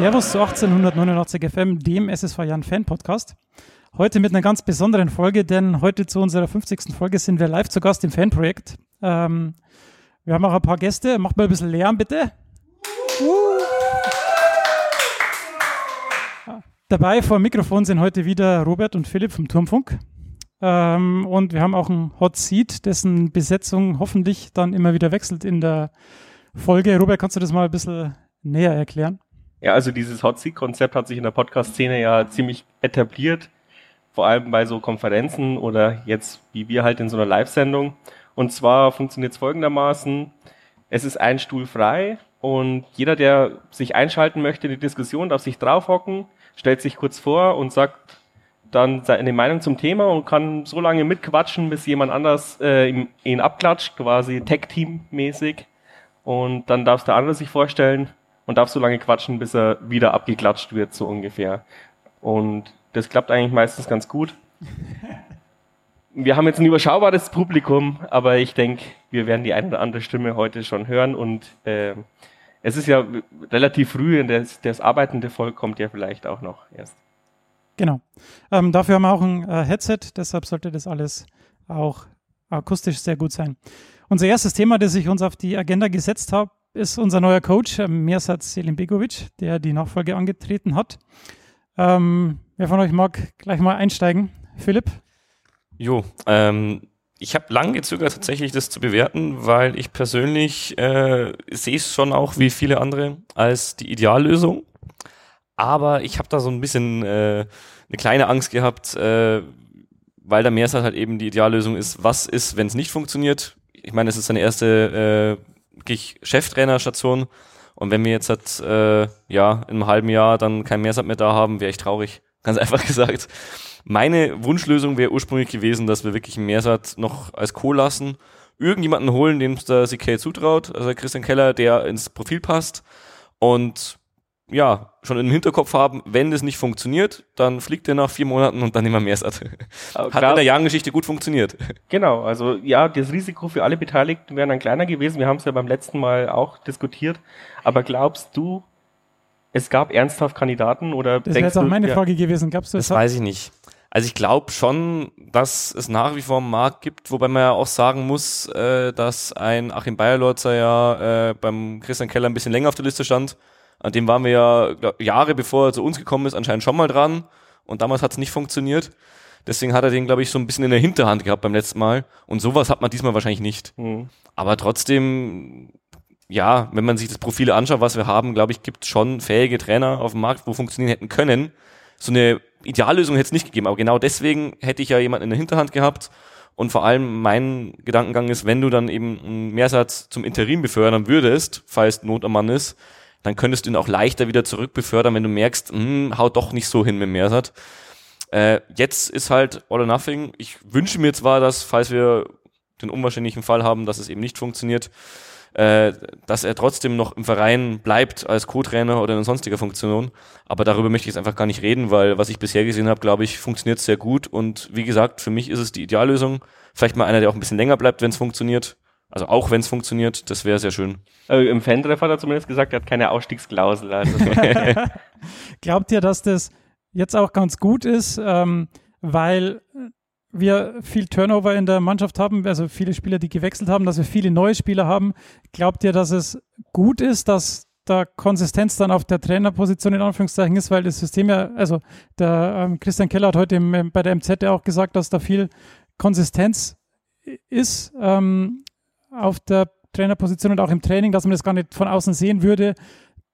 Servus zu 1889 FM, dem SSV Jan Fan Podcast. Heute mit einer ganz besonderen Folge, denn heute zu unserer 50. Folge sind wir live zu Gast im Fanprojekt. Ähm, wir haben auch ein paar Gäste. Macht mal ein bisschen Lärm, bitte. Uh. Dabei vor dem Mikrofon sind heute wieder Robert und Philipp vom Turmfunk. Ähm, und wir haben auch ein Hot Seat, dessen Besetzung hoffentlich dann immer wieder wechselt in der Folge. Robert, kannst du das mal ein bisschen näher erklären? Ja, also dieses Hot Seat-Konzept hat sich in der Podcast-Szene ja ziemlich etabliert, vor allem bei so Konferenzen oder jetzt wie wir halt in so einer Live-Sendung. Und zwar funktioniert es folgendermaßen, es ist ein Stuhl frei und jeder, der sich einschalten möchte in die Diskussion, darf sich draufhocken, stellt sich kurz vor und sagt dann seine Meinung zum Thema und kann so lange mitquatschen, bis jemand anders äh, ihn abklatscht, quasi Tech-Team-mäßig. Und dann darf der andere sich vorstellen und darf so lange quatschen, bis er wieder abgeklatscht wird, so ungefähr. Und das klappt eigentlich meistens ganz gut. Wir haben jetzt ein überschaubares Publikum, aber ich denke, wir werden die eine oder andere Stimme heute schon hören und äh, es ist ja relativ früh, das, das arbeitende Volk kommt ja vielleicht auch noch erst. Genau. Ähm, dafür haben wir auch ein äh, Headset, deshalb sollte das alles auch akustisch sehr gut sein. Unser erstes Thema, das ich uns auf die Agenda gesetzt habe, ist unser neuer Coach, äh, Mirsad Selimbegovic, der die Nachfolge angetreten hat. Ähm, wer von euch mag gleich mal einsteigen? Philipp? Jo, ähm, ich habe lange gezögert, tatsächlich das zu bewerten, weil ich persönlich äh, sehe es schon auch wie viele andere als die Ideallösung. Aber ich habe da so ein bisschen äh, eine kleine Angst gehabt, äh, weil der Meersat halt eben die Ideallösung ist. Was ist, wenn es nicht funktioniert? Ich meine, es ist seine erste äh, wirklich Cheftrainerstation. Und wenn wir jetzt halt, äh, ja, in einem halben Jahr dann kein Mehrsat mehr da haben, wäre ich traurig. Ganz einfach gesagt. Meine Wunschlösung wäre ursprünglich gewesen, dass wir wirklich einen Mehrsat noch als Co lassen, irgendjemanden holen, dem es der CK zutraut, also Christian Keller, der ins Profil passt und ja, schon im Hinterkopf haben, wenn das nicht funktioniert, dann fliegt er nach vier Monaten und dann immer mehr satt. Hat klar, in der Jahrengeschichte gut funktioniert. Genau, also ja, das Risiko für alle Beteiligten wäre dann kleiner gewesen. Wir haben es ja beim letzten Mal auch diskutiert. Aber glaubst du, es gab ernsthaft Kandidaten oder Das wäre jetzt auch meine ja, Frage gewesen. Gab's das? Das weiß ich nicht. Also ich glaube schon, dass es nach wie vor einen Markt gibt, wobei man ja auch sagen muss, äh, dass ein Achim Bayerlorzer ja äh, beim Christian Keller ein bisschen länger auf der Liste stand an dem waren wir ja glaub, Jahre bevor er zu uns gekommen ist, anscheinend schon mal dran. Und damals hat es nicht funktioniert. Deswegen hat er den, glaube ich, so ein bisschen in der Hinterhand gehabt beim letzten Mal. Und sowas hat man diesmal wahrscheinlich nicht. Mhm. Aber trotzdem, ja, wenn man sich das Profil anschaut, was wir haben, glaube ich, gibt schon fähige Trainer auf dem Markt, wo funktionieren hätten können. So eine Ideallösung hätte es nicht gegeben. Aber genau deswegen hätte ich ja jemanden in der Hinterhand gehabt. Und vor allem mein Gedankengang ist, wenn du dann eben einen Mehrsatz zum Interim befördern würdest, falls Not am Mann ist, dann könntest du ihn auch leichter wieder zurückbefördern, wenn du merkst, hm, haut doch nicht so hin mit Mersat. Äh, jetzt ist halt all or nothing. Ich wünsche mir zwar, dass, falls wir den unwahrscheinlichen Fall haben, dass es eben nicht funktioniert, äh, dass er trotzdem noch im Verein bleibt als Co-Trainer oder in sonstiger Funktion. Aber darüber möchte ich jetzt einfach gar nicht reden, weil was ich bisher gesehen habe, glaube ich, funktioniert sehr gut. Und wie gesagt, für mich ist es die Ideallösung. Vielleicht mal einer, der auch ein bisschen länger bleibt, wenn es funktioniert. Also auch wenn es funktioniert, das wäre sehr schön. Also Im Fan-Treff hat er zumindest gesagt, er hat keine Ausstiegsklausel. Also. Glaubt ihr, dass das jetzt auch ganz gut ist, ähm, weil wir viel Turnover in der Mannschaft haben, also viele Spieler, die gewechselt haben, dass wir viele neue Spieler haben. Glaubt ihr, dass es gut ist, dass da Konsistenz dann auf der Trainerposition in Anführungszeichen ist, weil das System ja, also der ähm, Christian Keller hat heute im, bei der MZ ja auch gesagt, dass da viel Konsistenz ist. Ähm, auf der Trainerposition und auch im Training, dass man das gar nicht von außen sehen würde,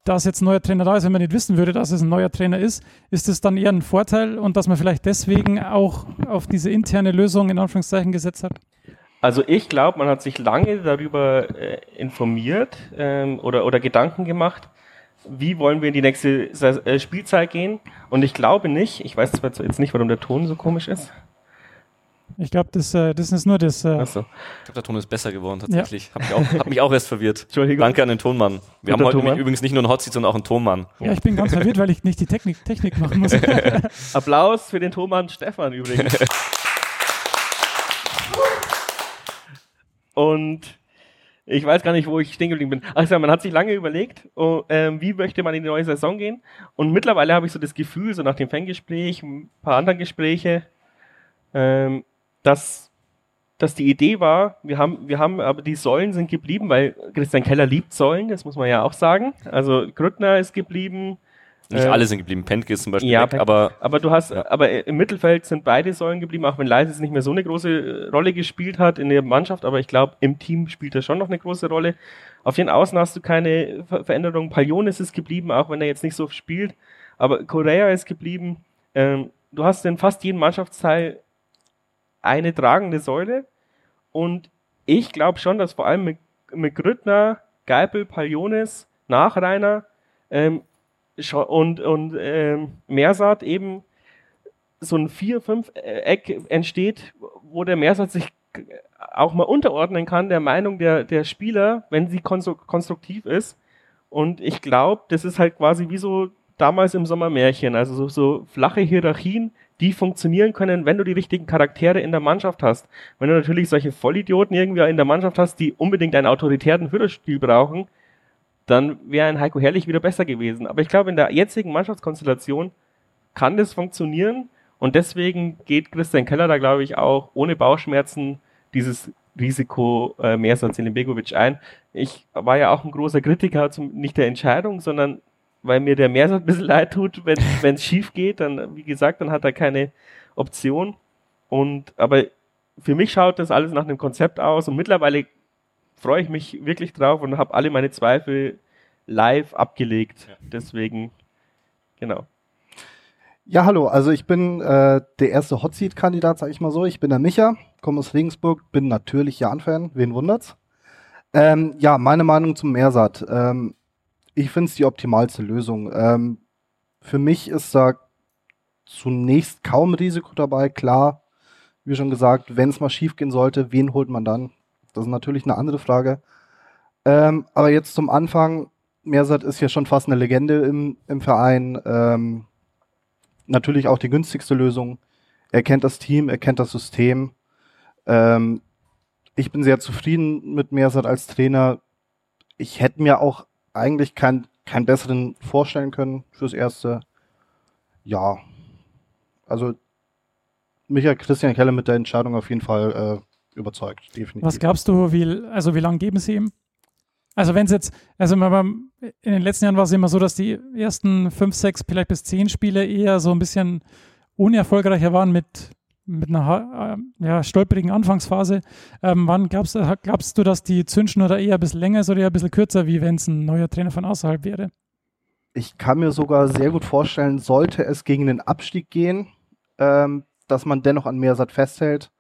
dass jetzt ein neuer Trainer da ist, wenn man nicht wissen würde, dass es ein neuer Trainer ist, ist es dann eher ein Vorteil und dass man vielleicht deswegen auch auf diese interne Lösung in Anführungszeichen gesetzt hat? Also ich glaube, man hat sich lange darüber äh, informiert ähm, oder, oder Gedanken gemacht, wie wollen wir in die nächste äh, Spielzeit gehen. Und ich glaube nicht, ich weiß zwar jetzt nicht, warum der Ton so komisch ist. Ich glaube, das, äh, das ist nur das. Äh Achso. Ich glaube, der Ton ist besser geworden tatsächlich. Ja. Hab, mich auch, hab mich auch erst verwirrt. Entschuldigung. Danke an den Tonmann. Wir Und haben heute Tonmann? übrigens nicht nur einen Hotseat, sondern auch einen Tonmann. Ja, ich bin ganz verwirrt, weil ich nicht die Technik, Technik machen muss. Applaus für den Tonmann Stefan übrigens. Und ich weiß gar nicht, wo ich stehen geblieben bin. Also man hat sich lange überlegt, oh, ähm, wie möchte man in die neue Saison gehen. Und mittlerweile habe ich so das Gefühl, so nach dem Fangespräch, ein paar anderen Gespräche, ähm, dass, dass die Idee war, wir haben, wir haben, aber die Säulen sind geblieben, weil Christian Keller liebt Säulen, das muss man ja auch sagen. Also Grüttner ist geblieben, nicht äh, alle sind geblieben. Pentke ist zum Beispiel ja, weg, aber. Aber du hast, ja. aber im Mittelfeld sind beide Säulen geblieben, auch wenn Leises nicht mehr so eine große äh, Rolle gespielt hat in der Mannschaft, aber ich glaube, im Team spielt er schon noch eine große Rolle. Auf den Außen hast du keine Ver Veränderung. Palionis ist geblieben, auch wenn er jetzt nicht so spielt. Aber Correa ist geblieben. Ähm, du hast in fast jedem Mannschaftsteil eine tragende Säule. Und ich glaube schon, dass vor allem mit, mit Grüttner, Geipel, Palionis, Nachreiner, ähm, und, und ähm, Mersat eben so ein 4-5-Eck entsteht, wo der Mersat sich auch mal unterordnen kann der Meinung der, der Spieler, wenn sie konstruktiv ist. Und ich glaube, das ist halt quasi wie so damals im Sommermärchen, also so, so flache Hierarchien, die funktionieren können, wenn du die richtigen Charaktere in der Mannschaft hast. Wenn du natürlich solche Vollidioten irgendwie in der Mannschaft hast, die unbedingt einen autoritären Führerspiel brauchen, dann wäre ein Heiko Herrlich wieder besser gewesen. Aber ich glaube, in der jetzigen Mannschaftskonstellation kann das funktionieren und deswegen geht Christian Keller da, glaube ich, auch ohne Bauchschmerzen dieses Risiko äh, Mehrsatz in den Begovic ein. Ich war ja auch ein großer Kritiker, zum, nicht der Entscheidung, sondern weil mir der Mehrsatz ein bisschen leid tut, wenn es schief geht, dann, wie gesagt, dann hat er keine Option. Und, aber für mich schaut das alles nach einem Konzept aus und mittlerweile freue ich mich wirklich drauf und habe alle meine Zweifel live abgelegt. Ja. Deswegen, genau. Ja, hallo. Also ich bin äh, der erste Hotseat-Kandidat, sage ich mal so. Ich bin der Micha, komme aus Regensburg, bin natürlich Jan-Fan. Wen wundert's? Ähm, ja, meine Meinung zum Mehrsat. Ähm, ich finde es die optimalste Lösung. Ähm, für mich ist da zunächst kaum Risiko dabei. Klar, wie schon gesagt, wenn es mal schief gehen sollte, wen holt man dann? Das ist natürlich eine andere Frage. Ähm, aber jetzt zum Anfang, Mersat ist ja schon fast eine Legende im, im Verein. Ähm, natürlich auch die günstigste Lösung. Er kennt das Team, er kennt das System. Ähm, ich bin sehr zufrieden mit Mersat als Trainer. Ich hätte mir auch eigentlich keinen keinen besseren vorstellen können fürs Erste. Ja, also Michael Christian Keller mit der Entscheidung auf jeden Fall äh, überzeugt, definitiv. Was glaubst du, wie, also wie lange geben sie ihm? Also wenn es jetzt, also in den letzten Jahren war es immer so, dass die ersten fünf, sechs, vielleicht bis zehn Spiele eher so ein bisschen unerfolgreicher waren mit, mit einer äh, ja, stolperigen Anfangsphase. Ähm, wann glaubst, glaubst du, dass die Zündschnur eher ein bisschen länger ist oder eher ein bisschen kürzer, wie wenn es ein neuer Trainer von außerhalb wäre? Ich kann mir sogar sehr gut vorstellen, sollte es gegen den Abstieg gehen, ähm, dass man dennoch an Mehrsat festhält.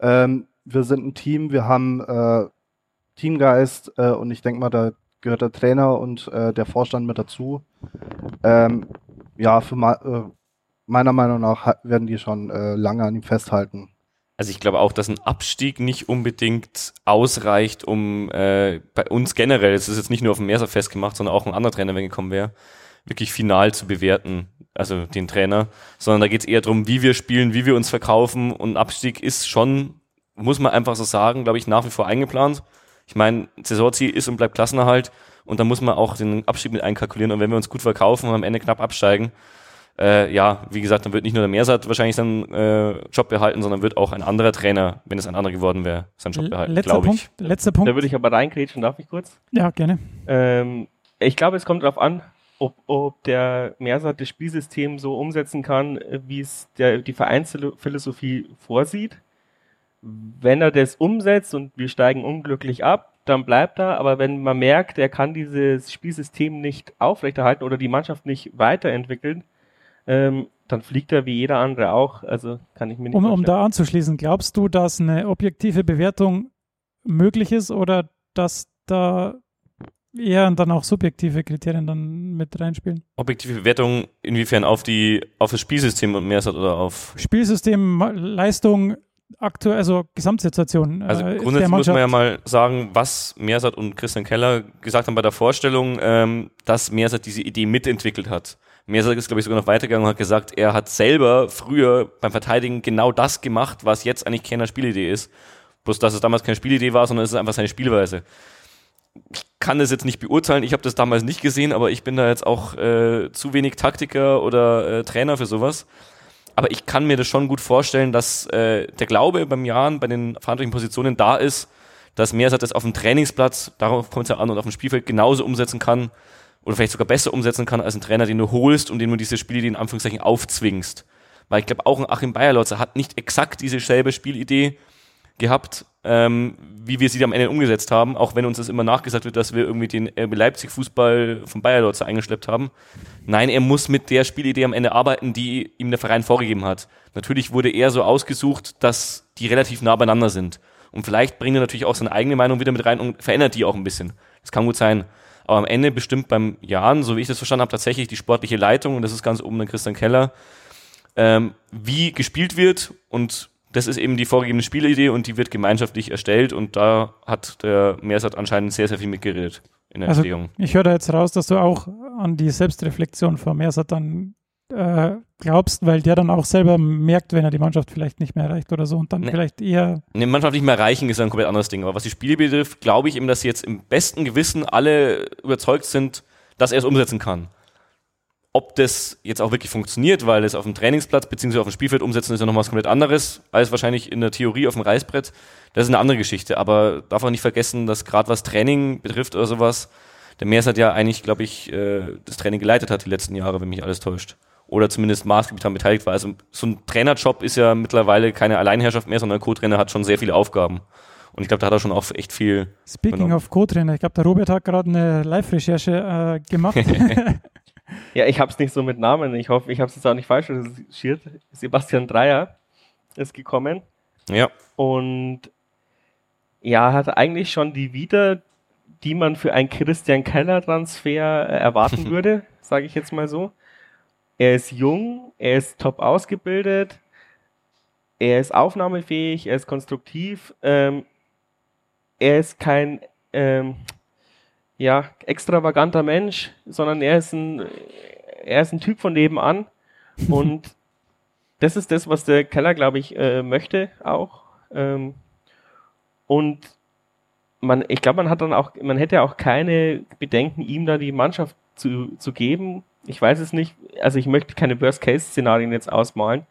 Ähm, wir sind ein Team, wir haben äh, Teamgeist äh, und ich denke mal, da gehört der Trainer und äh, der Vorstand mit dazu. Ähm, ja, für äh, meiner Meinung nach werden die schon äh, lange an ihm festhalten. Also ich glaube auch, dass ein Abstieg nicht unbedingt ausreicht, um äh, bei uns generell, es ist jetzt nicht nur auf dem Merser festgemacht, sondern auch ein anderer Trainer, wenn gekommen wäre, wirklich final zu bewerten, also den Trainer, sondern da geht es eher darum, wie wir spielen, wie wir uns verkaufen und ein Abstieg ist schon muss man einfach so sagen, glaube ich, nach wie vor eingeplant. Ich meine, Saisonziel ist und bleibt Klassenerhalt und da muss man auch den Abstieg mit einkalkulieren und wenn wir uns gut verkaufen und am Ende knapp absteigen, äh, ja, wie gesagt, dann wird nicht nur der Meersat wahrscheinlich seinen äh, Job behalten, sondern wird auch ein anderer Trainer, wenn es ein anderer geworden wäre, seinen Job behalten, glaube ich. Letzter Punkt. Da würde ich aber reingrätschen, darf ich kurz? Ja, gerne. Ähm, ich glaube, es kommt darauf an, ob, ob der Meersat das Spielsystem so umsetzen kann, wie es der, die Vereinsphilosophie vorsieht wenn er das umsetzt und wir steigen unglücklich ab, dann bleibt er. Aber wenn man merkt, er kann dieses Spielsystem nicht aufrechterhalten oder die Mannschaft nicht weiterentwickeln, ähm, dann fliegt er wie jeder andere auch. Also kann ich mir nicht um, um da anzuschließen, glaubst du, dass eine objektive Bewertung möglich ist oder dass da eher dann auch subjektive Kriterien dann mit reinspielen? Objektive Bewertung inwiefern auf die auf das Spielsystem und mehr oder auf Spielsystem, Leistung, aktuell, also Gesamtsituation. Äh, also äh, grundsätzlich muss man ja mal sagen, was Meersat und Christian Keller gesagt haben bei der Vorstellung, ähm, dass Meersat diese Idee mitentwickelt hat. Meersat ist, glaube ich, sogar noch weitergegangen und hat gesagt, er hat selber früher beim Verteidigen genau das gemacht, was jetzt eigentlich keine Spielidee ist. Bloß, dass es damals keine Spielidee war, sondern es ist einfach seine Spielweise. Ich kann das jetzt nicht beurteilen, ich habe das damals nicht gesehen, aber ich bin da jetzt auch äh, zu wenig Taktiker oder äh, Trainer für sowas. Aber ich kann mir das schon gut vorstellen, dass äh, der Glaube beim Jahren bei den verantwortlichen Positionen da ist, dass Meersat das auf dem Trainingsplatz, darauf kommt es ja an, und auf dem Spielfeld genauso umsetzen kann oder vielleicht sogar besser umsetzen kann als ein Trainer, den du holst und den du diese Spielidee in Anführungszeichen aufzwingst. Weil ich glaube, auch ein Achim Bayerlotzer hat nicht exakt diese selbe Spielidee gehabt, ähm, wie wir sie am Ende umgesetzt haben, auch wenn uns das immer nachgesagt wird, dass wir irgendwie den RB Leipzig Fußball von Bayerlotzer eingeschleppt haben. Nein, er muss mit der Spielidee am Ende arbeiten, die ihm der Verein vorgegeben hat. Natürlich wurde er so ausgesucht, dass die relativ nah beieinander sind. Und vielleicht bringt er natürlich auch seine eigene Meinung wieder mit rein und verändert die auch ein bisschen. Das kann gut sein. Aber am Ende bestimmt beim Jan, so wie ich das verstanden habe, tatsächlich die sportliche Leitung, und das ist ganz oben der Christian Keller, ähm, wie gespielt wird und das ist eben die vorgegebene Spielidee und die wird gemeinschaftlich erstellt. Und da hat der Meersat anscheinend sehr, sehr viel mitgeredet in der Also Entstehung. ich höre da jetzt raus, dass du auch an die Selbstreflexion von Mersat dann äh, glaubst, weil der dann auch selber merkt, wenn er die Mannschaft vielleicht nicht mehr erreicht oder so und dann Nee. vielleicht eher Ne, manchmal nicht mehr erreichen ist ein komplett anderes Ding. Aber was die Spiele betrifft, glaube ich eben, dass sie jetzt im besten Gewissen alle überzeugt sind, dass er es umsetzen kann. Ob das jetzt auch wirklich funktioniert, weil es auf dem Trainingsplatz bzw. auf dem Spielfeld umsetzen ist ja noch was komplett anderes, als wahrscheinlich in der Theorie auf dem Reißbrett. Das ist eine andere Geschichte. Aber darf auch nicht vergessen, dass gerade was Training betrifft oder sowas, der Meers hat ja eigentlich, glaube ich, äh, das Training geleitet hat die letzten Jahre, wenn mich alles täuscht. Oder zumindest maßgeblich daran beteiligt war. Also so ein Trainerjob ist ja mittlerweile keine Alleinherrschaft mehr, sondern ein Co-Trainer hat schon sehr viele Aufgaben. Und ich glaube, da hat er schon auch echt viel. Speaking of Co-Trainer, ich glaube, der Robert hat gerade eine Live-Recherche äh, gemacht. Ja, ich habe es nicht so mit Namen. Ich hoffe, ich habe es jetzt auch nicht falsch recherchiert. Sebastian Dreier ist gekommen Ja, und ja, hat eigentlich schon die Vita, die man für einen Christian Keller-Transfer äh, erwarten würde, sage ich jetzt mal so. Er ist jung, er ist top ausgebildet, er ist aufnahmefähig, er ist konstruktiv, ähm, er ist kein ähm, ja, extravaganter Mensch, sondern er ist ein, er ist ein Typ von nebenan und das ist das, was der Keller, glaube ich, äh, möchte auch. Ähm, und man, ich glaube, man hat dann auch, man hätte auch keine Bedenken, ihm da die Mannschaft zu, zu geben. Ich weiß es nicht, also ich möchte keine Worst-Case-Szenarien jetzt ausmalen,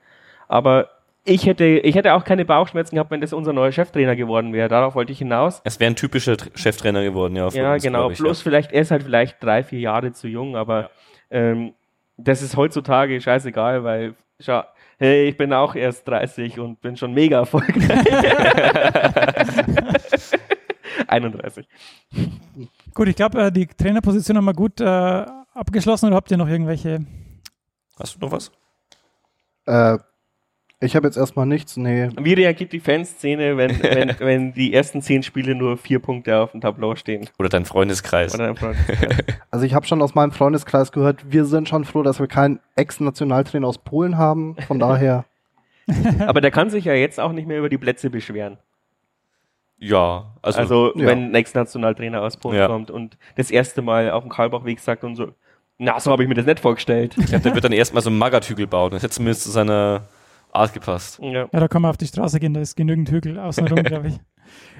aber ich hätte, ich hätte auch keine Bauchschmerzen gehabt, wenn das unser neuer Cheftrainer geworden wäre. Darauf wollte ich hinaus. es wäre ein typischer Tr- Cheftrainer geworden, ja. Ja, uns, genau. ich, Bloß vielleicht, er ist halt vielleicht drei, vier Jahre zu jung, aber ähm, das ist heutzutage scheißegal, weil schau, hey, ich bin auch erst 30 und bin schon mega erfolgreich. 31. Gut, ich glaube, äh, die Trainerposition haben wir gut äh, abgeschlossen oder habt ihr noch irgendwelche? Hast du noch was? Äh, ich habe jetzt erstmal nichts. Nee, Wie reagiert die Fanszene, wenn, wenn, wenn die ersten zehn Spiele nur vier Punkte auf dem Tableau stehen? Oder dein Freundeskreis? Oder einfach- also ich habe schon aus meinem Freundeskreis gehört, wir sind schon froh, dass wir keinen Ex-Nationaltrainer aus Polen haben. Von daher, Aber der kann sich ja jetzt auch nicht mehr über die Plätze beschweren. Ja, also, Also, ja. wenn ein Ex-Nationaltrainer aus Polen Ja. kommt und das erste Mal auf dem Karlbachweg sagt und so, na, so habe ich mir das nicht vorgestellt. ich glaub, der wird dann erstmal so einen Magathügel bauen. Das hätte zumindest zu seiner Art gepasst. ja. Ja, da kann man auf die Straße gehen, da ist genügend Hügel außenrum, glaube ich.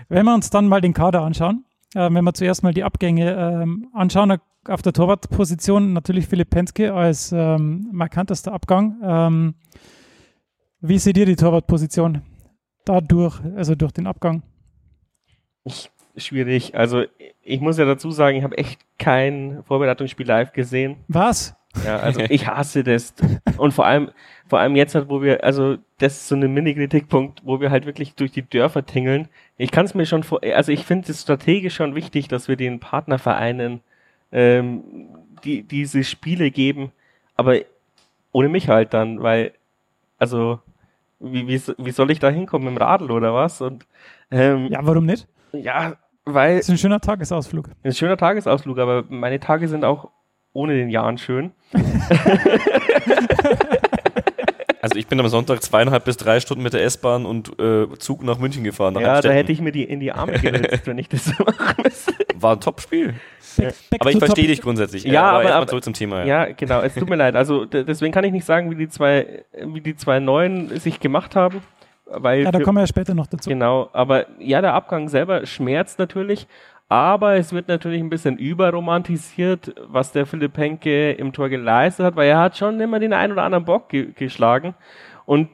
Wenn wir uns dann mal den Kader anschauen, äh, wenn wir zuerst mal die Abgänge ähm, anschauen, auf der Torwartposition natürlich Philipp Penske als ähm, markantester Abgang. Ähm, wie seht ihr die Torwartposition dadurch, also durch den Abgang? Schwierig. Also, ich muss ja dazu sagen, ich habe echt kein Vorbereitungsspiel live gesehen. Was? Ja, also ich hasse das. Und vor allem, vor allem jetzt halt, wo wir, also das ist so ein Mini-Kritikpunkt, wo wir halt wirklich durch die Dörfer tingeln. Ich kann es mir schon vor, also ich finde es strategisch schon wichtig, dass wir den Partnervereinen ähm, die, diese Spiele geben, aber ohne mich halt dann, weil, also wie, wie, wie soll ich da hinkommen mit dem Radl oder was? Und ähm, Ja, warum nicht? Ja, weil Das ist ein schöner Tagesausflug. ein schöner Tagesausflug, aber meine Tage sind auch ohne den Jahren schön. Also ich bin am Sonntag zweieinhalb bis drei Stunden mit der S-Bahn und äh, Zug nach München gefahren. Nach Ja, da Amstetten. hätte ich mir die in die Arme geritzt, wenn ich das so machen müsste. War ein Top-Spiel. Aber ich verstehe dich grundsätzlich. Ja, aber- erstmal aber- zurück zum Thema. Ja, genau. Es tut mir leid. Also deswegen kann ich nicht sagen, wie die zwei, wie die zwei Neuen sich gemacht haben. Weil Ja, da kommen wir ja später noch dazu. Genau, aber ja, der Abgang selber schmerzt natürlich, aber es wird natürlich ein bisschen überromantisiert, was der Philipp Henke im Tor geleistet hat, weil er hat schon immer den einen oder anderen Bock ge geschlagen. Und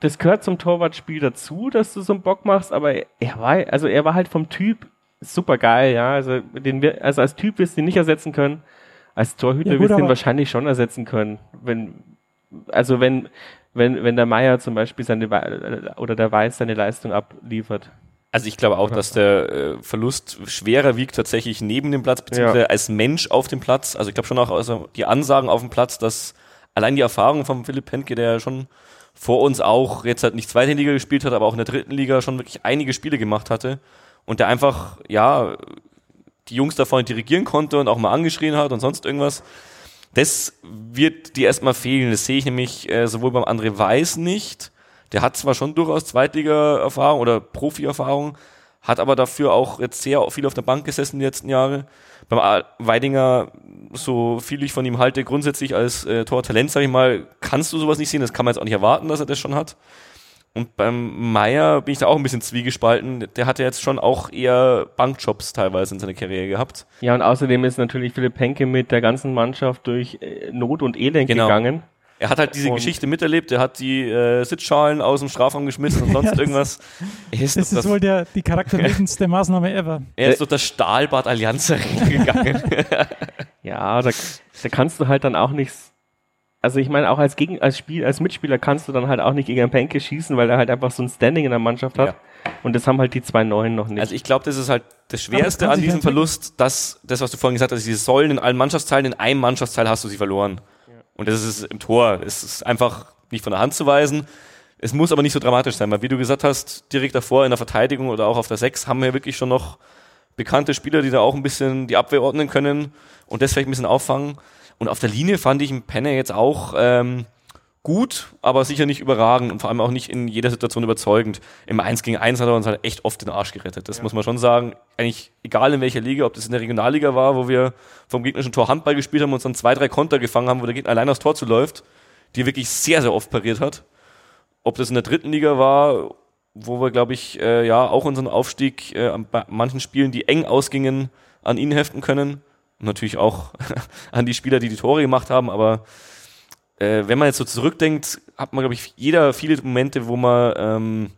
das gehört zum Torwartspiel dazu, dass du so einen Bock machst, aber er war, also er war halt vom Typ super geil, ja, also den wir, also als Typ wirst du ihn nicht ersetzen können, als Torhüter Ja, gut, wirst du ihn wahrscheinlich schon ersetzen können, wenn, also wenn, wenn, wenn der Meier zum Beispiel seine oder der Weiß seine Leistung abliefert. Also ich glaube auch, dass der äh, Verlust schwerer wiegt tatsächlich neben dem Platz, beziehungsweise Ja. als Mensch auf dem Platz. Also ich glaube schon auch also die Ansagen auf dem Platz, dass allein die Erfahrung von Philipp Henke, der ja schon vor uns auch jetzt halt nicht zweite Liga gespielt hat, aber auch in der dritten Liga schon wirklich einige Spiele gemacht hatte und der einfach, ja, die Jungs da vorne dirigieren konnte und auch mal angeschrien hat und sonst irgendwas. Das wird dir erstmal fehlen. Das sehe ich nämlich äh, sowohl beim André Weiß nicht. Der hat zwar schon durchaus Zweitliga-Erfahrung oder Profi-Erfahrung, hat aber dafür auch jetzt sehr viel auf der Bank gesessen die letzten Jahre. Beim Weidinger, so viel ich von ihm halte, grundsätzlich als äh, Tortalent, sag ich mal, kannst du sowas nicht sehen. Das kann man jetzt auch nicht erwarten, dass er das schon hat. Und beim Meier bin ich da auch ein bisschen zwiegespalten. Der hat ja jetzt schon auch eher Bankjobs teilweise in seiner Karriere gehabt. Ja, und außerdem ist natürlich Philipp Henke mit der ganzen Mannschaft durch äh, Not und Elend Genau. gegangen. Er hat halt diese Und- Geschichte miterlebt, er hat die äh, Sitzschalen aus dem Strafraum geschmissen und sonst Ja, das- irgendwas. Er ist, Das ist wohl der, die charakterbildendste Maßnahme ever. er ist durch das Stahlbad Allianz gegangen. Ja, da, da kannst du halt dann auch nichts. Also ich meine, auch als Gegen als Spiel, als Mitspieler kannst du dann halt auch nicht gegen einen Penke schießen, weil er halt einfach so ein Standing in der Mannschaft hat. Ja. Und das haben halt die zwei Neuen noch nicht. Also ich glaube, das ist halt das Schwerste an diesem entwickeln. Verlust, dass das, was du vorhin gesagt hast, diese Säulen in allen Mannschaftsteilen, in einem Mannschaftsteil hast du sie verloren. Und das ist im Tor. Es ist einfach nicht von der Hand zu weisen. Es muss aber nicht so dramatisch sein, weil wie du gesagt hast, direkt davor in der Verteidigung oder auch auf der Sechs haben wir wirklich schon noch bekannte Spieler, die da auch ein bisschen die Abwehr ordnen können und das vielleicht ein bisschen auffangen. Und auf der Linie fand ich einen Penner jetzt auch ähm, gut, aber sicher nicht überragend und vor allem auch nicht in jeder Situation überzeugend. Im 1 gegen 1 hat er uns halt echt oft den Arsch gerettet. Das muss man schon sagen. Eigentlich egal in welcher Liga, ob das in der Regionalliga war, wo wir vom gegnerischen Tor Handball gespielt haben und uns dann zwei, drei Konter gefangen haben, wo der Gegner allein aufs Tor zuläuft, die er wirklich sehr, sehr oft pariert hat. Ob das in der dritten Liga war, wo wir, glaube ich, äh, ja auch unseren Aufstieg äh, an bei manchen Spielen, die eng ausgingen, an ihn heften können. Und natürlich auch an die Spieler, die die Tore gemacht haben. Aber äh, wenn man jetzt so zurückdenkt, hat man, glaube ich, jeder viele Momente, wo man ähm,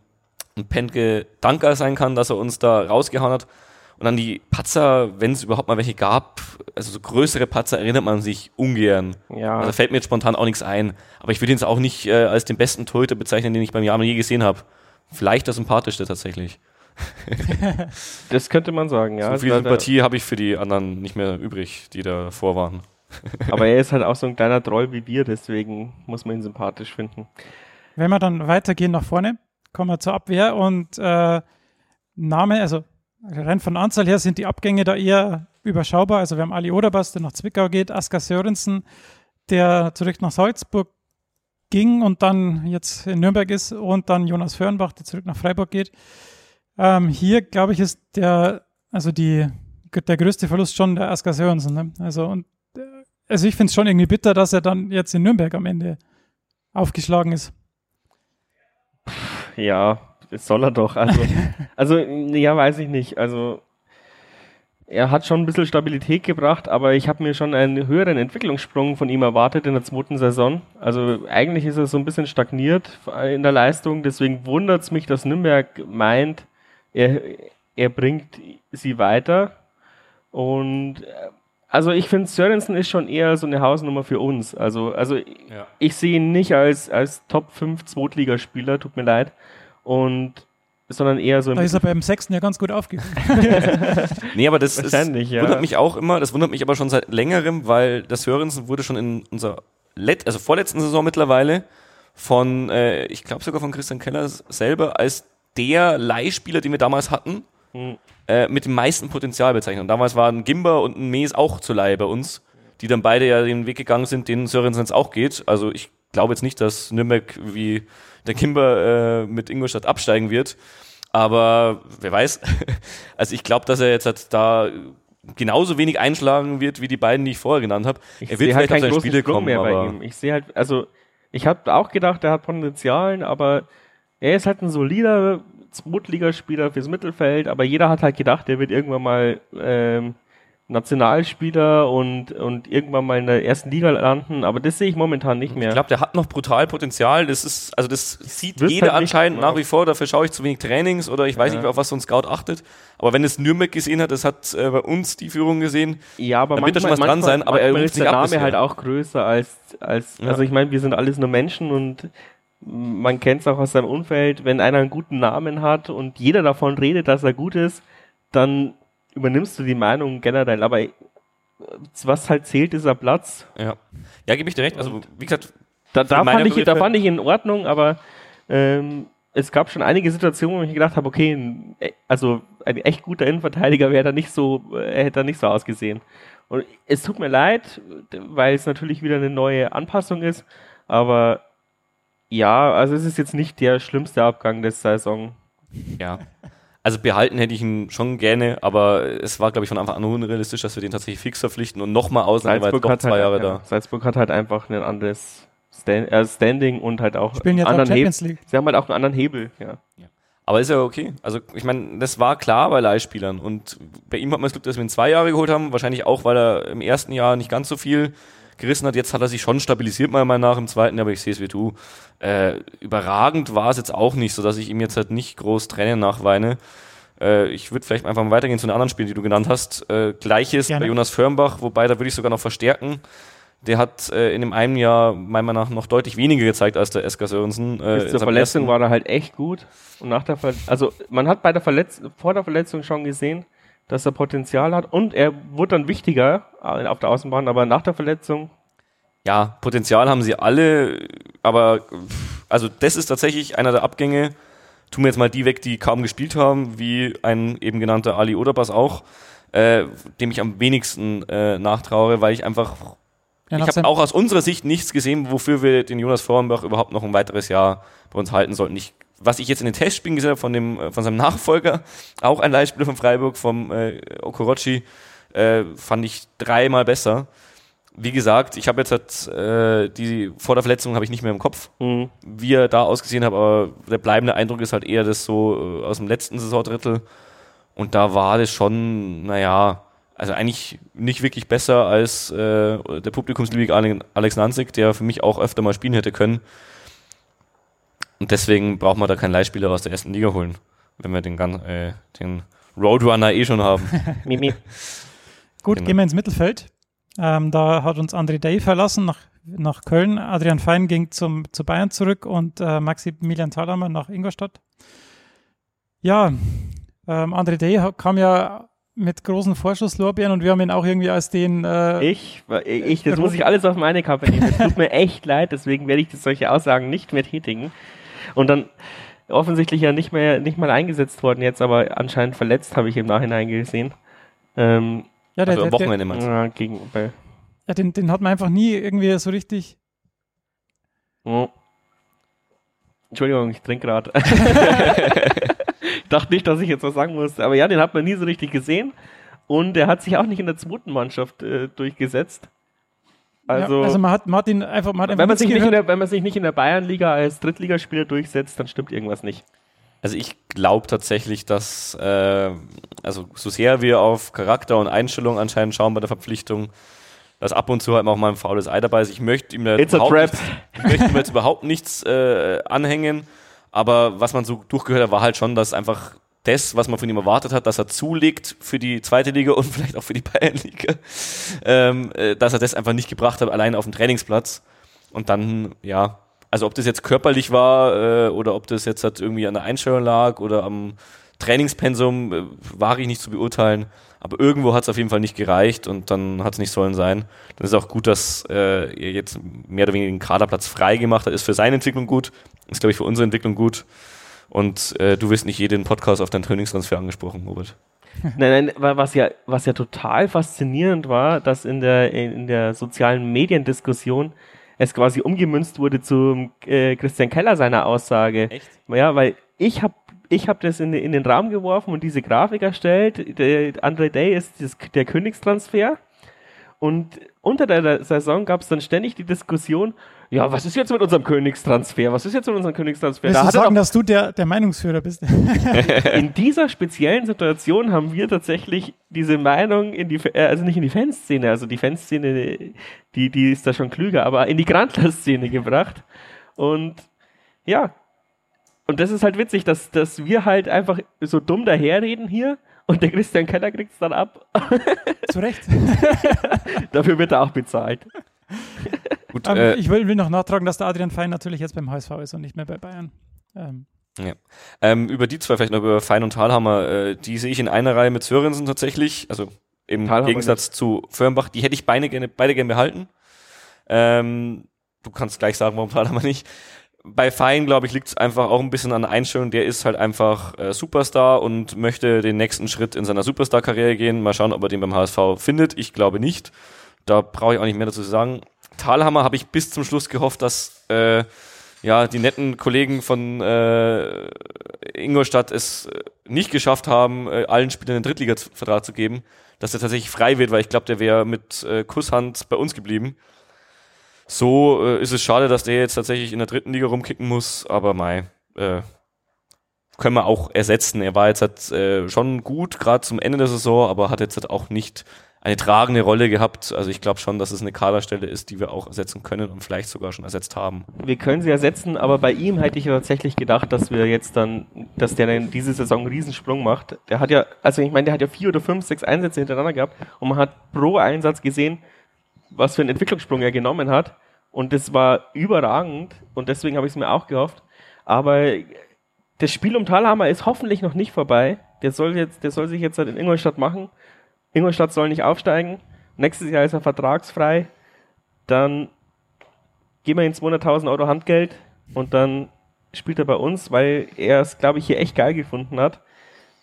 ein Penke dankbar sein kann, dass er uns da rausgehauen hat. Und an die Patzer, wenn es überhaupt mal welche gab, also so größere Patzer, erinnert man sich ungern. ja, Also fällt mir jetzt spontan auch nichts ein. Aber ich würde ihn jetzt auch nicht äh, als den besten Torhüter bezeichnen, den ich beim Jahr je gesehen habe. Vielleicht der sympathischste tatsächlich. das könnte man sagen, ja. so viel Sympathie habe ich für die anderen nicht mehr übrig, die davor waren. aber er ist halt auch so ein kleiner Troll wie wir, deswegen muss man ihn sympathisch finden. Wenn wir dann weitergehen nach vorne, kommen wir zur Abwehr und äh, Name, also rein von Anzahl her sind die Abgänge da eher überschaubar. Also wir haben Ali Oderbas, der nach Zwickau geht, Askar Sörensen, der zurück nach Salzburg ging und dann jetzt in Nürnberg ist und dann Jonas Föhrenbach, der zurück nach Freiburg geht. Ähm, hier, glaube ich, ist der, also die, der größte Verlust schon der Askar Sörensen. Ne? Also, und, äh, also ich finde es schon irgendwie bitter, dass er dann jetzt in Nürnberg am Ende aufgeschlagen ist. Ja, das soll er doch. Also, also ja, weiß ich nicht. Also er hat schon ein bisschen Stabilität gebracht, aber ich habe mir schon einen höheren Entwicklungssprung von ihm erwartet in der zweiten Saison. Also eigentlich ist er so ein bisschen stagniert in der Leistung. Deswegen wundert es mich, dass Nürnberg meint, er, er bringt sie weiter. Und äh, also ich finde, Sörensen ist schon eher so eine Hausnummer für uns. Also, also Ja. ich sehe ihn nicht als, als Top 5 Zweitligaspieler, tut mir leid. Und sondern eher so Da ist er beim Sechsten ja ganz gut aufgehoben. Nee, aber das ist, ja. wundert mich auch immer, das wundert mich aber schon seit längerem, weil das Sörensen wurde schon in unserer Let also vorletzten Saison mittlerweile von, äh, ich glaube sogar von Christian Keller selber als der Leihspieler, den wir damals hatten, Hm. äh, mit dem meisten Potenzial bezeichnet. Und damals waren Gimber und ein Mees auch zur Leihe bei uns, die dann beide ja den Weg gegangen sind, den Sörensen jetzt auch geht. Also ich glaube jetzt nicht, dass Nürnberg wie der Gimber äh, mit Ingolstadt absteigen wird. Aber wer weiß. Also ich glaube, dass er jetzt halt da genauso wenig einschlagen wird wie die beiden, die ich vorher genannt habe. Ich Er wird halt vielleicht auf seine Spiele Sprung kommen, mehr bei ihm. Ich sehe halt, also ich habe auch gedacht, er hat Potenzialen, aber er ist halt ein solider Zweitligaspieler fürs Mittelfeld, aber jeder hat halt gedacht, er wird irgendwann mal ähm, Nationalspieler und, und irgendwann mal in der ersten Liga landen, aber das sehe ich momentan nicht mehr. Ich glaube, der hat noch brutal Potenzial. Das ist, also das sieht Wird jeder halt anscheinend nach wie vor. Dafür schaue ich zu wenig Trainings oder ich weiß Ja. nicht, auf was so ein Scout achtet. Aber wenn es Nürnberg gesehen hat, das hat äh, bei uns die Führung gesehen. Ja, aber Da wird da schon manchmal, was dran manchmal, sein, aber er manchmal ruft ist der ab Name halt auch größer als, als Ja. also ich meine, wir sind alles nur Menschen und man kennt es auch aus seinem Umfeld, wenn einer einen guten Namen hat und jeder davon redet, dass er gut ist, dann übernimmst du die Meinung generell, aber äh, was halt zählt, ist der Platz. Ja, ja gebe ich dir recht. Also, wie gesagt, Da, da, fand ich, da fand ich in Ordnung, aber ähm, es gab schon einige Situationen, wo ich gedacht habe, okay, ein, e- also ein echt guter Innenverteidiger wäre da nicht so, äh, hätte da nicht so ausgesehen. Und es tut mir leid, weil es natürlich wieder eine neue Anpassung ist, aber ja, also es ist jetzt nicht der schlimmste Abgang der Saison. ja. Also behalten hätte ich ihn schon gerne, aber es war, glaube ich, von Anfang an unrealistisch, dass wir den tatsächlich fix verpflichten und nochmal ausleihen, weil Salzburg doch hat, zwei halt, Jahre ja, da. Salzburg hat halt einfach ein anderes Stand, äh, Standing und halt auch Spielen jetzt auch anderen Hebel. Champions League. Sie haben halt auch einen anderen Hebel, ja. Aber ist ja okay. Also ich meine, das war klar bei Leihspielern. Und bei ihm hat man das Glück, dass wir ihn zwei Jahre geholt haben. Wahrscheinlich auch, weil er im ersten Jahr nicht ganz so viel gerissen hat. Jetzt hat er sich schon stabilisiert, meiner Meinung nach, im zweiten, aber ich sehe es wie du. Äh, überragend war es jetzt auch nicht, sodass ich ihm jetzt halt nicht groß Tränen nachweine. Äh, ich würde vielleicht einfach mal weitergehen zu den anderen Spielen, die du genannt hast. Äh, Gleiches Gerne. bei Jonas Firmbach, wobei da würde ich sogar noch verstärken. Der hat äh, in dem einen Jahr meiner Meinung nach noch deutlich weniger gezeigt als der SK Sörensen. Äh, zur Verletzung war er halt echt gut. Und nach der Ver also man hat bei der Verletz vor der Verletzung schon gesehen, dass er Potenzial hat und er wurde dann wichtiger äh, auf der Außenbahn, aber nach der Verletzung Ja, Potenzial haben sie alle, aber also das ist tatsächlich einer der Abgänge. Tun wir jetzt mal die weg, die kaum gespielt haben, wie ein eben genannter Ali Oderbas auch, äh, dem ich am wenigsten äh, nachtraue, weil ich einfach, Ja, ich habe auch aus unserer Sicht nichts gesehen, wofür wir den Jonas Vorenbach überhaupt noch ein weiteres Jahr bei uns halten sollten. Ich, was ich jetzt in den Testspielen gesehen habe von, dem, äh, von seinem Nachfolger, auch ein Leihspieler von Freiburg, vom äh, Okorochi, äh, fand ich dreimal besser. Wie gesagt, ich habe jetzt halt, äh, die vor der Verletzung habe ich nicht mehr im Kopf, mh, wie er da ausgesehen hat, aber der bleibende Eindruck ist halt eher das so äh, aus dem letzten Saisondrittel. Und da war das schon, naja, also eigentlich nicht wirklich besser als äh, der Publikumsliebige Ale- Alex Nanzig, der für mich auch öfter mal spielen hätte können. Und deswegen braucht man da keinen Leihspieler aus der ersten Liga holen, wenn wir den, äh, den Roadrunner eh schon haben. Mimi. Gut, Genau. gehen wir ins Mittelfeld. Ähm, da hat uns André Day verlassen nach, nach Köln. Adrian Fein ging zum, zu Bayern zurück und äh, Maximilian Thalhammer nach Ingolstadt. Ja, ähm, André Day kam ja mit großen Vorschusslorbeeren und wir haben ihn auch irgendwie als den. Äh, Ich, ich, das muss ich alles auf meine Kappe nehmen. Es tut mir echt leid, deswegen werde ich solche Aussagen nicht mehr tätigen. Und dann offensichtlich ja nicht mehr, nicht mal eingesetzt worden jetzt, aber anscheinend verletzt, habe ich im Nachhinein gesehen. Ähm, ja, der, Also am der, der, Wochenende meinst du? ja, gegen, bei, ja, den, den hat man einfach nie irgendwie so richtig. Oh. Entschuldigung, ich trinke gerade. ich dachte nicht, dass ich jetzt was sagen musste. Aber ja, den hat man nie so richtig gesehen. Und er hat sich auch nicht in der zweiten Mannschaft äh, durchgesetzt. Also, ja, also man hat, man hat ihn einfach. Man hat wenn, man sich nicht in der, wenn man sich nicht in der Bayernliga als Drittligaspieler durchsetzt, dann stimmt irgendwas nicht. Also ich glaube tatsächlich, dass, äh, also so sehr wir auf Charakter und Einstellung anscheinend schauen bei der Verpflichtung, dass ab und zu halt auch mal ein faules Ei dabei ist. Ich möchte ihm a überhaupt nichts, ich möchte ihm jetzt überhaupt nichts äh, anhängen, aber was man so durchgehört hat, war halt schon, dass einfach das, was man von ihm erwartet hat, dass er zulegt für die zweite Liga und vielleicht auch für die Bayernliga, ähm, äh, dass er das einfach nicht gebracht hat, allein auf dem Trainingsplatz. Und dann, ja, also ob das jetzt körperlich war äh, oder ob das jetzt halt irgendwie an der Einstellung lag oder am Trainingspensum, äh, wage ich nicht zu beurteilen. Aber irgendwo hat es auf jeden Fall nicht gereicht und dann hat es nicht sollen sein. Dann ist auch gut, dass äh, er jetzt mehr oder weniger den Kaderplatz frei gemacht hat. Ist für seine Entwicklung gut, ist glaube ich für unsere Entwicklung gut. Und äh, du wirst nicht jeden Podcast auf deinen Trainingstransfer angesprochen, Robert. Nein, nein, wa- was ja, was ja total faszinierend war, dass in der, in der sozialen Mediendiskussion es quasi umgemünzt wurde zum äh, Christian Keller seiner Aussage. Echt? Ja, weil ich habe ich hab das in, in den Raum geworfen und diese Grafik erstellt. Der Andre Day ist das, der Königstransfer. Und unter der Saison gab es dann ständig die Diskussion, ja, was ist jetzt mit unserem Königstransfer? Was ist jetzt mit unserem Königstransfer? Willst Da du sagen, dass du der, der Meinungsführer bist? in dieser speziellen Situation haben wir tatsächlich diese Meinung in die, äh, also nicht in die Fanszene, also die Fanszene, die, die ist da schon klüger, aber in die Grandler-Szene gebracht. Und ja, und das ist halt witzig, dass, dass wir halt einfach so dumm daherreden hier und der Christian Keller kriegt es dann ab. Zu Recht. Dafür wird er auch bezahlt. Gut, Ähm, äh, ich will, will noch nachtragen, dass der Adrian Fein natürlich jetzt beim HSV ist und nicht mehr bei Bayern. Ähm, Ähm, über die zwei vielleicht noch, über Fein und Thalhammer, äh, die sehe ich in einer Reihe mit Sörensen tatsächlich, also im Thalhammer Gegensatz zu Firnbach, die hätte ich beide gerne, beide gerne behalten. Ähm, du kannst gleich sagen, warum Thalhammer nicht. Bei Fein, glaube ich, liegt es einfach auch ein bisschen an der Einstellung. Der ist halt einfach äh, Superstar und möchte den nächsten Schritt in seiner Superstar-Karriere gehen. Mal schauen, ob er den beim HSV findet. Ich glaube nicht. Da brauche ich auch nicht mehr dazu zu sagen. Thalhammer habe ich bis zum Schluss gehofft, dass äh, ja, die netten Kollegen von äh, Ingolstadt es äh, nicht geschafft haben, äh, allen Spielern einen Drittliga-Vertrag zu geben, dass er tatsächlich frei wird, weil ich glaube, der wäre mit äh, Kusshand bei uns geblieben. So äh, ist es schade, dass der jetzt tatsächlich in der dritten Liga rumkicken muss, aber mei, äh, können wir auch ersetzen. Er war jetzt halt, äh, schon gut, gerade zum Ende der Saison, aber hat jetzt halt auch nicht eine tragende Rolle gehabt. Also ich glaube schon, dass es eine Kaderstelle ist, die wir auch ersetzen können und vielleicht sogar schon ersetzt haben. Wir können sie ersetzen, aber bei ihm hätte ich tatsächlich gedacht, dass wir jetzt dann, dass der dann diese Saison einen Riesensprung macht. Der hat ja, also ich meine, der hat ja vier oder fünf, sechs Einsätze hintereinander gehabt und man hat pro Einsatz gesehen, was für einen Entwicklungssprung er genommen hat. Und das war überragend und deswegen habe ich es mir auch gehofft. Aber das Spiel um Thalhammer ist hoffentlich noch nicht vorbei. Der soll jetzt, der soll sich jetzt halt in Ingolstadt machen. Ingolstadt soll nicht aufsteigen. Nächstes Jahr ist er vertragsfrei. Dann geben wir ihm 200.000 Euro Handgeld und dann spielt er bei uns, weil er es, glaube ich, hier echt geil gefunden hat.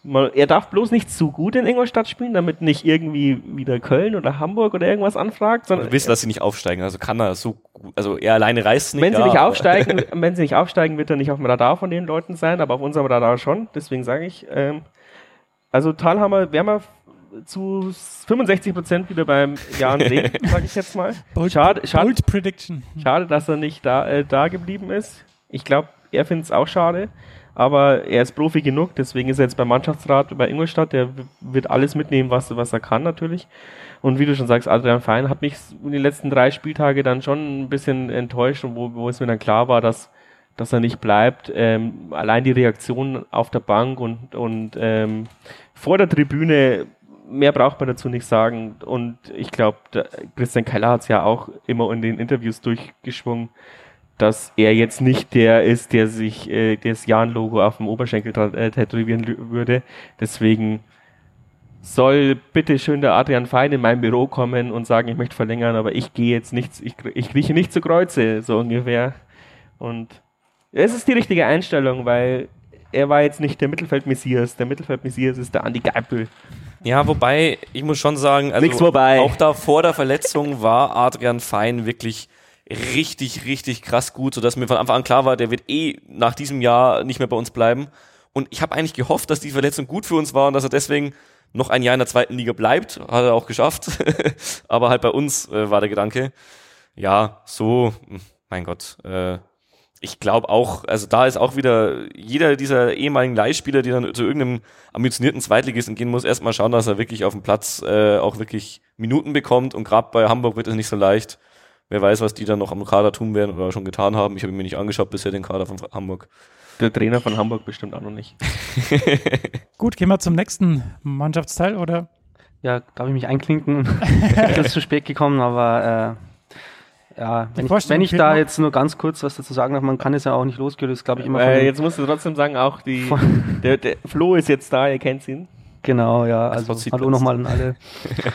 Mal- Er darf bloß nicht zu gut in Ingolstadt spielen, damit nicht irgendwie wieder Köln oder Hamburg oder irgendwas anfragt, sondern Wir wissen, dass sie nicht aufsteigen, also kann er so gut, also er alleine reißt nicht. wenn sie ja, nicht aufsteigen, wenn sie nicht aufsteigen, wird er nicht auf dem Radar von den Leuten sein, aber auf unserem Radar schon. Deswegen sage ich, ähm, also Talhammer wären wir zu 65 Prozent wieder beim Jan sehen, sage ich jetzt mal. Bold, Schade, schade, Bold Prediction. schade, dass er nicht da, äh, da geblieben ist. Ich glaube, er findet es auch schade, aber er ist Profi genug, deswegen ist er jetzt beim Mannschaftsrat bei Ingolstadt. Der wird alles mitnehmen, was, was er kann natürlich. Und wie du schon sagst, Adrian Fein hat mich in den letzten drei Spieltage dann schon ein bisschen enttäuscht, und wo, wo es mir dann klar war, dass, dass er nicht bleibt. Ähm, allein die Reaktion auf der Bank und, und ähm, vor der Tribüne, mehr braucht man dazu nicht sagen. Und ich glaube, Christian Keller hat es ja auch immer in den Interviews durchgeschwungen, dass er jetzt nicht der ist, der sich äh, das Jan-Logo auf dem Oberschenkel äh, tätowieren würde. Deswegen soll bitte schön der Adrian Fein in mein Büro kommen und sagen, ich möchte verlängern, aber ich gehe jetzt nicht, ich, ich krieche nicht zu Kreuze, so ungefähr. Und es ist die richtige Einstellung, weil er war jetzt nicht der Mittelfeld-Messias. Der Mittelfeld-Messias ist der Andi Geipel. Ja, wobei, ich muss schon sagen, also auch da vor der Verletzung war Adrian Fein wirklich richtig, richtig krass gut, sodass mir von Anfang an klar war, der wird eh nach diesem Jahr nicht mehr bei uns bleiben. Und ich habe eigentlich gehofft, dass die Verletzung gut für uns war und dass er deswegen noch ein Jahr in der zweiten Liga bleibt. Hat er auch geschafft. Aber halt bei uns äh, war der Gedanke. Ja, so, hm, mein Gott. Äh, ich glaube auch, also da ist auch wieder jeder dieser ehemaligen Leihspieler, die dann zu irgendeinem ambitionierten Zweitligisten gehen muss, erstmal schauen, dass er wirklich auf dem Platz äh, auch wirklich Minuten bekommt. Und gerade bei Hamburg wird es nicht so leicht. Wer weiß, was die dann noch am Kader tun werden oder schon getan haben. Ich habe mir nicht angeschaut bisher den Kader von Hamburg. Der Trainer von Hamburg bestimmt auch noch nicht. Gut, gehen wir zum nächsten Mannschaftsteil, oder? Ja, darf ich mich einklinken? ich bin zu spät gekommen, aber äh, ja, wenn ich, wenn ich da noch. jetzt nur ganz kurz was dazu sagen darf, man kann es ja auch nicht losgelöst, glaube ich, immer Äh, von, jetzt musst du trotzdem sagen, auch die, der, der Flo ist jetzt da, ihr kennt ihn. Genau, ja, also hallo nochmal an alle.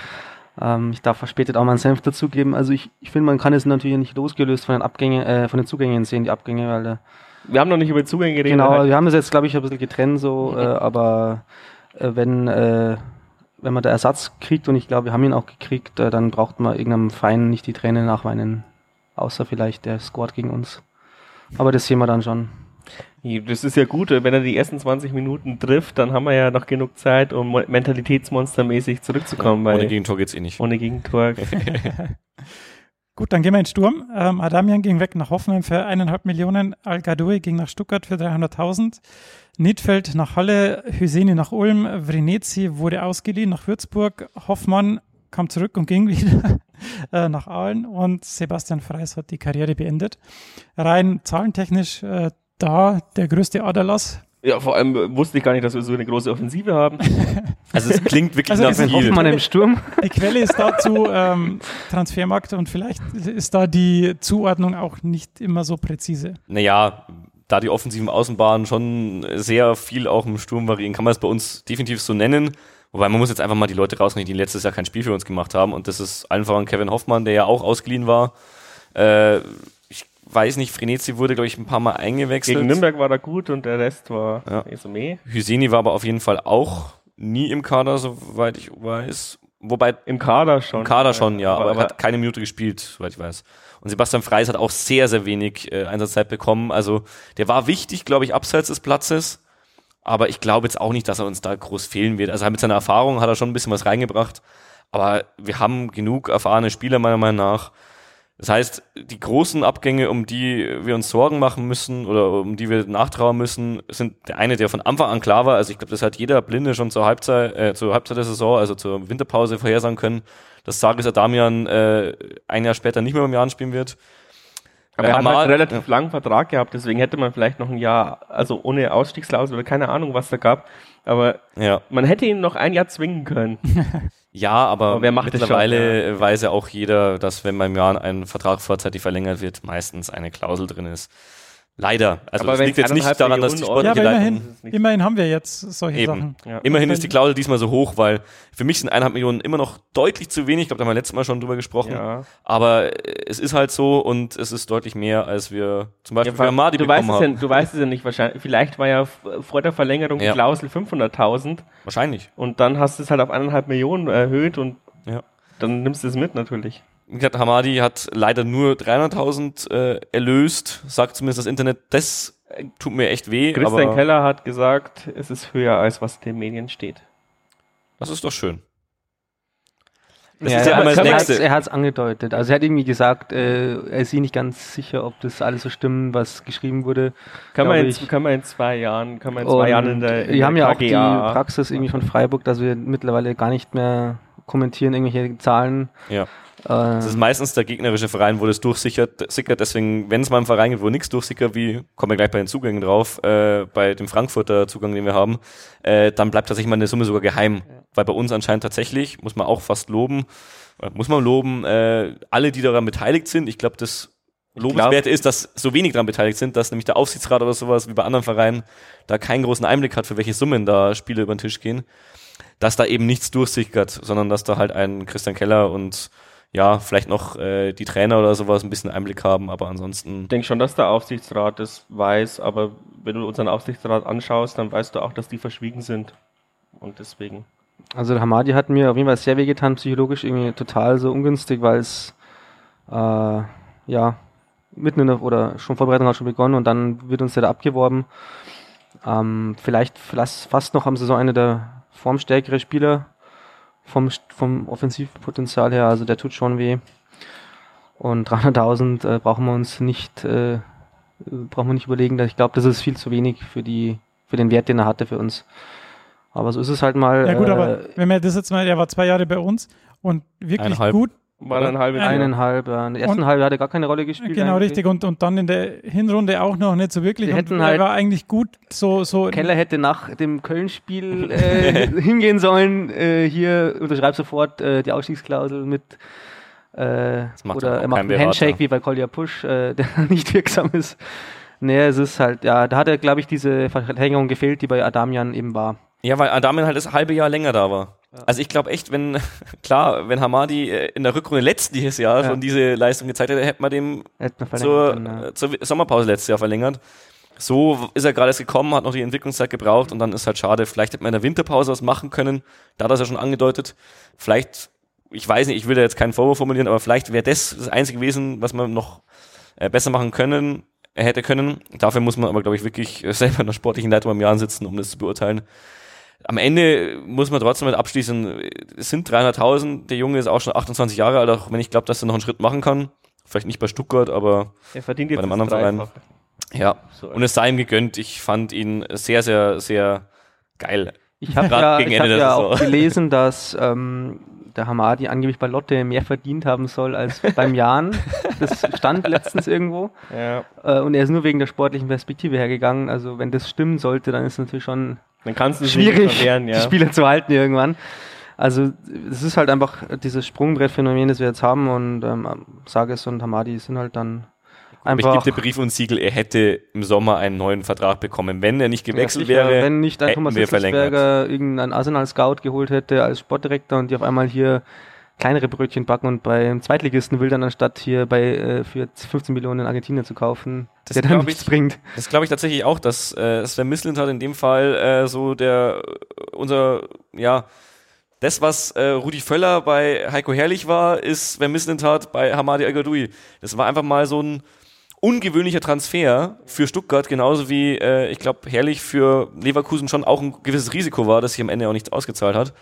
ähm, ich darf verspätet auch meinen Senf dazugeben. Also ich, ich finde, man kann es natürlich nicht losgelöst von den Abgängen, äh, von den Zugängen sehen, die Abgänge, weil äh, Wir haben noch nicht über Zugänge geredet. Genau, halt. wir haben das jetzt, glaube ich, ein bisschen getrennt so, äh, aber äh, wenn, äh, wenn man da Ersatz kriegt, und ich glaube, wir haben ihn auch gekriegt, äh, dann braucht man irgendeinem Feind nicht die Tränen nachweinen, außer vielleicht der Squad gegen uns. Aber das sehen wir dann schon. Das ist ja gut, wenn er die ersten 20 Minuten trifft, dann haben wir ja noch genug Zeit, um mo- mentalitätsmonstermäßig zurückzukommen. Weil Ohne Gegentor geht's eh nicht. ohne Gegentor. Gut, dann gehen wir in den Sturm. Ähm, Adamian ging weg nach Hoffenheim für eineinhalb Millionen. Al-Gadoui ging nach Stuttgart für 300.000. Niedfeld nach Halle, Hüseni nach Ulm, Vrenetzi wurde ausgeliehen nach Würzburg, Hoffmann kam zurück und ging wieder äh, nach Aalen und Sebastian Freis hat die Karriere beendet. Rein zahlentechnisch äh, da der größte Aderlass. Ja, vor allem wusste ich gar nicht, dass wir so eine große Offensive haben. Also es klingt wirklich Also nach viel. Hoffmann im Sturm. Die Quelle ist dazu ähm, Transfermarkt und vielleicht ist da die Zuordnung auch nicht immer so präzise. Naja, da die offensiven Außenbahnen schon sehr viel auch im Sturm variieren, kann man es bei uns definitiv so nennen. Wobei man muss jetzt einfach mal die Leute rausnehmen, die letztes Jahr kein Spiel für uns gemacht haben. Und das ist allen voran Kevin Hoffmann, der ja auch ausgeliehen war. Äh, ich weiß nicht, Frenetzi wurde, glaube ich, ein paar Mal eingewechselt. Gegen Nürnberg war er gut und der Rest war Ja. Esomé. Hüseni war aber auf jeden Fall auch nie im Kader, soweit ich weiß. Wobei Im Kader schon. Im Kader schon, ja, aber, aber er hat keine Minute gespielt, soweit ich weiß. Und Sebastian Freis hat auch sehr, sehr wenig äh, Einsatzzeit bekommen. Also der war wichtig, glaube ich, abseits des Platzes. Aber ich glaube jetzt auch nicht, dass er uns da groß fehlen wird. Also mit seiner Erfahrung hat er schon ein bisschen was reingebracht. Aber wir haben genug erfahrene Spieler meiner Meinung nach. Das heißt, die großen Abgänge, um die wir uns Sorgen machen müssen oder um die wir nachtrauern müssen, sind der eine, der von Anfang an klar war. Also ich glaube, das hat jeder Blinde schon zur Halbzeit, äh, zur Halbzeit der Saison, also zur Winterpause vorhersagen können, dass Saris Adamian äh, ein Jahr später nicht mehr beim Jahren spielen wird. Aber er hat Hamal- halt einen relativ langen Vertrag gehabt, deswegen hätte man vielleicht noch ein Jahr, also ohne Ausstiegsklausel oder keine Ahnung, was da gab. Aber Ja, man hätte ihn noch ein Jahr zwingen können. ja aber, Aber wer macht mittlerweile schon, weiß ja auch jeder, dass wenn beim Jahr ein Vertrag vorzeitig verlängert wird, meistens eine Klausel drin ist. Leider. Also Aber das wenn liegt jetzt nicht daran, dass die Ja, sportliche aber Leitung immerhin, immerhin haben wir jetzt solche Eben. Sachen. Ja. Immerhin ist die Klausel diesmal so hoch, weil für mich sind eineinhalb Millionen immer noch deutlich zu wenig. Ich glaube, da haben wir letztes Mal schon drüber gesprochen. Ja. Aber äh, es ist halt so und es ist deutlich mehr, als wir zum Beispiel Ja, für Amadi du, weißt bekommen es ja, haben. du weißt es ja nicht wahrscheinlich. Vielleicht war ja f- vor der Verlängerung Ja. die Klausel 500.000 Wahrscheinlich. und dann hast du es halt auf eineinhalb Millionen erhöht und Ja. dann nimmst du es mit natürlich. Wie gesagt, Hamadi hat leider nur 300.000 äh, erlöst, sagt zumindest das Internet. Das äh, tut mir echt weh, Christian aber Keller hat gesagt, es ist höher als was in den Medien steht. das ist doch schön. Das Ja, ist ja er einmal das hat- Nächste. Er hat es angedeutet. Also er hat irgendwie gesagt, äh, er ist sich nicht ganz sicher, ob das alles so stimmt, was geschrieben wurde. Kann man, in, kann man in zwei Jahren, kann man in zwei Jahren in der, in wir der haben ja auch die Praxis irgendwie von Freiburg, dass wir mittlerweile gar nicht mehr kommentieren irgendwelche Zahlen. Ja. Äh, Das ist meistens der gegnerische Verein, wo das durchsickert. Sickert. Deswegen, wenn es mal einen Verein gibt, wo nichts durchsickert, wie, kommen wir gleich bei den Zugängen drauf, äh, bei dem Frankfurter Zugang, den wir haben, äh, dann bleibt tatsächlich mal eine Summe sogar geheim. Weil bei uns anscheinend tatsächlich, muss man auch fast loben, äh, muss man loben, äh, alle, die daran beteiligt sind, ich glaube, das Lobenswerte ist, dass so wenig daran beteiligt sind, dass nämlich der Aufsichtsrat oder sowas wie bei anderen Vereinen da keinen großen Einblick hat, für welche Summen da Spiele über den Tisch gehen, dass da eben nichts durchsickert, sondern dass da halt ein Christian Keller und ja, vielleicht noch äh, die Trainer oder sowas ein bisschen Einblick haben, aber ansonsten Ich denke schon, dass der Aufsichtsrat das weiß, aber wenn du unseren Aufsichtsrat anschaust, dann weißt du auch, dass die verschwiegen sind. Und deswegen. Also der Hamadi hat mir auf jeden Fall sehr wehgetan, psychologisch irgendwie total so ungünstig, weil es äh, ja mitten in der oder schon Vorbereitung hat schon begonnen und dann wird uns der da abgeworben. Ähm, vielleicht fast fast noch am Saison einer der formstärkere Spieler vom, vom Offensivpotenzial her, also der tut schon weh. Und 300.000 äh, brauchen wir uns nicht, äh, brauchen wir nicht überlegen. Ich glaube, das ist viel zu wenig für die, für den Wert, den er hatte für uns. Aber so ist es halt mal. Ja gut, äh, aber wenn man das jetzt mal, er war zwei Jahre bei uns und wirklich gut, War dann ein halbes Ein- Jahr. eineinhalb, ja. In der ersten Und- Halbe hat er gar keine Rolle gespielt. genau eigentlich. richtig und, und dann in der Hinrunde auch noch nicht so wirklich. Die und hätten er halt- war eigentlich gut, so, so Keller hätte nach dem Köln-Spiel äh, hingehen sollen. Äh, hier unterschreibt sofort äh, die Ausstiegsklausel mit. Äh, macht oder er macht einen Handshake Berater. wie bei Kolja Push, äh, der nicht wirksam ist. Nee, es ist halt, ja, da hat er, glaube ich, diese Verlängerung gefehlt, die bei Adamian eben war. Ja, weil Adamian halt das halbe Jahr länger da war. Also ich glaube echt, wenn, klar, wenn Hamadi äh, in der Rückrunde letztes Jahr Ja. schon diese Leistung gezeigt hätte, hätte man dem Hätte man zur, können, ja. zur Sommerpause letztes Jahr verlängert. So ist er gerade erst gekommen, hat noch die Entwicklungszeit gebraucht und dann ist halt schade. Vielleicht hätte man in der Winterpause was machen können. Da hat er es ja schon angedeutet. Vielleicht, ich weiß nicht, ich will da jetzt keinen Vorwurf formulieren, aber vielleicht wäre das das Einzige gewesen, was man noch äh, besser machen können, äh, hätte können. Dafür muss man aber, glaube ich, wirklich selber in der sportlichen Leitung am Jahren sitzen, um das zu beurteilen. Am Ende muss man trotzdem mit abschließen, es sind 300.000, der Junge ist auch schon 28 Jahre alt, auch wenn ich glaube, dass er noch einen Schritt machen kann. Vielleicht nicht bei Stuttgart, aber Er verdient jetzt Bei einem anderen Verein. Ja. So, Und es sei ihm gegönnt. Ich fand ihn sehr, sehr, sehr geil. Ich habe ja, gegen ich Ende hab ja auch gelesen, dass ähm, der Hamadi angeblich bei Lotte mehr verdient haben soll als beim Jan. Das stand letztens irgendwo. ja. Äh, und er ist nur wegen der sportlichen Perspektive hergegangen. Also wenn das stimmen sollte, dann ist es natürlich schon Dann kannst du es nicht schwierig, verwehren, die ja. Spieler zu halten irgendwann. Also es ist halt einfach dieses Sprungbrettphänomen, das wir jetzt haben und ähm, Sages und Hamadi sind halt dann Aber ich einfach gebe dir Brief und Siegel, er hätte im Sommer einen neuen Vertrag bekommen. Wenn er nicht gewechselt Ja, sicher, wäre, wenn nicht ein Thomas. Hitzelsberger irgendeinen Arsenal-Scout geholt hätte als Sportdirektor und die auf einmal hier kleinere Brötchen backen und beim Zweitligisten will dann anstatt hier bei äh, für 15 Millionen in Argentinien zu kaufen, Das der dann nichts ich- bringt. Das glaube ich tatsächlich auch, dass äh, Sven Mislintat in dem Fall äh, so der unser ja das was äh, Rudi Völler bei Heiko Herrlich war, ist Sven Mislintat bei Hamadi Al Das war einfach mal so ein ungewöhnlicher Transfer für Stuttgart, genauso wie äh, ich glaube Herrlich für Leverkusen schon auch ein gewisses Risiko war, das sich am Ende auch nicht ausgezahlt hat.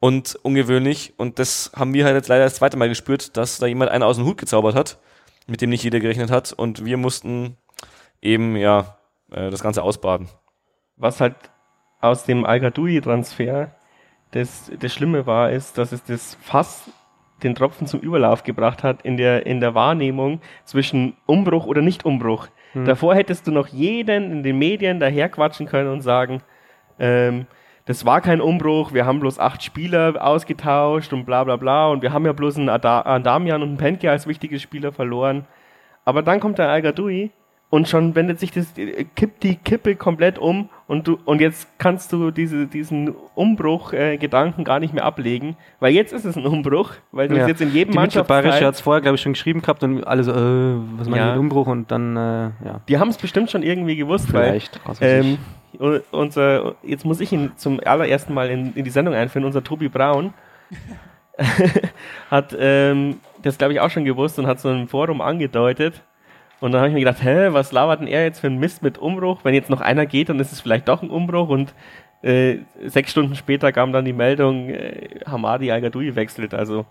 Und ungewöhnlich, und das haben wir halt jetzt leider das zweite Mal gespürt, dass da jemand einen aus dem Hut gezaubert hat, mit dem nicht jeder gerechnet hat. Und wir mussten eben ja äh, das Ganze ausbaden. Was halt aus dem Al-Gadoui-Transfer das, das Schlimme war, ist, dass es das fast den Tropfen zum Überlauf gebracht hat in der, in der Wahrnehmung zwischen Umbruch oder Nicht-Umbruch. Hm. Davor hättest du noch jeden in den Medien daherquatschen können und sagen, ähm, das war kein Umbruch, wir haben bloß acht Spieler ausgetauscht und bla bla bla und wir haben ja bloß einen Ada Adamian und einen Penke als wichtige Spieler verloren. Aber dann kommt der Al-Gadoui und schon wendet sich das, kippt die Kippe komplett um und du, und jetzt kannst du diese, diesen Umbruch-Gedanken äh, Gedanken gar nicht mehr ablegen, weil jetzt ist es ein Umbruch, weil du es Ja. jetzt in jedem Die Mannschaftsteil, hat es vorher, glaube ich, schon geschrieben gehabt und alle so, äh, was meinen Ja. mit Umbruch und dann, äh, ja, die haben es bestimmt schon irgendwie gewusst, weil vielleicht. was weiß Ähm, unser, jetzt muss ich ihn zum allerersten Mal in, in die Sendung einführen. Unser Tobi Braun hat ähm, das, glaube ich, auch schon gewusst und hat so im Forum angedeutet. Und dann habe ich mir gedacht, hä, was labert denn er jetzt für ein Mist mit Umbruch? Wenn jetzt noch einer geht, dann ist es vielleicht doch ein Umbruch. Und äh, sechs Stunden später kam dann die Meldung, äh, Hamadi Al-Gadoui wechselt. Also,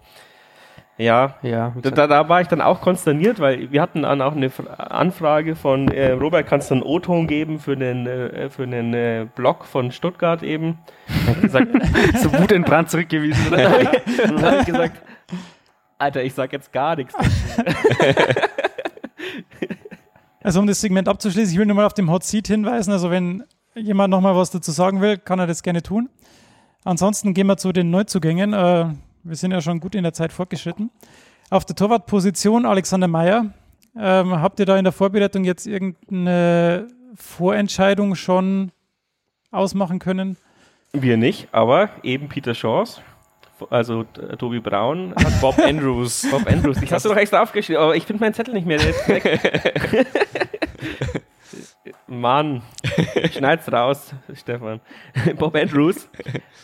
ja, ja, da, da, war ich dann auch konsterniert, weil wir hatten dann auch eine Fra- Anfrage von äh, Robert, kannst du einen O-Ton geben für den, äh, für den äh, Blog von Stuttgart eben? Da ich gesagt, so Wut in Brand zurückgewiesen. Oder? dann habe ich gesagt, Alter, ich sag jetzt gar nichts. Also um das Segment abzuschließen, ich will nur mal auf dem Hot Seat hinweisen. Also wenn jemand noch mal was dazu sagen will, kann er das gerne tun. Ansonsten gehen wir zu den Neuzugängen. Wir sind ja schon gut in der Zeit fortgeschritten. Auf der Torwartposition Alexander Meyer. Ähm, habt ihr da in der Vorbereitung jetzt irgendeine Vorentscheidung schon ausmachen können? Wir nicht, aber eben Peter Chance, also äh, Tobi Braun, hat Bob Andrews. Bob Andrews. Ich hast du doch extra aufgeschrieben, aber ich finde meinen Zettel nicht mehr. Der ist weg. Mann, schneid's raus, Stefan. Bob Andrews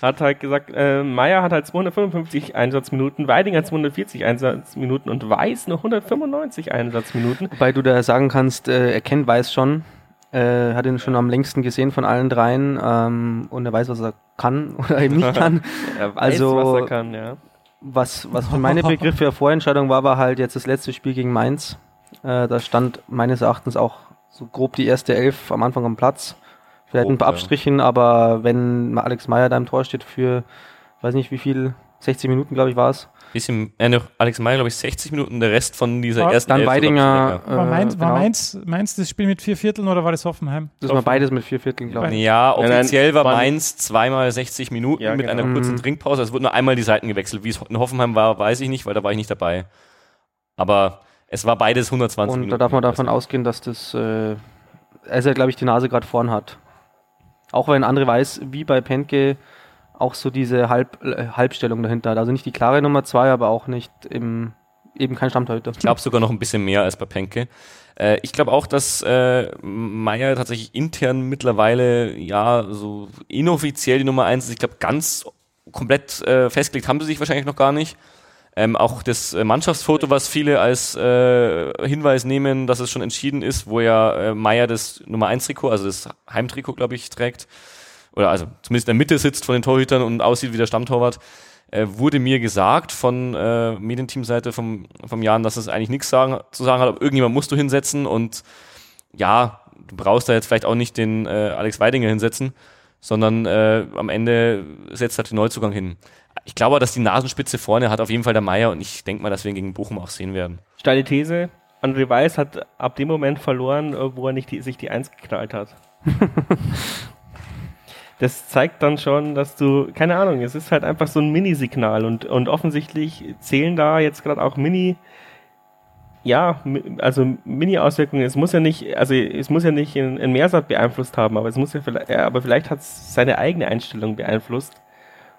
hat halt gesagt, äh, Meier hat halt 255 Einsatzminuten, Weidinger 240 Einsatzminuten und Weiß nur 195 Einsatzminuten. Wobei du da sagen kannst, äh, er kennt Weiß schon, äh, hat ihn schon am längsten gesehen von allen dreien ähm, und er weiß, was er kann oder eben nicht kann. Er weiß, Also- was er kann, ja. Was, was für meine Begriffe Vorentscheidung war, war halt jetzt das letzte Spiel gegen Mainz. Äh, da stand meines Erachtens auch so grob die erste Elf am Anfang am Platz. Vielleicht ein paar ja. Abstrichen, aber wenn Alex Meyer da im Tor steht für, weiß nicht wie viel, 60 Minuten, glaube ich, war es. Bisschen, äh, noch Alex Meyer, glaube ich, 60 Minuten, der Rest von dieser Ja, ersten Dann Elf Weidinger. bisschen War, Mainz, war genau. Mainz, Mainz das Spiel mit vier Vierteln oder war das Hoffenheim? Das war beides mit vier Vierteln, glaube ich. Ja, offiziell war Mainz zweimal 60 Minuten Ja, mit genau. einer kurzen Mhm. Trinkpause. Es wurde nur einmal die Seiten gewechselt. Wie es in Hoffenheim war, weiß ich nicht, weil da war ich nicht dabei. Aber es war beides 120 Und Minuten. da darf man davon ausgehen, dass das, äh, also glaube ich, die Nase gerade vorn hat. Auch wenn andere weiß, wie bei Penke auch so diese Halb, äh, Halbstellung dahinter hat. Also nicht die klare Nummer zwei, aber auch nicht im, eben kein Stammtorhüter. Ich glaube sogar noch ein bisschen mehr als bei Penke. Äh, ich glaube auch, dass äh, Meier tatsächlich intern mittlerweile, ja, so inoffiziell die Nummer eins ist. Ich glaube, ganz komplett äh, festgelegt haben sie sich wahrscheinlich noch gar nicht. Ähm, auch das äh, Mannschaftsfoto, was viele als äh, Hinweis nehmen, dass es schon entschieden ist, wo ja äh, Meier das Nummer 1 Trikot, also das Heimtrikot, glaube ich, trägt. Oder also zumindest in der Mitte sitzt von den Torhütern und aussieht wie der Stammtorwart. äh, wurde mir gesagt von äh, Medienteamseite vom, vom Jan, dass es eigentlich nichts sagen, zu sagen hat, aber irgendjemand musst du hinsetzen und ja, du brauchst da jetzt vielleicht auch nicht den äh, Alex Weidinger hinsetzen, sondern äh, am Ende setzt halt den Neuzugang hin. Ich glaube, dass die Nasenspitze vorne hat auf jeden Fall der Meier und ich denke mal, dass wir ihn gegen Bochum auch sehen werden. Steile These, André Weiß hat ab dem Moment verloren, äh, wo er nicht die, sich die Eins geknallt hat. das zeigt dann schon, dass du, keine Ahnung, es ist halt einfach so ein Mini-Signal und, und offensichtlich zählen da jetzt gerade auch Mini- ja, also Mini-Auswirkungen. Es muss ja nicht, also es muss ja nicht in, in Meersat beeinflusst haben, aber es muss ja vielleicht, ja, aber vielleicht hat es seine eigene Einstellung beeinflusst.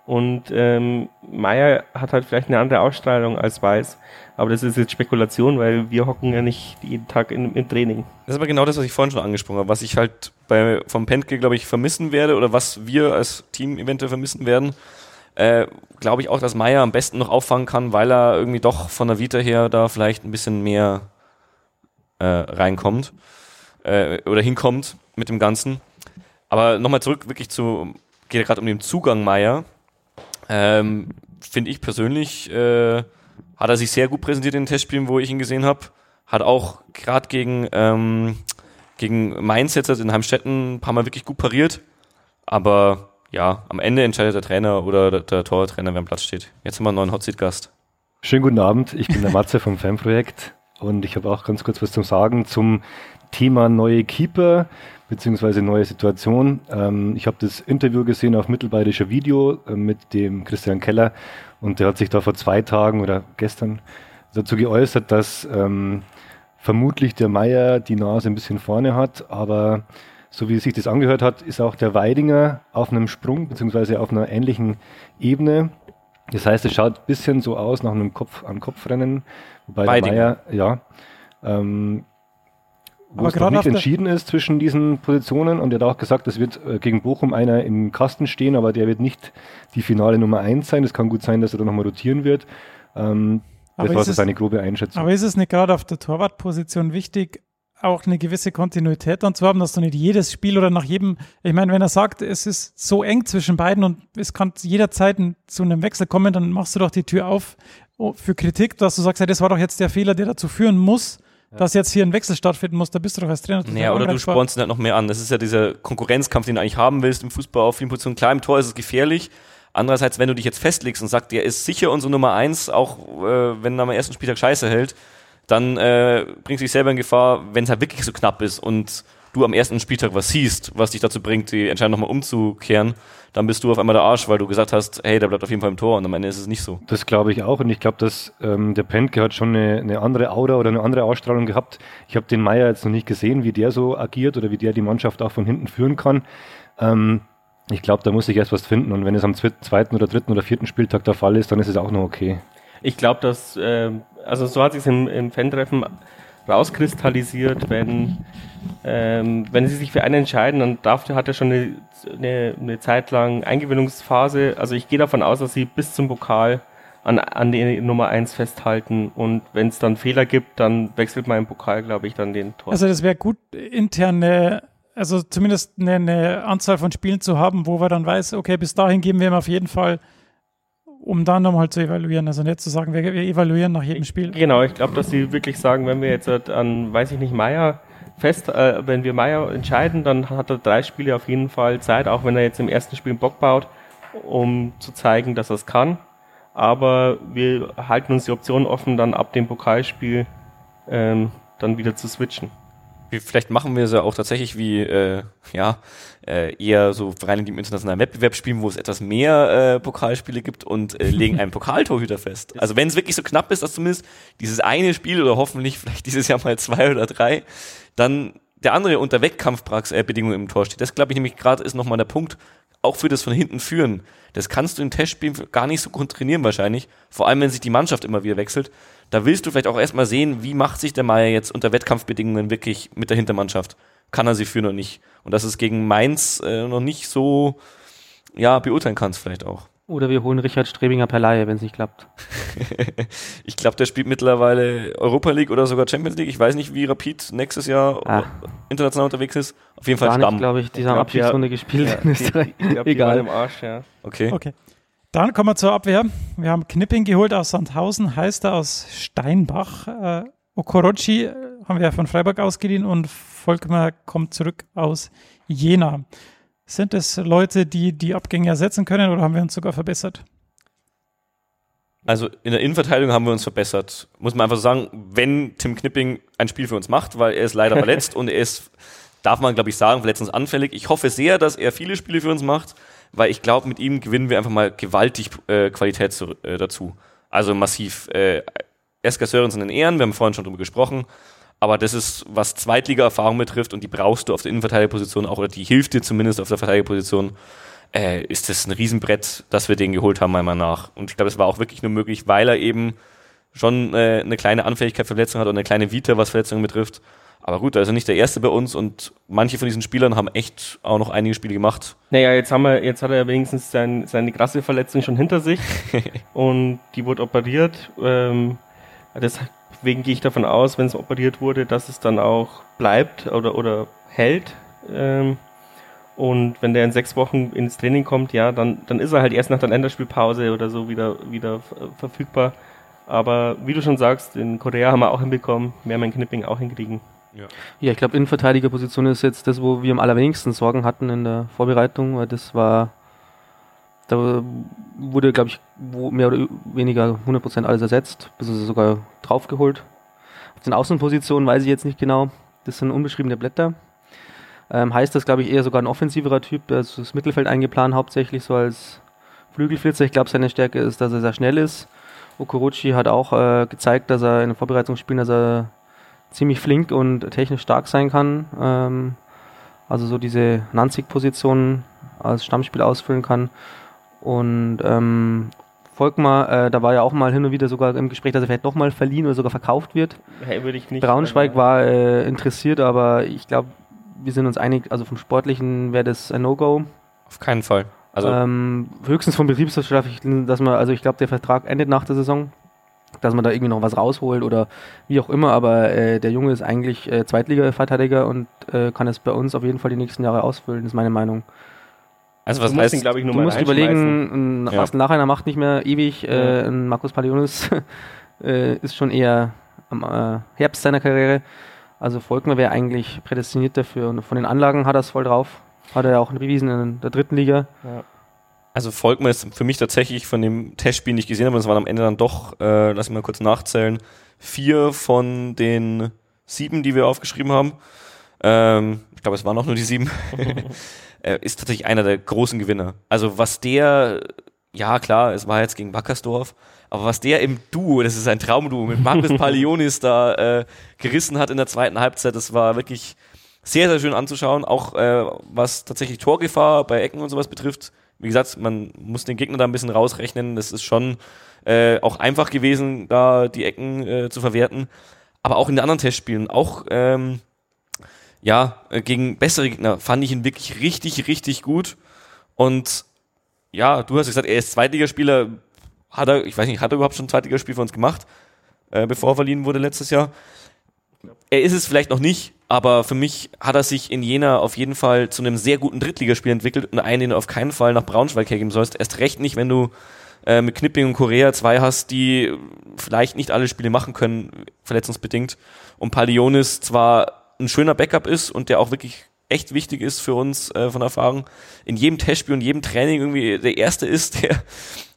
Und ähm, Meier hat halt vielleicht eine andere Ausstrahlung als Weiß. Aber das ist jetzt Spekulation, weil wir hocken ja nicht jeden Tag in, im Training. Das ist aber genau das, was ich vorhin schon angesprochen habe, was ich halt bei vom Pentke, glaube ich, vermissen werde oder was wir als Team eventuell vermissen werden. Äh, glaube ich auch, dass Meier am besten noch auffangen kann, weil er irgendwie doch von der Vita her da vielleicht ein bisschen mehr äh, reinkommt äh, oder hinkommt mit dem Ganzen. Aber nochmal zurück wirklich zu, geht gerade um den Zugang Meier. Ähm, Finde ich persönlich, äh, hat er sich sehr gut präsentiert in den Testspielen, wo ich ihn gesehen habe. Hat auch gerade gegen, ähm, gegen Mainz jetzt in Heimstetten ein paar Mal wirklich gut pariert. Aber ja, am Ende entscheidet der Trainer oder der, der Tortrainer, wer am Platz steht. Jetzt haben wir einen neuen Hotseat-Gast. Schönen guten Abend, ich bin der Matze vom Fanprojekt und ich habe auch ganz kurz was zum Sagen zum Thema neue Keeper beziehungsweise neue Situation. Ähm, ich habe das Interview gesehen auf Mittelbayerischer Video äh, mit dem Christian Keller und der hat sich da vor zwei Tagen oder gestern dazu geäußert, dass ähm, vermutlich der Meier die Nase ein bisschen vorne hat, aber so wie sich das angehört hat, ist auch der Weidinger auf einem Sprung beziehungsweise auf einer ähnlichen Ebene. Das heißt, es schaut ein bisschen so aus nach einem Kopf-an-Kopf-Rennen, wobei Weidinger. der Meier, ja, ähm, wo es noch nicht entschieden ist zwischen diesen Positionen und er hat auch gesagt, es wird äh, gegen Bochum einer im Kasten stehen, aber der wird nicht die finale Nummer eins sein. Es kann gut sein, dass er da nochmal rotieren wird. Ähm, das war seine grobe Einschätzung. Aber ist es nicht gerade auf der Torwartposition wichtig, auch eine gewisse Kontinuität dann zu haben, dass du nicht jedes Spiel oder nach jedem, ich meine, wenn er sagt, es ist so eng zwischen beiden und es kann jederzeit zu einem Wechsel kommen, dann machst du doch die Tür auf oh, für Kritik, dass du sagst, ja, das war doch jetzt der Fehler, der dazu führen muss, dass jetzt hier ein Wechsel stattfinden muss, da bist du doch als Trainer. Naja, oder du spornst ihn halt noch mehr an. Das ist ja dieser Konkurrenzkampf, den du eigentlich haben willst im Fußball auf vielen Positionen. Klar, im Tor ist es gefährlich. Andererseits, wenn du dich jetzt festlegst und sagst, der ist sicher unsere Nummer eins, auch äh, wenn er am ersten Spieltag Scheiße hält, dann äh, bringst du dich selber in Gefahr, wenn es halt wirklich so knapp ist und du am ersten Spieltag was siehst, was dich dazu bringt, die Entscheidung nochmal umzukehren, dann bist du auf einmal der Arsch, weil du gesagt hast, hey, der bleibt auf jeden Fall im Tor und am Ende ist es nicht so. Das glaube ich auch und ich glaube, dass ähm, der Pentke hat schon eine, eine, andere Aura oder eine andere Ausstrahlung gehabt. Ich habe den Meier jetzt noch nicht gesehen, wie der so agiert oder wie der die Mannschaft auch von hinten führen kann. Ähm, ich glaube, da muss ich erst was finden und wenn es am zweiten oder dritten oder vierten Spieltag der Fall ist, dann ist es auch noch okay. Ich glaube, dass, äh, also so hat sich im, im Fan-Treffen rauskristallisiert, wenn, ähm, wenn sie sich für einen entscheiden, dann darf, hat er schon eine, eine, eine Zeit lang Eingewöhnungsphase. Also ich gehe davon aus, dass sie bis zum Pokal an, an die Nummer 1 festhalten und wenn es dann Fehler gibt, dann wechselt man im Pokal, glaube ich, dann den Tor. Also das wäre gut, interne, also zumindest eine, eine, Anzahl von Spielen zu haben, wo wir dann weiß, okay, bis dahin geben wir ihm auf jeden Fall um dann nochmal zu evaluieren. Also nicht zu sagen, wir, wir evaluieren nach jedem Spiel. Genau, ich glaube, dass sie wirklich sagen, wenn wir jetzt an, weiß ich nicht, Meier fest, äh, wenn wir Meier entscheiden, dann hat er drei Spiele auf jeden Fall Zeit, auch wenn er jetzt im ersten Spiel einen Bock baut, um zu zeigen, dass er es kann. Aber wir halten uns die Option offen, dann ab dem Pokalspiel ähm, dann wieder zu switchen vielleicht machen wir es ja auch tatsächlich wie, äh, ja, äh, eher so rein in dem internationalen Wettbewerb spielen, wo es etwas mehr äh, Pokalspiele gibt und äh, legen einen Pokaltorhüter fest. Also wenn es wirklich so knapp ist, dass zumindest dieses eine Spiel oder hoffentlich vielleicht dieses Jahr mal zwei oder drei, dann der andere unter Wettkampfbedingungen im Tor steht. Das glaube ich nämlich gerade ist nochmal der Punkt, auch für das von hinten führen. Das kannst du in Testspielen gar nicht so gut trainieren wahrscheinlich, vor allem wenn sich die Mannschaft immer wieder wechselt da willst du vielleicht auch erstmal sehen, wie macht sich der Meier jetzt unter Wettkampfbedingungen wirklich mit der Hintermannschaft? Kann er sie führen oder nicht? Und dass es gegen Mainz äh, noch nicht so ja, beurteilen kannst vielleicht auch. Oder wir holen Richard Strebinger per Laie, wenn es nicht klappt. ich glaube, der spielt mittlerweile Europa League oder sogar Champions League. Ich weiß nicht, wie Rapid nächstes Jahr Ach. international unterwegs ist. Auf jeden Fall Stamm. glaube ich, die haben Abschiedsrunde ja, gespielt ja, in Österreich. Egal. Im Arsch, ja. Okay. okay. Dann kommen wir zur Abwehr. Wir haben Knipping geholt aus Sandhausen, Heister aus Steinbach. Äh, Okorochi haben wir von Freiburg ausgeliehen und Volkmar kommt zurück aus Jena. Sind es Leute, die die Abgänge ersetzen können oder haben wir uns sogar verbessert? Also in der Innenverteidigung haben wir uns verbessert. Muss man einfach so sagen, wenn Tim Knipping ein Spiel für uns macht, weil er ist leider verletzt und er ist, darf man glaube ich sagen, verletzungsanfällig. Ich hoffe sehr, dass er viele Spiele für uns macht, weil ich glaube, mit ihm gewinnen wir einfach mal gewaltig äh, Qualität zu, äh, dazu. Also massiv. Äh, Esker Sörensen in Ehren, wir haben vorhin schon drüber gesprochen. Aber das ist, was Zweitliga-Erfahrung betrifft und die brauchst du auf der Innenverteidigerposition auch, oder die hilft dir zumindest auf der Verteidigerposition äh, ist das ein Riesenbrett, dass wir den geholt haben, meiner Meinung nach. Und ich glaube, es war auch wirklich nur möglich, weil er eben schon äh, eine kleine Anfälligkeit für Verletzungen hat und eine kleine Vita, was Verletzungen betrifft. Aber gut, er ist nicht der Erste bei uns und manche von diesen Spielern haben echt auch noch einige Spiele gemacht. Naja, jetzt haben wir, jetzt hat er wenigstens sein, seine krasse Verletzung schon hinter sich und die wurde operiert. Ähm, deswegen gehe ich davon aus, wenn es operiert wurde, dass es dann auch bleibt oder, oder hält. Ähm, und wenn der in sechs Wochen ins Training kommt, ja, dann, dann ist er halt erst nach der Länderspielpause oder so wieder, wieder verfügbar. Aber wie du schon sagst, in Korea haben wir auch hinbekommen, mehr mein Knipping auch hinkriegen. Ja, ja ich glaube, Innenverteidigerposition ist jetzt das, wo wir am allerwenigsten Sorgen hatten in der Vorbereitung, weil das war, da wurde, glaube ich, mehr oder weniger 100% alles ersetzt, bis sogar draufgeholt. Auf den Außenpositionen weiß ich jetzt nicht genau, das sind unbeschriebene Blätter. Ähm, heißt das, glaube ich, eher sogar ein offensiverer Typ, also das Mittelfeld eingeplant, hauptsächlich so als Flügelflitzer. Ich glaube, seine Stärke ist, dass er sehr schnell ist. Okorochi hat auch äh, gezeigt, dass er in den Vorbereitungsspielen, dass er ziemlich flink und technisch stark sein kann. Ähm, also so diese Nanzig-Position als Stammspiel ausfüllen kann. Und ähm, Volkmar, äh, da war ja auch mal hin und wieder sogar im Gespräch, dass er vielleicht nochmal verliehen oder sogar verkauft wird. Hey, würde ich nicht. Braunschweig war äh, interessiert, aber ich glaube, wir sind uns einig, also vom Sportlichen wäre das ein No-Go. Auf keinen Fall. Also ähm, höchstens vom Betriebswirtschaftlichen, dass man, also ich glaube, der Vertrag endet nach der Saison, dass man da irgendwie noch was rausholt oder wie auch immer, aber äh, der Junge ist eigentlich äh, Zweitliga-Verteidiger und äh, kann es bei uns auf jeden Fall die nächsten Jahre ausfüllen, ist meine Meinung. Also was du heißt, ihn, ich, du musst überlegen, ein ja. Nachher macht nicht mehr ewig, äh, ein Markus Palionis äh, ist schon eher am äh, Herbst seiner Karriere. Also Volkmar wäre eigentlich prädestiniert dafür. Und von den Anlagen hat er es voll drauf. Hat er ja auch bewiesen in der dritten Liga. Ja. Also Volkmar ist für mich tatsächlich von dem Testspiel nicht gesehen, aber es waren am Ende dann doch, äh, lass mich mal kurz nachzählen, vier von den sieben, die wir aufgeschrieben haben. Ähm, ich glaube, es waren auch nur die sieben. äh, ist tatsächlich einer der großen Gewinner. Also was der, ja klar, es war jetzt gegen Wackersdorf, aber was der im Duo, das ist ein Traumduo, mit Markus Palionis da äh, gerissen hat in der zweiten Halbzeit, das war wirklich sehr, sehr schön anzuschauen. Auch äh, was tatsächlich Torgefahr bei Ecken und sowas betrifft. Wie gesagt, man muss den Gegner da ein bisschen rausrechnen. Das ist schon äh, auch einfach gewesen, da die Ecken äh, zu verwerten. Aber auch in den anderen Testspielen, auch ähm, ja, äh, gegen bessere Gegner fand ich ihn wirklich richtig, richtig gut. Und ja, du hast gesagt, er ist Zweitligaspieler, hat er, ich weiß nicht, hat er überhaupt schon ein Zweitligaspiel für uns gemacht, äh, bevor er verliehen wurde letztes Jahr? Er ist es vielleicht noch nicht, aber für mich hat er sich in Jena auf jeden Fall zu einem sehr guten Drittligaspiel entwickelt und einen, den du auf keinen Fall nach Braunschweig hergeben sollst. Erst recht nicht, wenn du äh, mit Knipping und Korea zwei hast, die vielleicht nicht alle Spiele machen können, verletzungsbedingt. Und Palionis zwar ein schöner Backup ist und der auch wirklich echt wichtig ist für uns äh, von Erfahrung, in jedem Testspiel und jedem Training irgendwie der Erste ist, der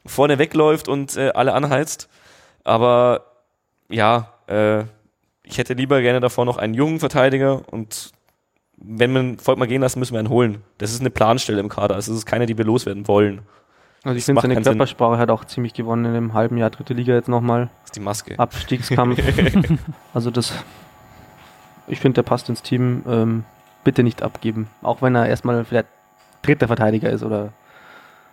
vorne wegläuft und äh, alle anheizt. Aber ja, äh, ich hätte lieber gerne davor noch einen jungen Verteidiger und wenn man Volk mal gehen lassen, müssen wir einen holen. Das ist eine Planstelle im Kader. Also es ist keine, die wir loswerden wollen. Also ich finde, seine Körpersprache Sinn. hat auch ziemlich gewonnen in dem halben Jahr dritte Liga jetzt nochmal. Das ist die Maske. Abstiegskampf. also das, ich finde, der passt ins Team. Ähm, bitte nicht abgeben. Auch wenn er erstmal vielleicht dritter Verteidiger ist oder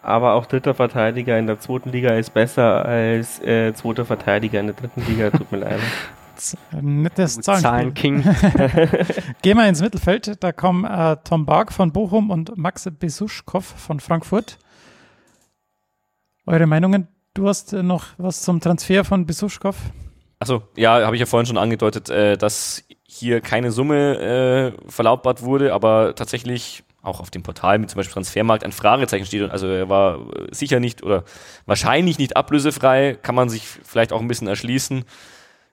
aber auch dritter Verteidiger in der zweiten Liga ist besser als äh, zweiter Verteidiger in der dritten Liga. Tut mir leid. Nettes Zahlen King. Gehen wir ins Mittelfeld. Da kommen äh, Tom Bark von Bochum und Max Besuschkow von Frankfurt. Eure Meinungen? Du hast äh, noch was zum Transfer von Besuschkow? Achso, ja, habe ich ja vorhin schon angedeutet, äh, dass hier keine Summe äh, verlautbart wurde, aber tatsächlich auch auf dem Portal mit zum Beispiel Transfermarkt ein Fragezeichen steht. Also er war äh, sicher nicht oder wahrscheinlich nicht ablösefrei, kann man sich vielleicht auch ein bisschen erschließen.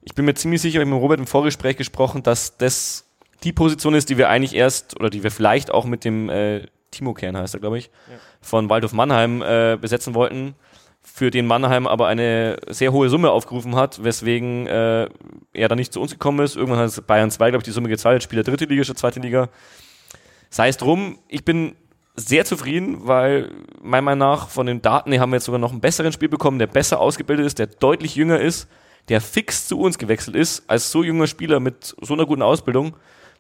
Ich bin mir ziemlich sicher, ich habe mit Robert im Vorgespräch gesprochen, dass das die Position ist, die wir eigentlich erst oder die wir vielleicht auch mit dem äh, Timo Kern heißt er, glaube ich, ja. von Waldhof Mannheim äh, besetzen wollten, für den Mannheim aber eine sehr hohe Summe aufgerufen hat, weswegen äh, er dann nicht zu uns gekommen ist. Irgendwann hat Bayern 2, glaube ich, die Summe gezahlt, Spieler dritte Liga statt zweite Liga. Sei es drum, ich bin sehr zufrieden, weil meiner Meinung nach von den Daten her haben wir jetzt sogar noch einen besseren Spiel bekommen, der besser ausgebildet ist, der deutlich jünger ist, der fix zu uns gewechselt ist, als so junger Spieler mit so einer guten Ausbildung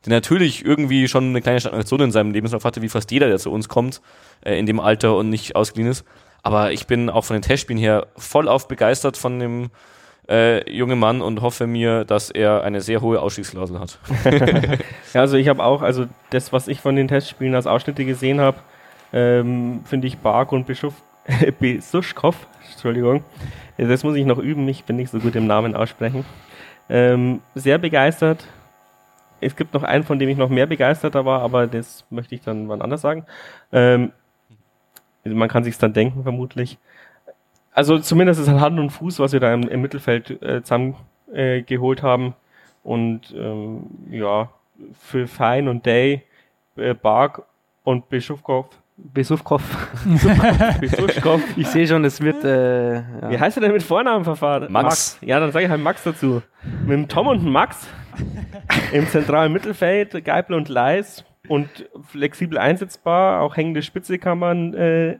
der natürlich irgendwie schon eine kleine Stagnation in seinem Lebenslauf hatte, wie fast jeder, der zu uns kommt, äh, in dem Alter und nicht ausgeliehen ist. Aber ich bin auch von den Testspielen her voll auf begeistert von dem äh, jungen Mann und hoffe mir, dass er eine sehr hohe Ausstiegsklausel hat. ja, also ich habe auch, also das, was ich von den Testspielen als Ausschnitte gesehen habe, ähm, finde ich Bark und Bischof Besuschkow, Entschuldigung, das muss ich noch üben, ich bin nicht so gut im Namen aussprechen. Ähm, sehr begeistert, es gibt noch einen, von dem ich noch mehr begeisterter war, aber das möchte ich dann wann anders sagen. Ähm, man kann sich dann denken, vermutlich. Also zumindest ist halt Hand und Fuß, was wir da im, im Mittelfeld äh, zusammen äh, geholt haben. Und ähm, ja, für Fein und Day, äh, Bark und Bischofkopf Besufkov. Besuschkov. Ich sehe schon, es wird. Äh, ja. Wie heißt er denn mit Vornamen verfahren? Max. Max. Ja, dann sage ich halt Max dazu. Mit dem Tom und dem Max im zentralen Mittelfeld, Geipel und Leis und flexibel einsetzbar, auch hängende Spitze kann man äh,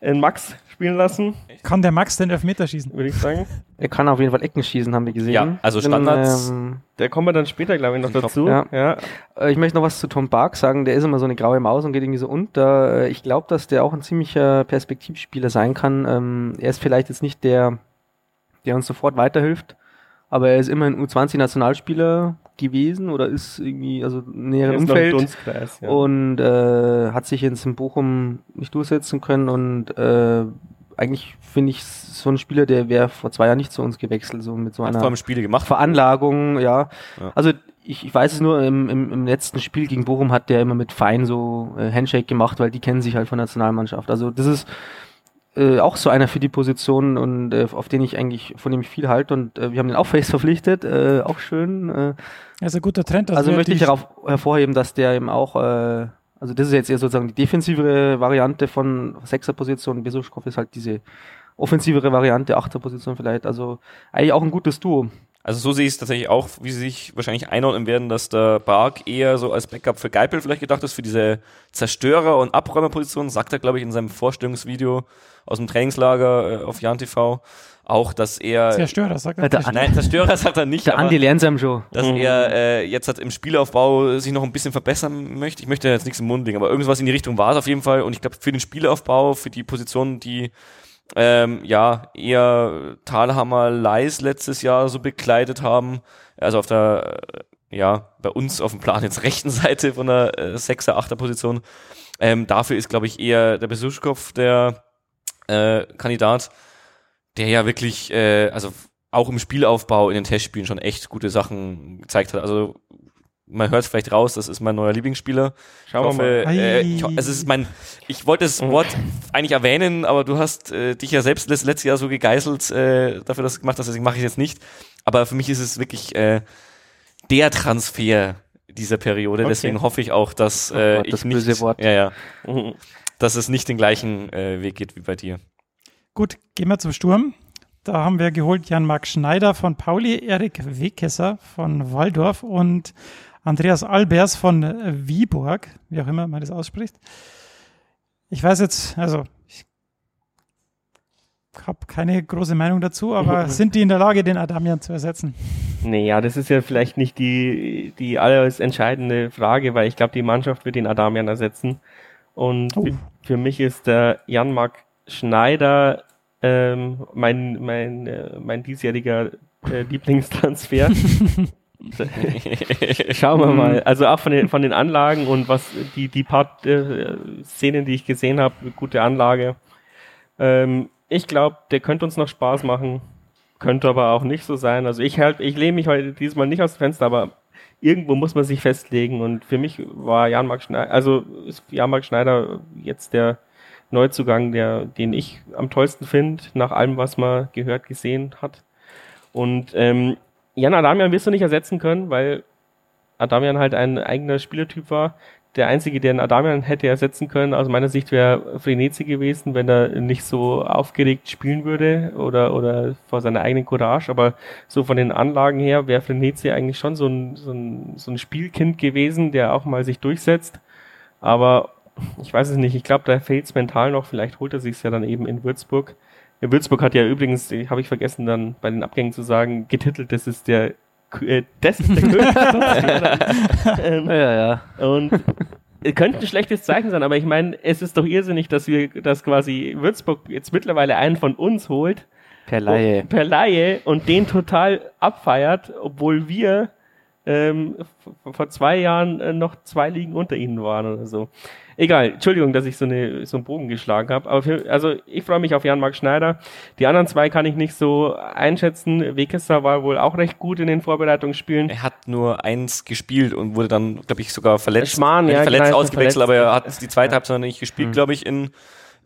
in Max spielen lassen. Kann der Max den Elfmeter schießen? Würde ich sagen. Er kann auf jeden Fall Ecken schießen, haben wir gesehen. Ja, also Standards. Ähm, der kommen wir dann später, glaube ich, noch dazu. Ja. ja. Äh, ich möchte noch was zu Tom Bark sagen. Der ist immer so eine graue Maus und geht irgendwie so unter. Äh, ich glaube, dass der auch ein ziemlicher Perspektivspieler sein kann. Ähm, er ist vielleicht jetzt nicht der, der uns sofort weiterhilft, aber er ist immer ein U20-Nationalspieler gewesen oder ist irgendwie also näher Umfeld ja. und äh, hat sich jetzt in Bochum nicht durchsetzen können und äh, eigentlich finde ich so ein Spieler, der wäre vor zwei Jahren nicht zu uns gewechselt, so mit so Hat einer Spiele gemacht. Veranlagung, ja. ja. Also ich, ich weiß es nur, im, im, im letzten Spiel gegen Bochum hat der immer mit Fein so äh, Handshake gemacht, weil die kennen sich halt von der Nationalmannschaft. Also das ist äh, auch so einer für die Position und äh, auf den ich eigentlich, von dem ich viel halte und äh, wir haben den auch face verpflichtet, äh, auch schön. Äh, das ist ein guter Trend. Also, also möchte ich darauf hervorheben, dass der eben auch, äh, also das ist jetzt eher sozusagen die defensivere Variante von Sechserposition. Besuschkow ist halt diese offensivere Variante, Achterposition vielleicht. Also eigentlich auch ein gutes Duo. Also so sehe ich es tatsächlich auch, wie sie sich wahrscheinlich einordnen werden, dass der Bark eher so als Backup für Geipel vielleicht gedacht ist, für diese Zerstörer- und Abräumerposition, sagt er, glaube ich, in seinem Vorstellungsvideo aus dem Trainingslager äh, auf Jan TV. Auch, dass er. Zerstörer sagt er nicht. Nein, Zerstörer sagt er nicht. Der Andi Lernsam schon. Dass mhm. er äh, jetzt hat im Spielaufbau sich noch ein bisschen verbessern möchte. Ich möchte jetzt nichts im Mund legen, aber irgendwas in die Richtung war es auf jeden Fall. Und ich glaube, für den Spielaufbau, für die Position, die ähm, ja eher Talhammer Leis letztes Jahr so bekleidet haben, also auf der äh, ja bei uns auf dem Plan jetzt rechten Seite von der äh, 6er, 8er Position. Ähm, dafür ist, glaube ich, eher der Besuschkopf der äh, Kandidat, der ja wirklich, äh, also auch im Spielaufbau in den Testspielen schon echt gute Sachen gezeigt hat. Also man hört es vielleicht raus, das ist mein neuer Lieblingsspieler. Schauen wir mal. Äh, ich, es ist mein, ich wollte das Wort eigentlich erwähnen, aber du hast äh, dich ja selbst letztes Jahr so gegeißelt äh, dafür, dass du gemacht hast, deswegen mache ich es jetzt nicht. Aber für mich ist es wirklich äh, der Transfer dieser Periode. Okay. Deswegen hoffe ich auch, dass äh, ich nicht, Wort. ja, ja, mhm dass es nicht den gleichen äh, Weg geht wie bei dir. Gut, gehen wir zum Sturm. Da haben wir geholt Jan-Marc Schneider von Pauli, Erik Wekesser von Waldorf und Andreas Albers von Wieborg, wie auch immer man das ausspricht. Ich weiß jetzt, also ich habe keine große Meinung dazu, aber sind die in der Lage, den Adamian zu ersetzen? Naja, das ist ja vielleicht nicht die, die alles entscheidende Frage, weil ich glaube, die Mannschaft wird den Adamian ersetzen. Und oh. für mich ist der Jan-Marc Schneider ähm, mein, mein, äh, mein diesjähriger äh, Lieblingstransfer. Schauen wir mal. Also auch von den, von den Anlagen und was die, die paar äh, Szenen, die ich gesehen habe, gute Anlage. Ähm, ich glaube, der könnte uns noch Spaß machen, könnte aber auch nicht so sein. Also ich halt, ich lehne mich heute diesmal nicht aus dem Fenster, aber irgendwo muss man sich festlegen. Und für mich war Jan-Marc Schneider, also Jan-Marc Schneider jetzt der Neuzugang, der, den ich am tollsten finde, nach allem, was man gehört, gesehen hat. Und ähm, Jan Adamian wirst du nicht ersetzen können, weil Adamian halt ein eigener Spielertyp war. Der einzige, der einen Adamian hätte ersetzen können, aus meiner Sicht wäre Frenetzi gewesen, wenn er nicht so aufgeregt spielen würde oder, oder vor seiner eigenen Courage. Aber so von den Anlagen her wäre Frenetzi eigentlich schon so ein, so, ein, so ein Spielkind gewesen, der auch mal sich durchsetzt. Aber ich weiß es nicht, ich glaube, da fehlt es mental noch. Vielleicht holt er sich ja dann eben in Würzburg. In Würzburg hat ja übrigens, habe ich vergessen dann bei den Abgängen zu sagen, getitelt, das ist der äh, das ist der König. ähm, ja, ja. Und könnte ein schlechtes Zeichen sein, aber ich meine, es ist doch irrsinnig, dass wir, dass quasi Würzburg jetzt mittlerweile einen von uns holt. Per Laie. Per Laie und den total abfeiert, obwohl wir ähm, vor zwei Jahren äh, noch zwei Ligen unter ihnen waren oder so. Egal, Entschuldigung, dass ich so, eine, so einen Bogen geschlagen habe. Aber für, also ich freue mich auf Jan-Marc Schneider. Die anderen zwei kann ich nicht so einschätzen. Wekesser war wohl auch recht gut in den Vorbereitungsspielen. Er hat nur eins gespielt und wurde dann, glaube ich, sogar verletzt. Schmarrn, ja, verletzt ausgewechselt, verletzt. aber er hat die zweite Halbzeit noch nicht gespielt, mhm. glaube ich, in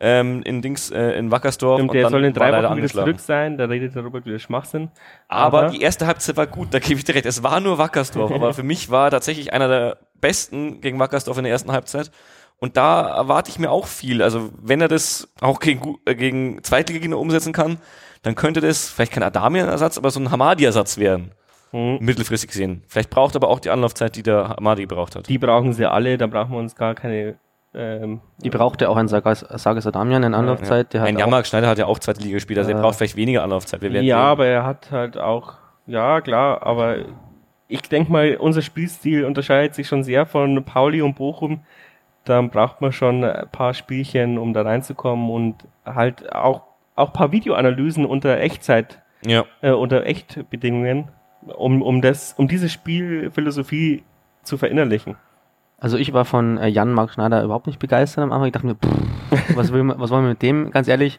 ähm, in Dings äh, in Wackersdorf. Und der soll in drei Wochen wieder zurück sein, da redet der Robert wieder Schmachsinn. Aber, aber die erste Halbzeit war gut, da gebe ich dir recht. Es war nur Wackersdorf, aber für mich war tatsächlich einer der besten gegen Wackersdorf in der ersten Halbzeit. Und da erwarte ich mir auch viel. Also wenn er das auch gegen, äh, gegen Zweitligagegner umsetzen kann, dann könnte das vielleicht kein Adamian-Ersatz, aber so ein Hamadi-Ersatz werden. Mhm. Mittelfristig gesehen. Vielleicht braucht aber auch die Anlaufzeit, die der Hamadi gebraucht hat. Die brauchen sie alle, da brauchen wir uns gar keine ähm, die brauchte auch ein Sagas, Sagas Adamian in Anlaufzeit. Ja, ja. ein Jammerk Schneider hat ja auch zweite Liga gespielt, also äh, er braucht vielleicht weniger Anlaufzeit. ja, sehen. aber er hat halt auch, ja klar, aber ich denke mal, unser Spielstil unterscheidet sich schon sehr von Pauli und Bochum. Dann braucht man schon ein paar Spielchen, um da reinzukommen und halt auch, auch paar Videoanalysen unter Echtzeit, ja. äh, unter Echtbedingungen, um, um, das, um diese Spielphilosophie zu verinnerlichen. Also ich war von äh, Jan Mark Schneider überhaupt nicht begeistert am Anfang. Ich dachte mir, pff, was, will, was wollen wir mit dem, ganz ehrlich.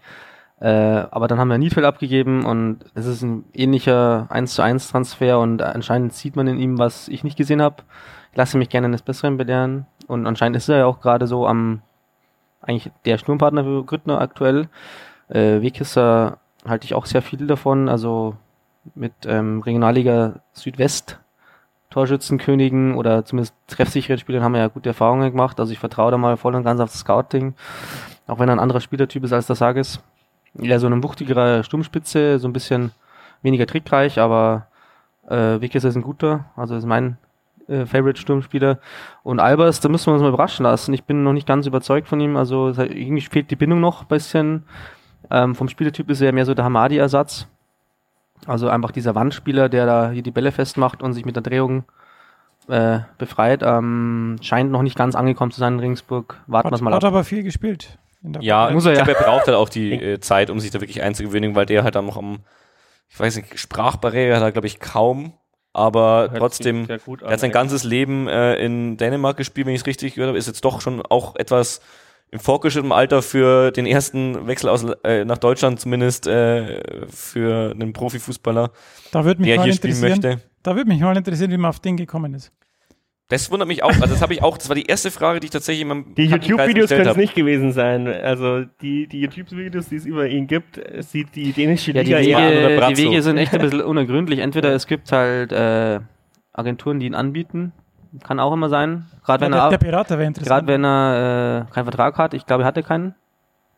Äh, aber dann haben wir Niedfeld abgegeben und es ist ein ähnlicher 1 zu 1 Transfer und anscheinend sieht man in ihm, was ich nicht gesehen habe. Ich lasse mich gerne eines Besseren belehren und anscheinend ist er ja auch gerade so am eigentlich der Sturmpartner für Grüttner aktuell. Äh, Wegkisser halte ich auch sehr viel davon, also mit ähm, Regionalliga Südwest Torschützenkönigen oder zumindest treffsicheren Spielern haben wir ja gute Erfahrungen gemacht. Also ich vertraue da mal voll und ganz auf das Scouting. Auch wenn er ein anderer Spielertyp ist als der Sages. Eher so eine wuchtigere Sturmspitze, so ein bisschen weniger trickreich, aber äh, Wickes ist ein guter. Also ist mein äh, Favorite-Sturmspieler. Und Albers, da müssen wir uns mal überraschen lassen. Ich bin noch nicht ganz überzeugt von ihm. Also irgendwie fehlt die Bindung noch ein bisschen. Ähm, vom Spielertyp ist er mehr so der Hamadi-Ersatz. Also einfach dieser Wandspieler, der da hier die Bälle festmacht und sich mit der Drehung äh, befreit, ähm, scheint noch nicht ganz angekommen zu sein in Ringsburg. Warten wir mal ab. Hat aber viel gespielt. Ja, muss er, ich glaube, er braucht halt auch die äh, Zeit, um sich da wirklich einzugewöhnen, weil der halt dann noch am, ich weiß nicht, Sprachbarriere hat er, glaube ich, kaum. Aber Hört trotzdem, er hat sein ganzes Leben äh, in Dänemark gespielt, wenn ich es richtig gehört habe, ist jetzt doch schon auch etwas im fortgeschrittenen Alter für den ersten Wechsel aus, äh, nach Deutschland zumindest äh, für einen Profifußballer, da mich der mal hier spielen möchte. Da würde mich mal interessieren, wie man auf den gekommen ist. Das wundert mich auch. Also das habe ich auch. Das war die erste Frage, die ich tatsächlich in meinem Die YouTube-Videos können es nicht gewesen sein. Also die, die YouTube-Videos, die es über ihn gibt, sieht die dänische ja, Liga die Wege, eher an Die Wege sind echt ein bisschen unergründlich. Entweder es gibt halt äh, Agenturen, die ihn anbieten, kann auch immer sein. Gerade wenn, ja, der, der Gerade wenn er äh, keinen Vertrag hat. Ich glaube, er hatte keinen.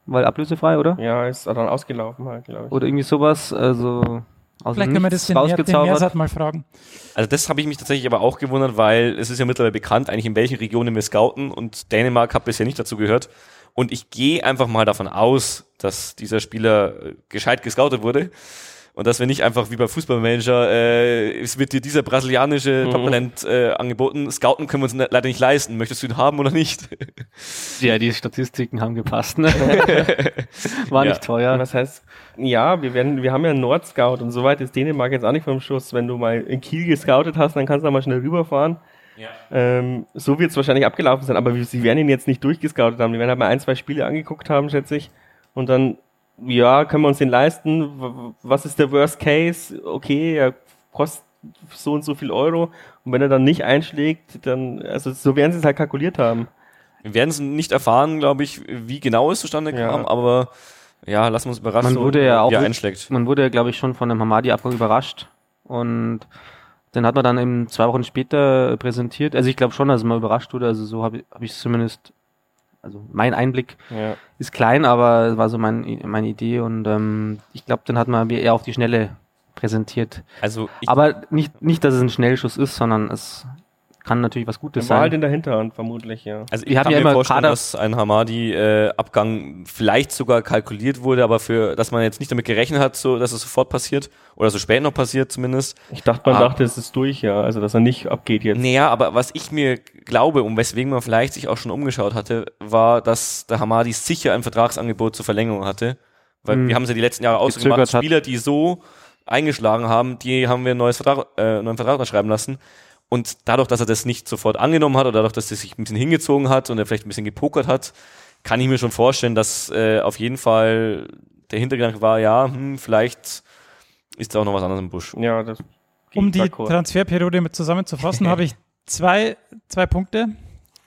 Weil ablösefrei, oder? Ja, ist dann ausgelaufen halt, glaube ich. Oder irgendwie sowas. Also Vielleicht können wir das den, den Mersat mal fragen. Also das habe ich mich tatsächlich aber auch gewundert, weil es ist ja mittlerweile bekannt, eigentlich in welchen Regionen wir scouten und Dänemark hat bisher nicht dazu gehört. Und ich gehe einfach mal davon aus, dass dieser Spieler äh, gescheit gescoutet wurde und dass wir nicht einfach wie beim Fußballmanager, äh, es wird dir dieser brasilianische mhm. Top-Talent äh, angeboten, scouten können wir uns leider nicht leisten. Möchtest du ihn haben oder nicht? Ja, die Statistiken haben gepasst, ne? War ja. nicht teuer. Was heißt, ja, wir werden, wir haben ja einen Nord-Scout und soweit ist Dänemark jetzt auch nicht vom Schuss. Wenn du mal in Kiel gescoutet hast, dann kannst du da mal schnell rüberfahren. Ja. Ähm, so wird es wahrscheinlich abgelaufen sein, aber sie werden ihn jetzt nicht durchgescoutet haben. Die werden halt mal ein, zwei Spiele angeguckt haben, schätze ich. Und dann ja, können wir uns den leisten? Was ist der Worst Case? Okay, er kostet so und so viel Euro. Und wenn er dann nicht einschlägt, dann, also so werden sie es halt kalkuliert haben. Wir werden es nicht erfahren, glaube ich, wie genau es zustande Ja. kam, aber ja, lassen wir uns überraschen, Man wurde ja auch wie er einschlägt. Man wurde ja, glaube ich, schon von dem Hamadi-Abgang überrascht. Und den hat man dann eben zwei Wochen später präsentiert. Also ich glaube schon, dass man überrascht wurde. Also so habe ich, hab ich es zumindest, also mein Einblick Ja. ist klein, aber es war so mein, meine Idee. Und ähm, ich glaube, den hat man mir eher auf die Schnelle präsentiert. Also aber nicht, nicht, dass es ein Schnellschuss ist, sondern es kann natürlich was Gutes Das war sein. halt in der Hinterhand, vermutlich, ja. Also ich haben kann ja mir immer vorstellen, dass ein Hamadi-Abgang vielleicht sogar kalkuliert wurde, aber für, dass man jetzt nicht damit gerechnet hat, so, dass es sofort passiert oder so spät noch passiert zumindest. Ich dachte, man Ah. dachte, es ist durch, ja. Also, dass er nicht abgeht jetzt. Naja, aber was ich mir glaube und weswegen man vielleicht sich auch schon umgeschaut hatte, war, dass der Hamadi sicher ein Vertragsangebot zur Verlängerung hatte. Weil Hm. wir haben es ja die letzten Jahre ausgemacht. Spieler, die so eingeschlagen haben, die haben wir einen neues Vertrag, äh, neuen Vertrag unterschreiben lassen. Und dadurch, dass er das nicht sofort angenommen hat oder dadurch, dass er sich ein bisschen hingezogen hat und er vielleicht ein bisschen gepokert hat, kann ich mir schon vorstellen, dass äh, auf jeden Fall der Hintergedanke war, ja, hm, vielleicht ist da auch noch was anderes im Busch. Ja, das. Um die. Transferperiode mit zusammenzufassen, habe ich zwei, zwei Punkte.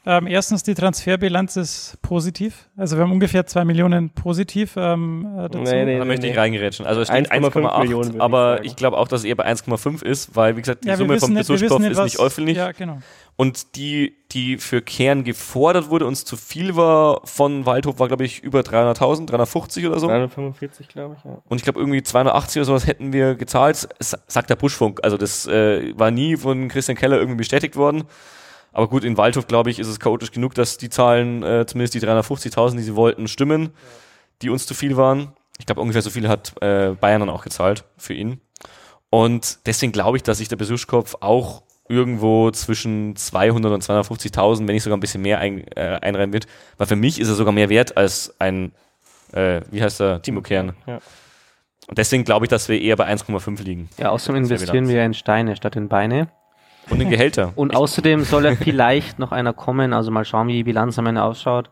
Ähm, erstens, die Transferbilanz ist positiv. Also wir haben ungefähr zwei Millionen positiv ähm, äh, dazu. Nee, nee. Da möchte ich reingerätschen. Also es steht 1,5 1,8, Millionen, würde ich aber sagen. ich glaube auch, dass es eher bei 1,5 ist, weil, wie gesagt, die Ja, wir Summe wissen vom nicht, wir Besuchskopf wissen ist was- nicht öffentlich. Ja, genau. Und die, die für Kern gefordert wurde, uns zu viel war von Waldhof, war, glaube ich, über 300.000, 350 oder so. 345, glaube ich, ja. Und ich glaube, irgendwie 280 oder sowas hätten wir gezahlt, sagt der Buschfunk. Also das äh, war nie von Christian Keller irgendwie bestätigt worden. Aber gut, in Waldhof, glaube ich, ist es chaotisch genug, dass die Zahlen, äh, zumindest die 350.000, die sie wollten, stimmen, die uns zu viel waren. Ich glaube, ungefähr so viel hat äh, Bayern dann auch gezahlt für ihn. Und deswegen glaube ich, dass sich der Besuchskopf auch irgendwo zwischen 200 und 250.000, wenn nicht sogar ein bisschen mehr ein, äh, einreihen wird. Weil für mich ist er sogar mehr wert als ein, äh, wie heißt er, Timo Kern. Ja. Und deswegen glaube ich, dass wir eher bei 1,5 liegen. Ja, außerdem investieren wir in Steine statt in Beine. Und in Gehälter. Und außerdem soll ja vielleicht noch einer kommen, also mal schauen, wie die Bilanz am Ende ausschaut.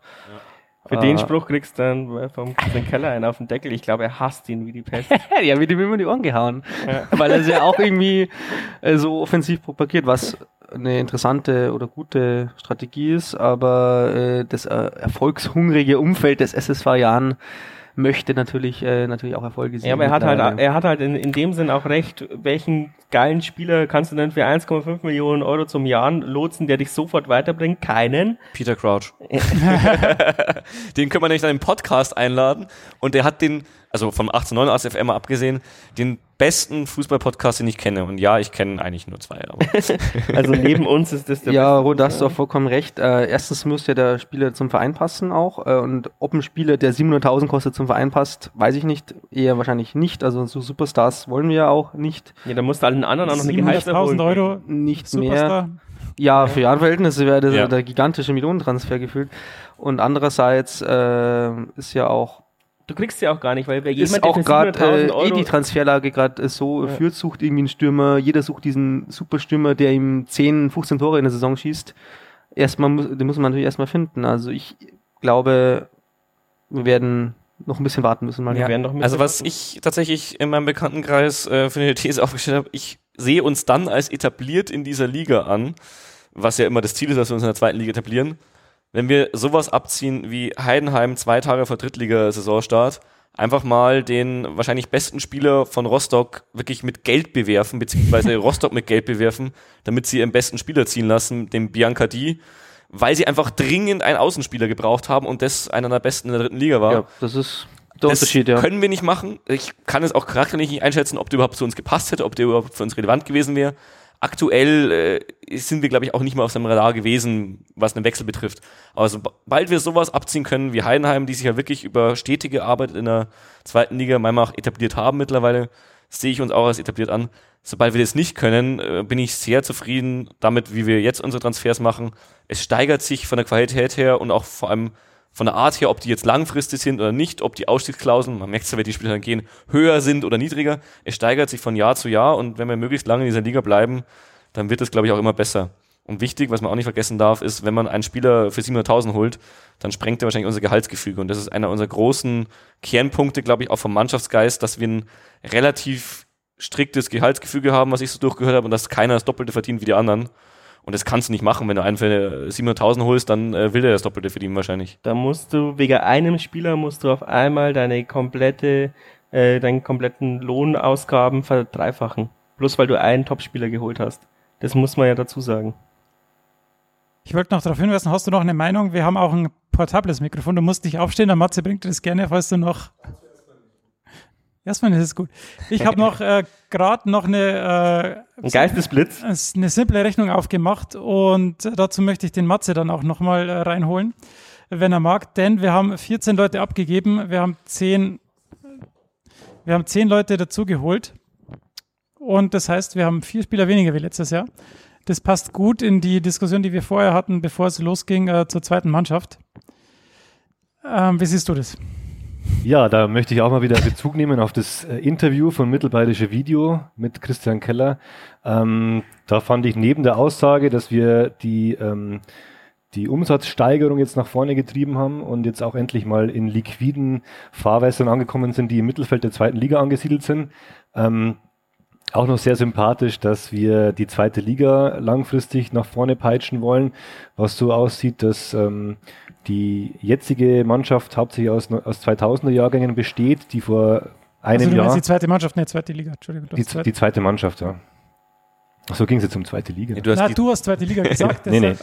Für Äh, den Spruch kriegst du dann äh, vom Christian Keller einen auf den Deckel. Ich glaube, er hasst ihn wie die Pest. Ja, wird ihm immer in die Ohren gehauen. Ja. Weil er es ja auch irgendwie äh, so offensiv propagiert, was eine interessante oder gute Strategie ist, aber äh, das äh, erfolgshungrige Umfeld des SSV Jahren möchte natürlich natürlich äh, natürlich auch Erfolge sehen. Ja, aber er hat halt, er hat halt in, in dem Sinn auch recht. Welchen geilen Spieler kannst du denn für 1,5 Millionen Euro zum Jahr lotsen, der dich sofort weiterbringt? Keinen. Peter Crouch. den können wir nämlich dann im Podcast einladen. Und der hat den, also vom 1889 FM mal abgesehen, den besten Fußball-Podcast, den ich kenne. Und ja, ich kenne eigentlich nur zwei. Aber Also neben uns ist das der Ja, beste Rod, da hast du auch vollkommen recht. Äh, erstens muss ja der Spieler zum Verein passen auch. Äh, und ob ein Spieler, der 700.000 kostet, zum Verein passt, weiß ich nicht. Eher wahrscheinlich nicht. Also so Superstars wollen wir ja auch nicht. Ja, da musst du allen anderen auch noch eine Gehaltserhöhung 700.000 Euro Nicht mehr. Superstar. Ja, für Jahrenverhältnisse wäre das Ja. der gigantische Millionentransfer gefühlt. Und andererseits äh, ist ja auch Du kriegst sie auch gar nicht, weil wer ist jemand, auch der für gerade 700.000 äh, eh die Transferlage gerade äh, so Ja. Fürth sucht irgendwie einen Stürmer, jeder sucht diesen Superstürmer, der ihm 10, 15 Tore in der Saison schießt. Erstmal muss, den muss man natürlich erstmal finden. Also ich glaube, wir werden noch ein bisschen warten müssen. Mal Wir werden doch ein also bisschen was ich tatsächlich in meinem Bekanntenkreis äh, für eine These aufgestellt habe, ich sehe uns dann als etabliert in dieser Liga an, was ja immer das Ziel ist, dass wir uns in der zweiten Liga etablieren. Wenn wir sowas abziehen wie Heidenheim zwei Tage vor Drittliga-Saisonstart, einfach mal den wahrscheinlich besten Spieler von Rostock wirklich mit Geld bewerfen, beziehungsweise Rostock mit Geld bewerfen, damit sie ihren besten Spieler ziehen lassen, den Bianca Di, weil sie einfach dringend einen Außenspieler gebraucht haben und das einer der besten in der dritten Liga war. Ja, das ist der Das Unterschied, ja. können wir nicht machen. Ich kann es auch charakterlich nicht einschätzen, ob der überhaupt zu uns gepasst hätte, ob der überhaupt für uns relevant gewesen wäre. Aktuell äh, sind wir, glaube ich, auch nicht mehr auf seinem Radar gewesen, was einen Wechsel betrifft. Aber sobald wir sowas abziehen können wie Heidenheim, die sich ja wirklich über stetige Arbeit in der zweiten Liga manchmal auch etabliert haben mittlerweile, sehe ich uns auch als etabliert an. Sobald wir das nicht können, äh, bin ich sehr zufrieden damit, wie wir jetzt unsere Transfers machen. Es steigert sich von der Qualität her und auch vor allem von der Art her, ob die jetzt langfristig sind oder nicht, ob die Ausstiegsklauseln, man merkt ja, wenn die Spieler dann gehen, höher sind oder niedriger. Es steigert sich von Jahr zu Jahr und wenn wir möglichst lange in dieser Liga bleiben, dann wird es, glaube ich, auch immer besser. Und wichtig, was man auch nicht vergessen darf, ist, wenn man einen Spieler für 700.000 holt, dann sprengt er wahrscheinlich unser Gehaltsgefüge. Und das ist einer unserer großen Kernpunkte, glaube ich, auch vom Mannschaftsgeist, dass wir einen relativ striktes Gehaltsgefüge haben, was ich so durchgehört habe, und dass keiner das Doppelte verdient wie die anderen. Und das kannst du nicht machen. Wenn du einen für 700.000 holst, dann äh, will der das Doppelte verdienen wahrscheinlich. Da musst du, wegen einem Spieler musst du auf einmal deine komplette, äh, deinen kompletten Lohnausgaben verdreifachen. Bloß weil du einen Topspieler geholt hast. Das muss man ja dazu sagen. Ich wollte noch darauf hinweisen, hast du noch eine Meinung? Wir haben auch ein portables Mikrofon. Du musst dich aufstehen, der Matze bringt dir das gerne, falls du noch. Erstmal ist es gut. Ich habe noch äh, gerade noch eine, Ein Geistesblitz. äh, eine simple Rechnung aufgemacht und dazu möchte ich den Matze dann auch nochmal äh, reinholen, wenn er mag. Denn wir haben 14 Leute abgegeben, wir haben 10, wir haben 10 Leute dazugeholt. Und das heißt, wir haben vier Spieler weniger wie letztes Jahr. Das passt gut in die Diskussion, die wir vorher hatten, bevor es losging äh, zur zweiten Mannschaft. Ähm, wie siehst du das? Ja, da möchte ich auch mal wieder Bezug nehmen auf das äh, Interview von Mittelbayerische Video mit Christian Keller. Ähm, da fand ich neben der Aussage, dass wir die, ähm, die Umsatzsteigerung jetzt nach vorne getrieben haben und jetzt auch endlich mal in liquiden Fahrwässern angekommen sind, die im Mittelfeld der zweiten Liga angesiedelt sind. Ähm, auch noch sehr sympathisch, dass wir die zweite Liga langfristig nach vorne peitschen wollen, was so aussieht, dass ähm, die jetzige Mannschaft hauptsächlich aus, aus 2000er Jahrgängen besteht, die vor einem also, du Jahr die zweite Mannschaft, ne, zweite Liga, Entschuldigung. die, die zweite Mannschaft, ja. Ach so ging es jetzt um zweite Liga. Nee, du hast Na, die, du hast zweite Liga gesagt. Nee, nee.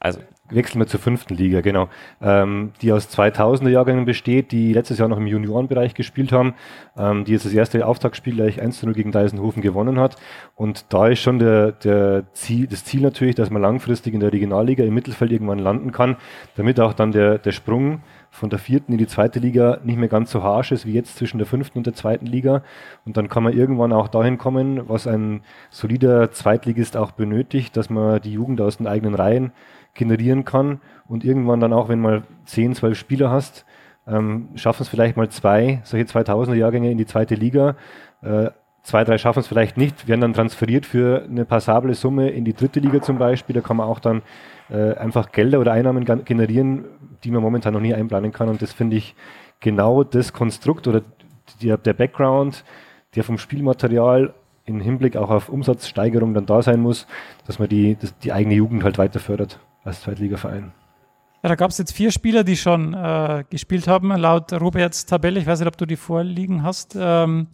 also, Wechseln wir zur fünften Liga, genau. Ähm, die aus 2000er Jahrgängen besteht, die letztes Jahr noch im Juniorenbereich gespielt haben, ähm, die jetzt das erste Auftaktspiel gleich 1 zu 0 gegen Deisenhofen gewonnen hat. Und da ist schon der, der Ziel, das Ziel natürlich, dass man langfristig in der Regionalliga im Mittelfeld irgendwann landen kann, damit auch dann der, der Sprung von der vierten in die zweite Liga nicht mehr ganz so harsch ist wie jetzt zwischen der fünften und der zweiten Liga. Und dann kann man irgendwann auch dahin kommen, was ein solider Zweitligist auch benötigt, dass man die Jugend aus den eigenen Reihen generieren kann und irgendwann dann auch, wenn mal 10, 12 Spieler hast, ähm, schaffen es vielleicht mal zwei, solche 2000er Jahrgänge in die zweite Liga. Äh, zwei, drei schaffen es vielleicht nicht, werden dann transferiert für eine passable Summe in die dritte Liga zum Beispiel. Da kann man auch dann äh, einfach Gelder oder Einnahmen generieren, die man momentan noch nie einplanen kann. Und das finde ich genau das Konstrukt oder der, der Background, der vom Spielmaterial im Hinblick auch auf Umsatzsteigerung dann da sein muss, dass man die, das, die eigene Jugend halt weiter fördert als Zweitligaverein. Ja, da gab es jetzt vier Spieler, die schon äh, gespielt haben, laut Roberts Tabelle. Ich weiß nicht, ob du die vorliegen hast. Ähm,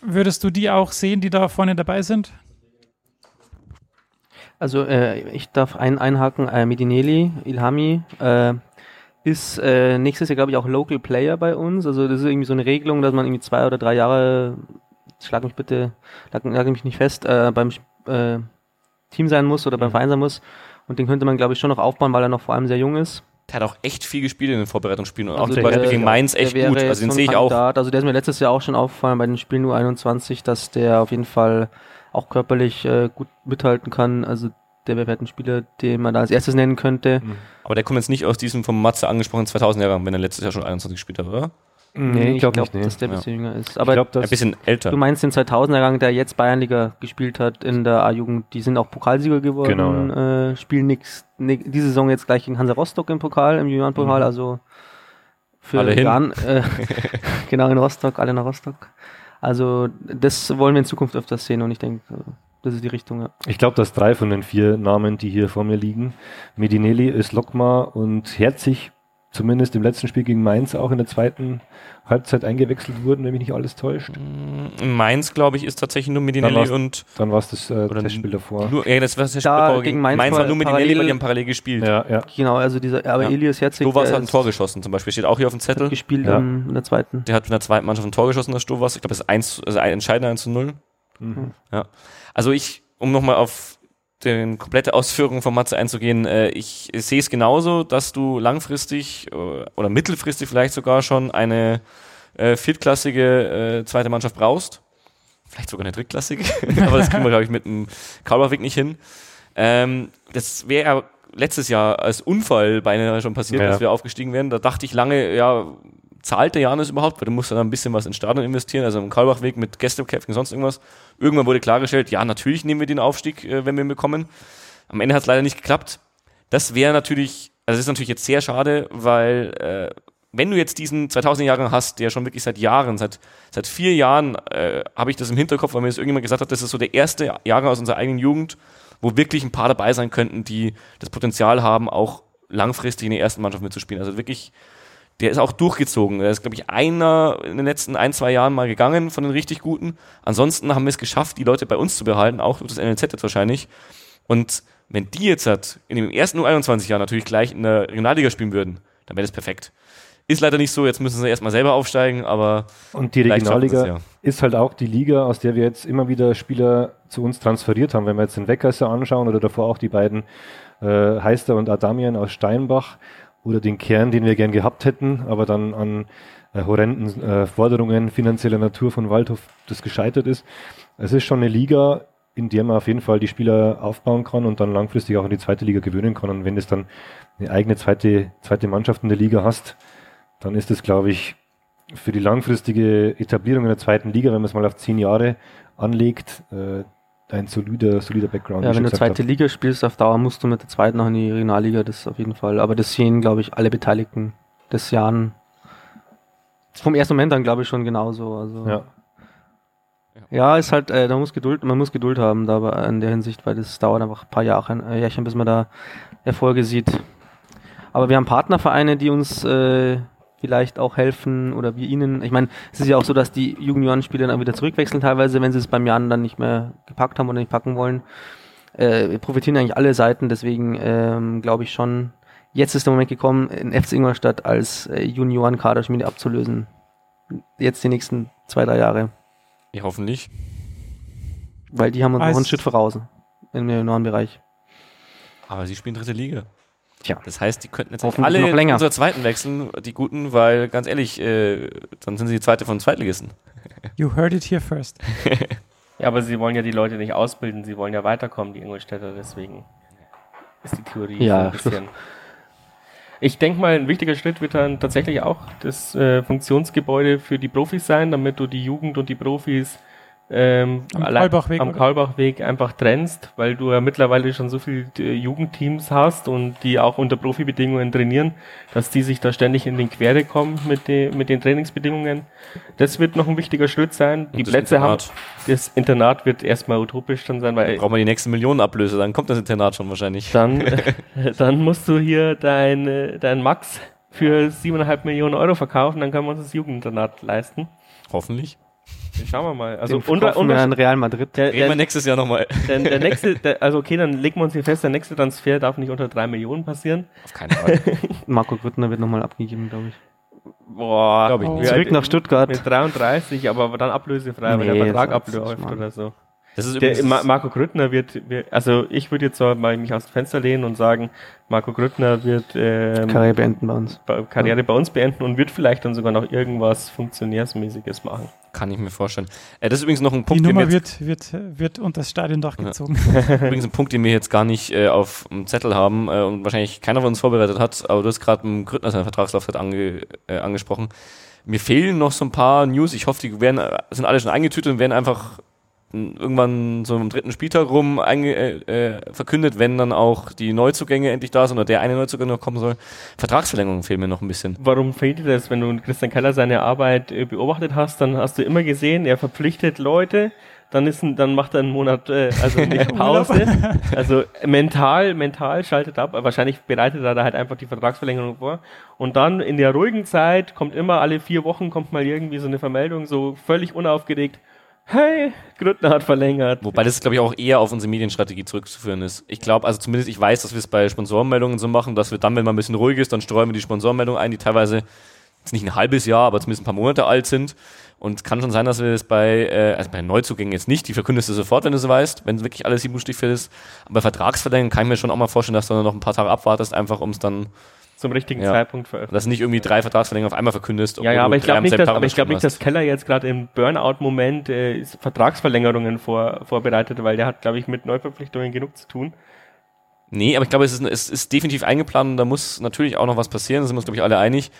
würdest du die auch sehen, die da vorne dabei sind? Also äh, ich darf einen einhaken, äh, Medinelli, Ilhami, äh, ist äh, nächstes Jahr, glaube ich, auch Local Player bei uns. Also das ist irgendwie so eine Regelung, dass man irgendwie zwei oder drei Jahre, schlag mich bitte, lag, lag mich nicht fest, äh, beim äh, Team sein muss oder beim Verein sein muss. Und den könnte man, glaube ich, schon noch aufbauen, weil er noch vor allem sehr jung ist. der hat auch echt viel gespielt in den Vorbereitungsspielen und auch Also zum der- Beispiel gegen Mainz echt gut. Also den sehe ich auch. Also der ist mir letztes Jahr auch schon aufgefallen bei den Spielen U21, dass der auf jeden Fall auch körperlich äh, gut mithalten kann. Also der wäre halt ein Spieler, den man da als erstes nennen könnte. Aber der kommt jetzt nicht aus diesem vom Matze angesprochenen 2000 Jahrgang, wenn er letztes Jahr schon 21 gespielt hat, oder? Nee, ich glaub glaube, nee. dass der ein Ja. bisschen jünger ist. Ich Aber glaub, Ein bisschen älter. du meinst den 2000er-Gang, der jetzt Bayernliga gespielt hat in der A-Jugend. Die sind auch Pokalsieger geworden. Genau, äh, spielen nix, nix, diese Saison jetzt gleich gegen Hansa Rostock im Pokal, im Juniorenpokal. Mhm. Also für Alle hin. Jan, äh, genau in Rostock, alle nach Rostock. Also das wollen wir in Zukunft öfters sehen und ich denke, äh, das ist die Richtung. Ja. Ich glaube, dass drei von den vier Namen, die hier vor mir liegen, Medinelli, Öslokma und Herzig, zumindest im letzten Spiel gegen Mainz auch in der zweiten Halbzeit eingewechselt wurden, wenn mich nicht alles täuscht. In Mainz, glaube ich, ist tatsächlich nur Medinelli und Dann war es das äh, Oder Testspiel davor. nur, ja, das war das Spiel Da davor gegen Mainz Mainz war nur Medinelli, parallel- weil die haben parallel gespielt. Ja, ja. Genau, also dieser, aber Ja. Elias Herzig Stovas hat ein Tor geschossen, zum Beispiel. Steht auch hier auf dem hat Zettel. gespielt Ja. in der zweiten. Der hat in der zweiten Mannschaft ein Tor geschossen, der Stovas. Ich glaube, das ist eins, also ein entscheidender 1 zu 0. Mhm. Ja. Also ich, um nochmal auf den komplette Ausführung von Matze einzugehen, äh, ich sehe es genauso, dass du langfristig äh, oder mittelfristig vielleicht sogar schon eine äh, viertklassige äh, zweite Mannschaft brauchst. Vielleicht sogar eine drittklassige, aber das kriegen wir, glaube ich, mit dem Kaulbachweg nicht hin. Ähm, das wäre ja letztes Jahr als Unfall beinahe schon passiert, Ja. dass wir aufgestiegen wären. Da dachte ich lange, ja, zahlt der Janis überhaupt? Weil du musst dann ein bisschen was ins Stadion investieren, also im Karlbachweg mit Gästekämpfen, sonst irgendwas. Irgendwann wurde klargestellt, ja, natürlich nehmen wir den Aufstieg, äh, wenn wir ihn bekommen. Am Ende hat es leider nicht geklappt. Das wäre natürlich, also das ist natürlich jetzt sehr schade, weil äh, wenn du jetzt diesen 2000 Jahrgang hast, der schon wirklich seit Jahren, seit, seit vier Jahren, äh, habe ich das im Hinterkopf, weil mir das irgendjemand gesagt hat, das ist so der erste Jahrgang aus unserer eigenen Jugend, wo wirklich ein paar dabei sein könnten, die das Potenzial haben, auch langfristig in der ersten Mannschaft mitzuspielen. Also wirklich, der ist auch durchgezogen. Er ist, glaube ich, einer in den letzten ein, zwei Jahren mal gegangen von den richtig Guten. Ansonsten haben wir es geschafft, die Leute bei uns zu behalten, auch durch das NLZ jetzt wahrscheinlich. Und wenn die jetzt hat, in dem ersten U21-Jahr natürlich gleich in der Regionalliga spielen würden, dann wäre das perfekt. Ist leider nicht so, jetzt müssen sie erstmal selber aufsteigen, aber. Und die Regionalliga ja. ist halt auch die Liga, aus der wir jetzt immer wieder Spieler zu uns transferiert haben. Wenn wir jetzt den Weckesser anschauen oder davor auch die beiden äh, Heister und Adamian aus Steinbach oder den Kern, den wir gern gehabt hätten, aber dann an äh, horrenden äh, Forderungen finanzieller Natur von Waldhof das gescheitert ist. Es ist schon eine Liga, in der man auf jeden Fall die Spieler aufbauen kann und dann langfristig auch in die zweite Liga gewöhnen kann. Und wenn du dann eine eigene zweite, zweite Mannschaft in der Liga hast, dann ist es, glaube ich, für die langfristige Etablierung in der zweiten Liga, wenn man es mal auf zehn Jahre anlegt, äh, ein solider, solider Background. Ja, wenn du zweite hab. Liga spielst, auf Dauer musst du mit der zweiten noch in die Regionalliga, das auf jeden Fall. Aber das sehen, glaube ich, alle Beteiligten des Jahren vom ersten Moment an, glaube ich, schon genauso. Also, ja. Ja, ist halt, äh, da muss Geduld, man muss Geduld haben da in der Hinsicht, weil das dauert einfach ein paar Jahre, äh, Jährchen, bis man da Erfolge sieht. Aber wir haben Partnervereine, die uns äh, vielleicht auch helfen oder wir ihnen. Ich meine, es ist ja auch so, dass die Juniorenspieler dann wieder zurückwechseln teilweise, wenn sie es beim Jan dann nicht mehr gepackt haben oder nicht packen wollen. Äh, profitieren eigentlich alle Seiten, deswegen ähm, glaube ich schon, jetzt ist der Moment gekommen, in FC Ingolstadt als äh, Junioren-Kaderschmiede abzulösen. Jetzt die nächsten zwei, drei Jahre. Ja, hoffentlich. Weil die haben uns noch einen Schritt voraus im Juniorenbereich. Aber sie spielen dritte Liga. Tja. Das heißt, die könnten jetzt alle noch länger. unserer zweiten wechseln, die guten, weil ganz ehrlich, äh, dann sind sie die zweite von Zweitligisten. You heard it here first. ja, aber sie wollen ja die Leute nicht ausbilden, sie wollen ja weiterkommen, die Ingolstädter, deswegen ist die Theorie ja, so ein bisschen. Ich denke mal, ein wichtiger Schritt wird dann tatsächlich auch das äh, Funktionsgebäude für die Profis sein, damit du die Jugend und die Profis ähm, am, Karlbachweg, am Karlbachweg einfach trennst, weil du ja mittlerweile schon so viele äh, Jugendteams hast und die auch unter Profibedingungen trainieren, dass die sich da ständig in den Quere kommen mit, de, mit den Trainingsbedingungen. Das wird noch ein wichtiger Schritt sein. Die Plätze Internat. haben, das Internat wird erstmal utopisch dann sein, weil. Brauchen wir die nächsten Millionen Ablöse, dann kommt das Internat schon wahrscheinlich. Dann, dann musst du hier dein, äh, dein Max für siebeneinhalb Millionen Euro verkaufen, dann können wir uns das Jugendinternat leisten. Hoffentlich. Schauen wir mal. Also unter, unter an Real Madrid. Der, Reden wir nächstes Jahr nochmal. Der, der nächste, der, also okay, dann legen wir uns hier fest, der nächste Transfer darf nicht unter drei Millionen passieren. Auf keinen Fall. Marco Grüttner wird nochmal abgegeben, glaube ich. Boah, glaube ich. Oh. Zurück nach Stuttgart. Mit 33, aber dann ablösefrei, nee, wenn der Vertrag abläuft oder so. Das ist der, Marco Grüttner wird, also ich würde jetzt mal mich aus dem Fenster lehnen und sagen, Marco Grüttner wird ähm, Karriere beenden bei uns. Karriere ja. bei uns beenden und wird vielleicht dann sogar noch irgendwas Funktionärsmäßiges machen. Kann ich mir vorstellen. Äh, das ist übrigens noch ein Punkt, Die Nummer wird, wird, wird unter das Stadiondach gezogen. Ja. übrigens ein Punkt, den wir jetzt gar nicht äh, auf dem Zettel haben äh, und wahrscheinlich keiner von uns vorbereitet hat, aber du hast gerade einen Grüttner seine Vertragslaufzeit ange, äh, angesprochen. Mir fehlen noch so ein paar News. Ich hoffe, die werden, sind alle schon eingetütet und werden einfach irgendwann so im dritten Spieltag rum einge, äh, äh, verkündet, wenn dann auch die Neuzugänge endlich da sind oder der eine Neuzugang noch kommen soll. Vertragsverlängerung fehlt mir noch ein bisschen. Warum fehlt dir das? Wenn du Christian Keller seine Arbeit äh, beobachtet hast, dann hast du immer gesehen, er verpflichtet Leute, dann ist ein, dann macht er einen Monat äh, also nicht Pause. also mental, mental schaltet ab. Wahrscheinlich bereitet er da halt einfach die Vertragsverlängerung vor. Und dann in der ruhigen Zeit kommt immer alle vier Wochen kommt mal irgendwie so eine Vermeldung, so völlig unaufgeregt hey, Grüttner hat verlängert. Wobei das, glaube ich, auch eher auf unsere Medienstrategie zurückzuführen ist. Ich glaube, also zumindest ich weiß, dass wir es bei Sponsorenmeldungen so machen, dass wir dann, wenn man ein bisschen ruhig ist, dann streuen wir die Sponsorenmeldungen ein, die teilweise jetzt nicht ein halbes Jahr, aber zumindest ein paar Monate alt sind. Und kann schon sein, dass wir es bei, äh, also bei Neuzugängen jetzt nicht, die verkündest du sofort, wenn du es weißt, wenn wirklich alles sieben Stichfeld ist. Aber bei Vertragsverlängerungen kann ich mir schon auch mal vorstellen, dass du dann noch ein paar Tage abwartest, einfach um es dann zum richtigen ja. Zeitpunkt veröffentlicht. Dass nicht irgendwie drei Vertragsverlängerungen auf einmal verkündest. Ja, ja, aber ich glaube nicht, dass, aber ich glaube nicht, dass Keller jetzt gerade im Burnout-Moment äh, Vertragsverlängerungen vor, vorbereitet, weil der hat, glaube ich, mit Neuverpflichtungen genug zu tun. Nee, aber ich glaube, es ist, es ist definitiv eingeplant und da muss natürlich auch noch was passieren, da sind wir uns, glaube ich, alle einig.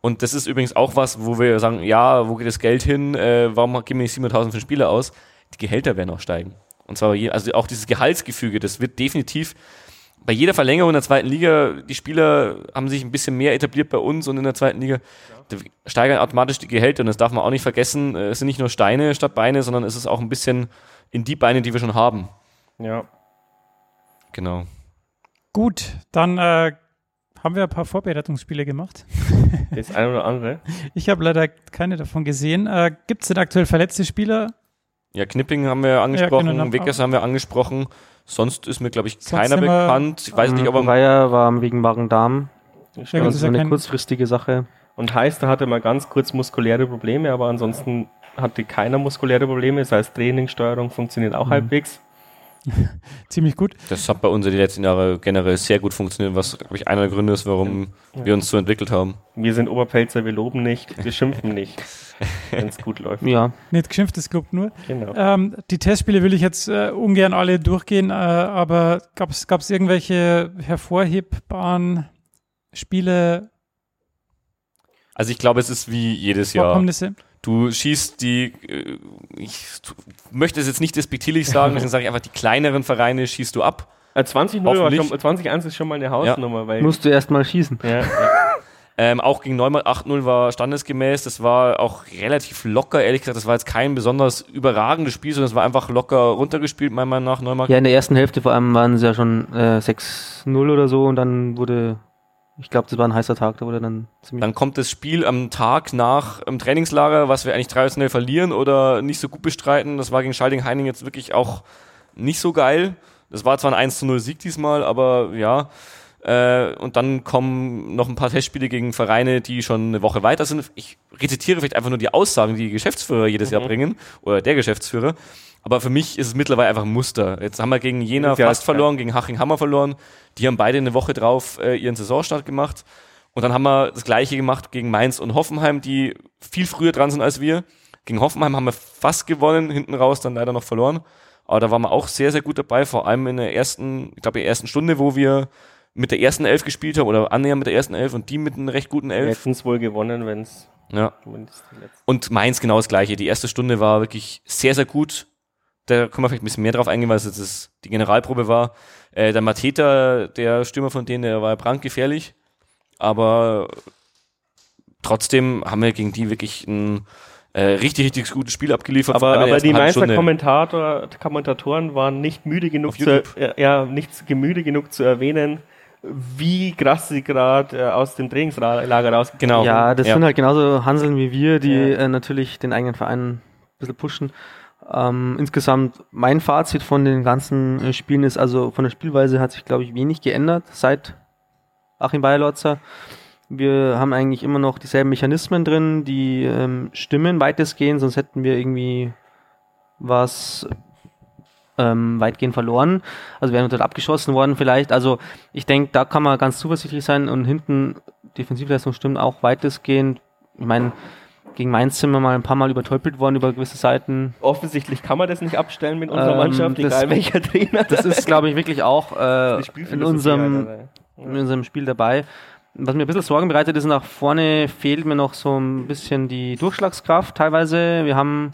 Und das ist übrigens auch was, wo wir sagen, ja, wo geht das Geld hin, äh, warum geben wir nicht 700.000 für Spiele aus? Die Gehälter werden auch steigen. Und zwar, je, also auch dieses Gehaltsgefüge, das wird definitiv bei jeder Verlängerung in der zweiten Liga, die Spieler haben sich ein bisschen mehr etabliert bei uns und in der zweiten Liga da steigern automatisch die Gehälter und das darf man auch nicht vergessen. Äh, es sind nicht nur Steine statt Beine, sondern es ist auch ein bisschen in die Beine, die wir schon haben. Ja. Genau. Gut, dann äh, haben wir ein paar Vorbereitungsspiele gemacht. Das eine oder andere. Ich habe leider keine davon gesehen. Äh, Gibt es denn aktuell verletzte Spieler? Ja, Knipping haben wir angesprochen, genau, Wickers haben wir angesprochen. Sonst ist mir, glaube ich, Sonst keiner bekannt. Ich weiß nicht, ob er. Bayer war wegen Magen-Darm. Das ist eine kurzfristige Sache. Und heißt, da hatte mal ganz kurz muskuläre Probleme, aber ansonsten hatte keiner muskuläre Probleme. Das heißt, Trainingssteuerung funktioniert auch Mhm. halbwegs. Ziemlich gut. Das hat bei uns in den letzten Jahren generell sehr gut funktioniert, was, glaube ich, einer der Gründe ist, warum wir uns so entwickelt haben. Wir sind Oberpfälzer, wir loben nicht, wir schimpfen nicht, wenn es gut läuft. Ja, Nicht geschimpftes Club nur. Genau. Ähm, die Testspiele will ich jetzt äh, ungern alle durchgehen, äh, aber gab es irgendwelche hervorhebbaren Spiele, Also ich glaube, es ist wie jedes Jahr. Du schießt die, äh, ich möchte es jetzt nicht despektierlich sagen, deswegen sage ich einfach, die kleineren Vereine schießt du ab. Äh, 20 war Hoffentlich. schon, 20 ist schon mal eine Hausnummer, weil musst du erst mal schießen. ja, ja. Ähm, auch gegen Neumann 8-0 war standesgemäß. Das war auch relativ locker, ehrlich gesagt. Das war jetzt kein besonders überragendes Spiel, sondern es war einfach locker runtergespielt, meiner Meinung nach, Neumarkt. Ja, in der ersten Hälfte vor allem waren es ja schon äh, 6-0 oder so und dann wurde, ich glaube, das war ein heißer Tag, da wurde dann ziemlich. Dann kommt das Spiel am Tag nach im Trainingslager, was wir eigentlich traditionell verlieren oder nicht so gut bestreiten. Das war gegen Schalding-Heining jetzt wirklich auch nicht so geil. Das war zwar ein 1-0 Sieg diesmal, aber ja. Äh, und dann kommen noch ein paar Testspiele gegen Vereine, die schon eine Woche weiter sind. Ich rezitiere vielleicht einfach nur die Aussagen, die die Geschäftsführer jedes Jahr bringen, oder der Geschäftsführer. Aber für mich ist es mittlerweile einfach ein Muster. Jetzt haben wir gegen Jena Ja, fast ja. verloren, gegen Haching Hammer verloren. Die haben beide eine Woche drauf äh, ihren Saisonstart gemacht. Und dann haben wir das gleiche gemacht gegen Mainz und Hoffenheim, die viel früher dran sind als wir. Gegen Hoffenheim haben wir fast gewonnen, hinten raus dann leider noch verloren. Aber da waren wir auch sehr, sehr gut dabei, vor allem in der ersten, ich glaube, in der ersten Stunde, wo wir mit der ersten Elf gespielt haben oder annähernd mit der ersten Elf und die mit einer recht guten wir Elf. hätten es wohl gewonnen, wenn es Ja. Und Mainz genau das gleiche. Die erste Stunde war wirklich sehr, sehr gut. Da können wir vielleicht ein bisschen mehr drauf eingehen, weil es jetzt das, die Generalprobe war. Äh, der Mateta, der Stürmer von denen, der war brandgefährlich. Aber trotzdem haben wir gegen die wirklich ein äh, richtig, richtig gutes Spiel abgeliefert. Aber, aber die meisten. Kommentator, Kommentatoren waren nicht müde genug zu, ja, nicht müde genug zu erwähnen, wie krass sie gerade äh, aus dem Trainingslager rausgekommen Genau. ja, das Ja. sind halt genauso Hanseln wie wir, die Ja. äh, natürlich den eigenen Verein ein bisschen pushen. Ähm, insgesamt, mein Fazit von den ganzen äh, Spielen ist, also von der Spielweise hat sich, glaube ich, wenig geändert seit Achim Bayerlotzer. Wir haben eigentlich immer noch dieselben Mechanismen drin, die ähm, stimmen weitestgehend, sonst hätten wir irgendwie was ähm, weitgehend verloren. Also wären dort abgeschossen worden vielleicht. Also ich denke, da kann man ganz zuversichtlich sein und hinten Defensivleistung stimmt auch weitestgehend. Ich meine, gegen Mainz sind wir mal ein paar Mal übertölpelt worden über gewisse Seiten. Offensichtlich kann man das nicht abstellen mit unserer Ähm, Mannschaft, das- egal welcher Trainer. Das ist, glaube ich, wirklich auch äh, in unserem halt, in unserem Spiel dabei. Was mir ein bisschen Sorgen bereitet, ist nach vorne fehlt mir noch so ein bisschen die Durchschlagskraft teilweise. Wir haben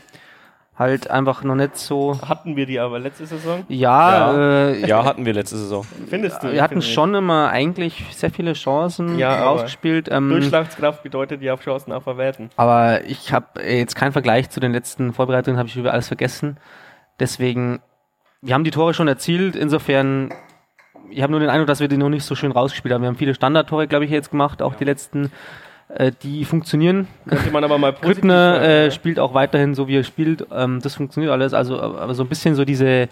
halt einfach noch nicht so. Hatten wir die aber letzte Saison? Ja, Äh, Ja, hatten wir letzte Saison. Findest du? wir hatten ich. schon immer eigentlich sehr viele Chancen Ja, rausgespielt. Ähm, Durchschlagskraft bedeutet ja auf Chancen auch verwerten. aber ich habe jetzt keinen Vergleich zu den letzten Vorbereitungen, habe ich über alles vergessen. Deswegen, wir haben die Tore schon erzielt. Insofern, ich habe nur den Eindruck, dass wir die noch nicht so schön rausgespielt haben. Wir haben viele Standardtore, glaube ich, jetzt gemacht, auch die letzten. Äh, die funktionieren. Könnte man aber mal positiv Grüttner äh, spielt auch weiterhin so, wie er spielt. Ähm, das funktioniert alles. Also, aber so ein bisschen so diese,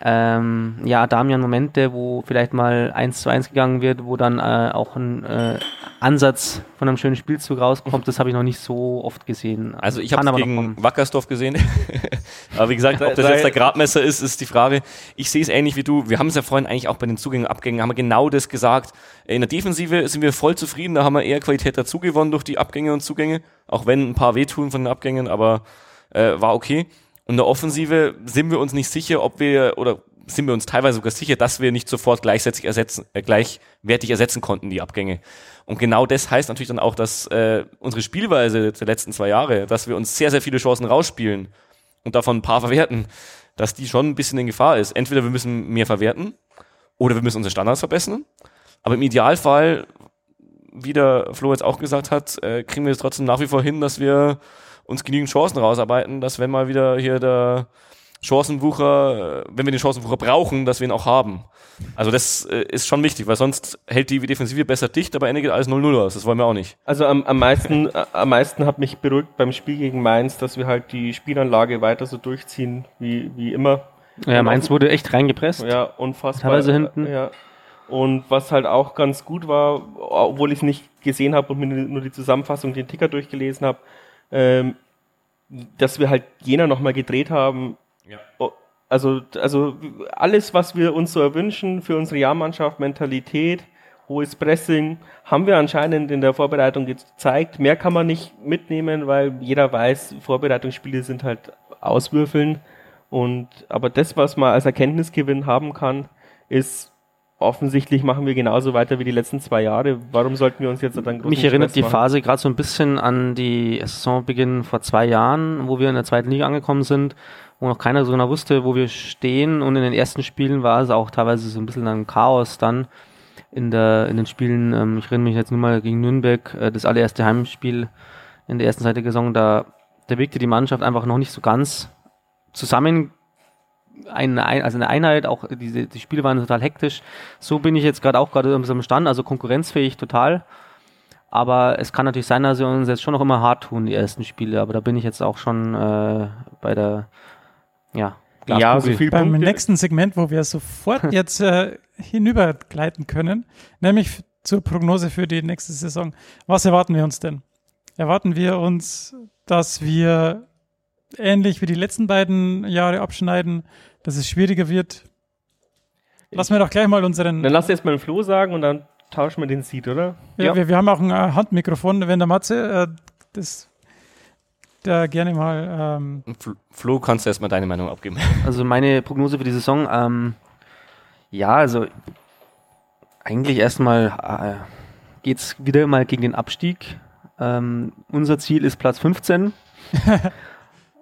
ähm, ja, Damian-Momente, wo vielleicht mal 1 zu 1 gegangen wird, wo dann äh, auch ein äh, Ansatz von einem schönen Spielzug rauskommt, das habe ich noch nicht so oft gesehen. Also ich habe es gegen. Wackersdorf gesehen. Aber wie gesagt, ob das jetzt der Gradmesser ist, ist die Frage. Ich sehe es ähnlich wie du. Wir haben es ja vorhin eigentlich auch bei den Zugängen und Abgängen, haben wir genau das gesagt. In der Defensive sind wir voll zufrieden, da haben wir eher Qualität dazu gewonnen durch die Abgänge und Zugänge, auch wenn ein paar wehtun von den Abgängen, aber äh, war okay. In der Offensive sind wir uns nicht sicher, ob wir, oder sind wir uns teilweise sogar sicher, dass wir nicht sofort gleichzeitig ersetzen, äh, gleichwertig ersetzen konnten, die Abgänge. Und genau das heißt natürlich dann auch, dass äh, unsere Spielweise der letzten zwei Jahre, dass wir uns sehr, sehr viele Chancen rausspielen und davon ein paar verwerten, dass die schon ein bisschen in Gefahr ist. Entweder wir müssen mehr verwerten oder wir müssen unsere Standards verbessern. Aber im Idealfall, wie der Flo jetzt auch gesagt hat, äh, kriegen wir es trotzdem nach wie vor hin, dass wir uns genügend Chancen rausarbeiten, dass wenn mal wieder hier der Chancenwucher, äh, wenn wir den Chancenwucher brauchen, dass wir ihn auch haben. Also das äh, ist schon wichtig, weil sonst hält die Defensive besser dicht, aber Ende geht alles 0-0 aus. Das wollen wir auch nicht. Also am, am meisten, äh, am meisten hat mich beruhigt beim Spiel gegen Mainz, dass wir halt die Spielanlage weiter so durchziehen wie, wie immer. Ja, Mainz wurde echt reingepresst. Ja, unfassbar. Teilweise hinten. Ja. Und was halt auch ganz gut war, obwohl ich es nicht gesehen habe und mir nur die Zusammenfassung, den Ticker durchgelesen habe, ähm, dass wir halt Jena nochmal gedreht haben. Ja. O- Also, also alles, was wir uns so erwünschen für unsere Jahrmannschaft, Mentalität, hohes Pressing, haben wir anscheinend in der Vorbereitung gezeigt. Mehr kann man nicht mitnehmen, weil jeder weiß, Vorbereitungsspiele sind halt Auswürfeln. Und, aber das, was man als Erkenntnisgewinn haben kann, ist, offensichtlich machen wir genauso weiter wie die letzten zwei Jahre. Warum sollten wir uns jetzt dann großen Mich erinnert Stress die machen? Phase gerade so ein bisschen an die Saisonbeginn vor zwei Jahren, wo wir in der zweiten Liga angekommen sind, wo noch keiner so genau wusste, wo wir stehen. Und in den ersten Spielen war es auch teilweise so ein bisschen ein Chaos dann in, der, in den Spielen. Ähm, ich erinnere mich jetzt nur mal gegen Nürnberg, äh, das allererste Heimspiel in der ersten Seite der Saison, da, da wirkte die Mannschaft einfach noch nicht so ganz zusammen eine, Ein- also eine Einheit, auch diese, die Spiele waren total hektisch. So bin ich jetzt gerade auch gerade am Stand, also konkurrenzfähig total. Aber es kann natürlich sein, dass wir uns jetzt schon noch immer hart tun, die ersten Spiele. Aber da bin ich jetzt auch schon äh, bei der, ja, Ja, Glaskugel. so viel Beim Punkte. nächsten Segment, wo wir sofort jetzt äh, hinübergleiten können, nämlich zur Prognose für die nächste Saison. Was erwarten wir uns denn? Erwarten wir uns, dass wir ähnlich wie die letzten beiden Jahre abschneiden, dass es schwieriger wird? Lassen wir doch gleich mal unseren. Dann lass erst mal den Flo sagen und dann tauschen wir den Seed, oder? Ja, Ja. Wir, wir haben auch ein äh, Handmikrofon, wenn der Matze äh, das da gerne mal ähm, Fl- Flo, kannst du erstmal deine Meinung abgeben. Also meine Prognose für die Saison, ähm, ja, also eigentlich erstmal äh, geht's wieder mal gegen den Abstieg. Ähm, unser Ziel ist Platz 15.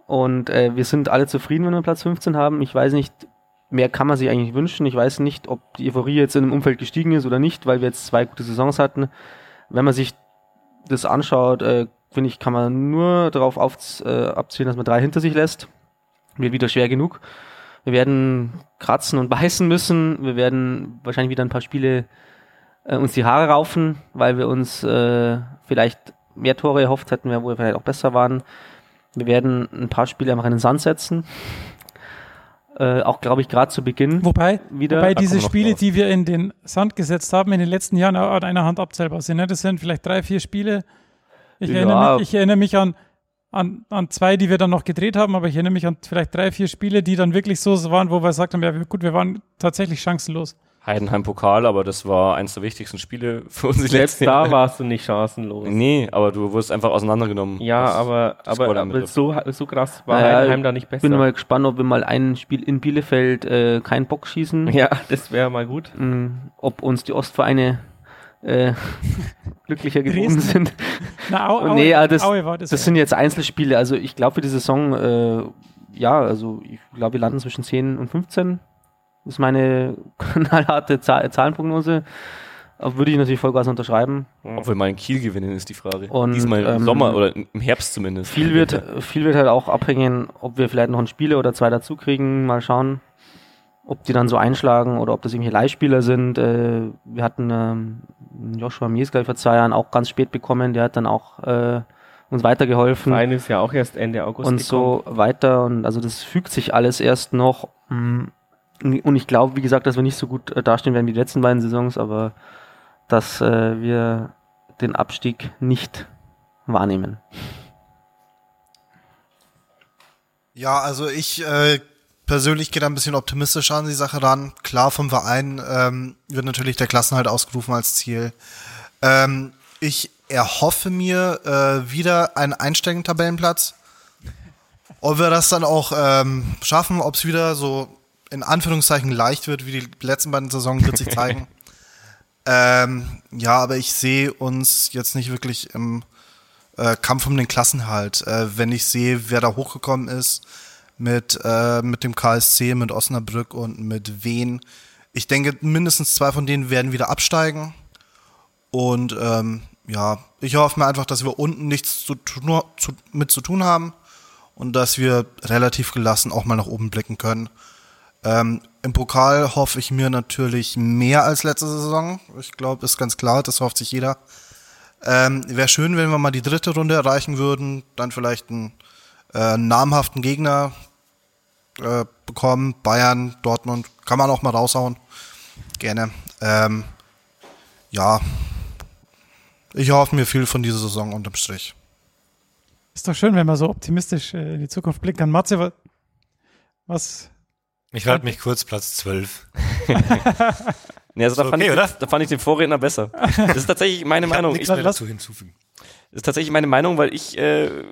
Und äh, wir sind alle zufrieden, wenn wir Platz 15 haben. Ich weiß nicht, mehr kann man sich eigentlich wünschen. Ich weiß nicht, ob die Euphorie jetzt in dem Umfeld gestiegen ist oder nicht, weil wir jetzt zwei gute Saisons hatten. Wenn man sich das anschaut, äh, finde ich, kann man nur darauf auf, äh, abzielen, dass man drei hinter sich lässt. Wird wieder schwer genug. Wir werden kratzen und beißen müssen. Wir werden wahrscheinlich wieder ein paar Spiele äh, uns die Haare raufen, weil wir uns äh, vielleicht mehr Tore erhofft hätten, wo wir vielleicht auch besser waren. Wir werden ein paar Spiele einfach in den Sand setzen. Äh, auch, glaube ich, gerade zu Beginn Wobei, wieder. wobei diese Spiele, drauf. die wir in den Sand gesetzt haben, in den letzten Jahren auch an einer Hand abzählbar sind. Ne? Das sind vielleicht drei, vier Spiele. Ich, Ja. erinnere, mich, ich erinnere mich an, an, an zwei, die wir dann noch gedreht haben, aber ich erinnere mich an vielleicht drei, vier Spiele, die dann wirklich so waren, wo wir gesagt haben, ja gut, wir waren tatsächlich chancenlos. Heidenheim Pokal, aber das war eins der wichtigsten Spiele für uns die Selbst da warst du nicht chancenlos. Nee, aber du wurdest einfach auseinandergenommen. Ja, Das- aber, das aber, aber so, so krass war Naja, Heidenheim da nicht Ich besser. bin mal gespannt, ob wir mal ein Spiel in Bielefeld äh, keinen Bock schießen. ja, das wäre mal gut. Mm, ob uns die Ostvereine äh, glücklicher geworden Dresden. sind. Na, Au, Aue, Nee, ja, das- Aue war das. Das sind jetzt Einzelspiele. Also ich glaube für die Saison, äh, ja, also ich glaube, wir landen zwischen 10 und 15. Das ist meine knallharte Zahl Zahlenprognose. Würde ich natürlich Vollgas unterschreiben. Ob wir mal in Kiel gewinnen, ist die Frage. Und, Diesmal im ähm, Sommer oder im Herbst zumindest. Viel wird, viel wird halt auch abhängen, ob wir vielleicht noch ein Spieler oder zwei dazu kriegen. Mal schauen, ob die dann so einschlagen oder ob das irgendwelche Leihspieler sind. Äh, wir hatten ähm, Joshua Mies, glaube ich, vor zwei Jahren auch ganz spät bekommen. Der hat dann auch äh, uns weitergeholfen. Verein ist ja auch erst Ende August und so weiter. Und also das fügt sich alles erst noch. Mm, Und ich glaube, wie gesagt, dass wir nicht so gut äh, dastehen werden wie die letzten beiden Saisons, aber dass äh, wir den Abstieg nicht wahrnehmen. Ja, also ich äh, persönlich gehe da ein bisschen optimistischer an die Sache ran. Klar, vom Verein ähm, wird natürlich der Klassenhalt ausgerufen als Ziel. Ähm, ich erhoffe mir äh, wieder einen einstelligen Tabellenplatz. Ob wir das dann auch ähm, schaffen, ob es wieder so in Anführungszeichen leicht wird, wie die letzten beiden Saisonen, wird sich zeigen. ähm, ja, aber ich sehe uns jetzt nicht wirklich im äh, Kampf um den Klassenhalt. Äh, wenn ich sehe, wer da hochgekommen ist mit, äh, mit dem KSC, mit Osnabrück und mit Wien, ich denke, mindestens zwei von denen werden wieder absteigen. Und ähm, ja, ich hoffe mir einfach, dass wir unten nichts zu tun, zu, mit zu tun haben und dass wir relativ gelassen auch mal nach oben blicken können. Ähm, Im Pokal hoffe ich mir natürlich mehr als letzte Saison. Ich glaube, ist ganz klar, das hofft sich jeder. Ähm, Wäre schön, wenn wir mal die dritte Runde erreichen würden, dann vielleicht einen äh, namhaften Gegner äh, bekommen. Bayern, Dortmund, kann man auch mal raushauen. Gerne. Ähm, ja, ich hoffe mir viel von dieser Saison unterm Strich. Ist doch schön, wenn man so optimistisch äh, in die Zukunft blickt. Dann Matze, was? Ich halte mich kurz, Platz 12. Nee, also da, Ist fand okay, ich, da fand ich den Vorredner besser. Das ist tatsächlich meine Meinung. Nichts Ich, mehr dazu hinzufügen. Das ist tatsächlich meine Meinung, weil ich äh,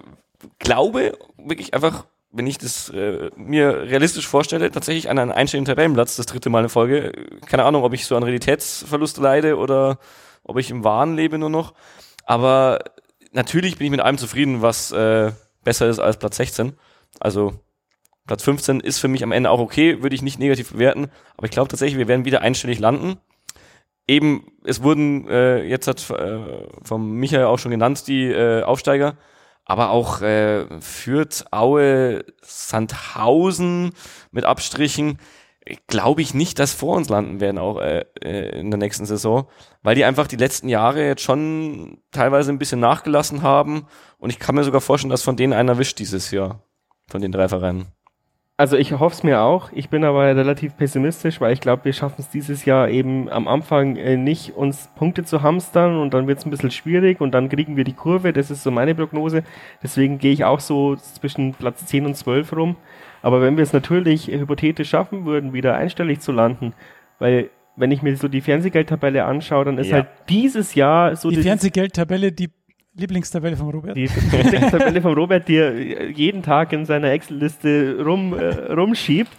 glaube, wirklich einfach, wenn ich das äh, mir realistisch vorstelle, tatsächlich an einen einstelligen Tabellenplatz, das dritte Mal in Folge. Keine Ahnung, ob ich so an Realitätsverlust leide oder ob ich im Wahn lebe nur noch. Aber natürlich bin ich mit allem zufrieden, was äh, besser ist als Platz 16. Also Platz 15 ist für mich am Ende auch okay, würde ich nicht negativ bewerten. Aber ich glaube tatsächlich, wir werden wieder einstellig landen eben, es wurden äh, jetzt hat äh, vom Michael auch schon genannt, die äh, Aufsteiger, aber auch äh, Fürth, Aue, Sandhausen mit Abstrichen, glaube ich nicht, dass vor uns landen werden, auch äh, äh, in der nächsten Saison, weil die einfach die letzten Jahre jetzt schon teilweise ein bisschen nachgelassen haben und ich kann mir sogar vorstellen, dass von denen einer wischt dieses Jahr, von den drei Vereinen. Also ich hoffe es mir auch. Ich bin aber relativ pessimistisch, weil ich glaube, wir schaffen es dieses Jahr eben am Anfang äh, nicht, uns Punkte zu hamstern und dann wird es ein bisschen schwierig und dann kriegen wir die Kurve. Das ist so meine Prognose. Deswegen gehe ich auch so zwischen Platz 10 und 12 rum. Aber wenn wir es natürlich hypothetisch schaffen würden, wieder einstellig zu landen, weil wenn ich mir so die Fernsehgeldtabelle anschaue, dann ist Ja. halt dieses Jahr so Die Fernsehgeldtabelle, die Lieblingstabelle von Robert. die Tabelle von Robert, die er jeden Tag in seiner Excel-Liste rum, äh, rumschiebt,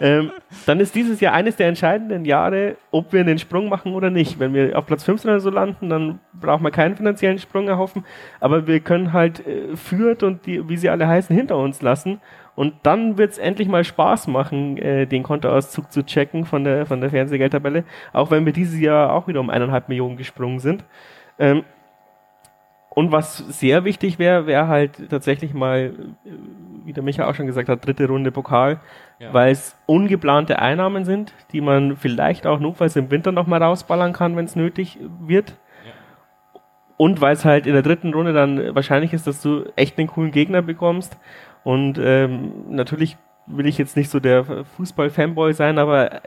ähm, dann ist dieses Jahr eines der entscheidenden Jahre, ob wir einen Sprung machen oder nicht. Wenn wir auf Platz 15 oder so landen, dann brauchen wir keinen finanziellen Sprung erhoffen, aber wir können halt äh, Fürth und die, wie sie alle heißen, hinter uns lassen. Und dann wird es endlich mal Spaß machen, äh, den Kontoauszug zu checken von der, von der Fernsehgeldtabelle, auch wenn wir dieses Jahr auch wieder um eineinhalb Millionen gesprungen sind. Ähm, und was sehr wichtig wäre, wäre halt tatsächlich mal, äh, wie der Micha auch schon gesagt hat, dritte Runde Pokal, Ja. weil es ungeplante Einnahmen sind, die man vielleicht auch notfalls im Winter nochmal rausballern kann, wenn es nötig wird. Und weil es halt in der dritten Runde dann wahrscheinlich ist, dass du echt einen coolen Gegner bekommst. Und ähm, natürlich will ich jetzt nicht so der Fußball-Fanboy sein, aber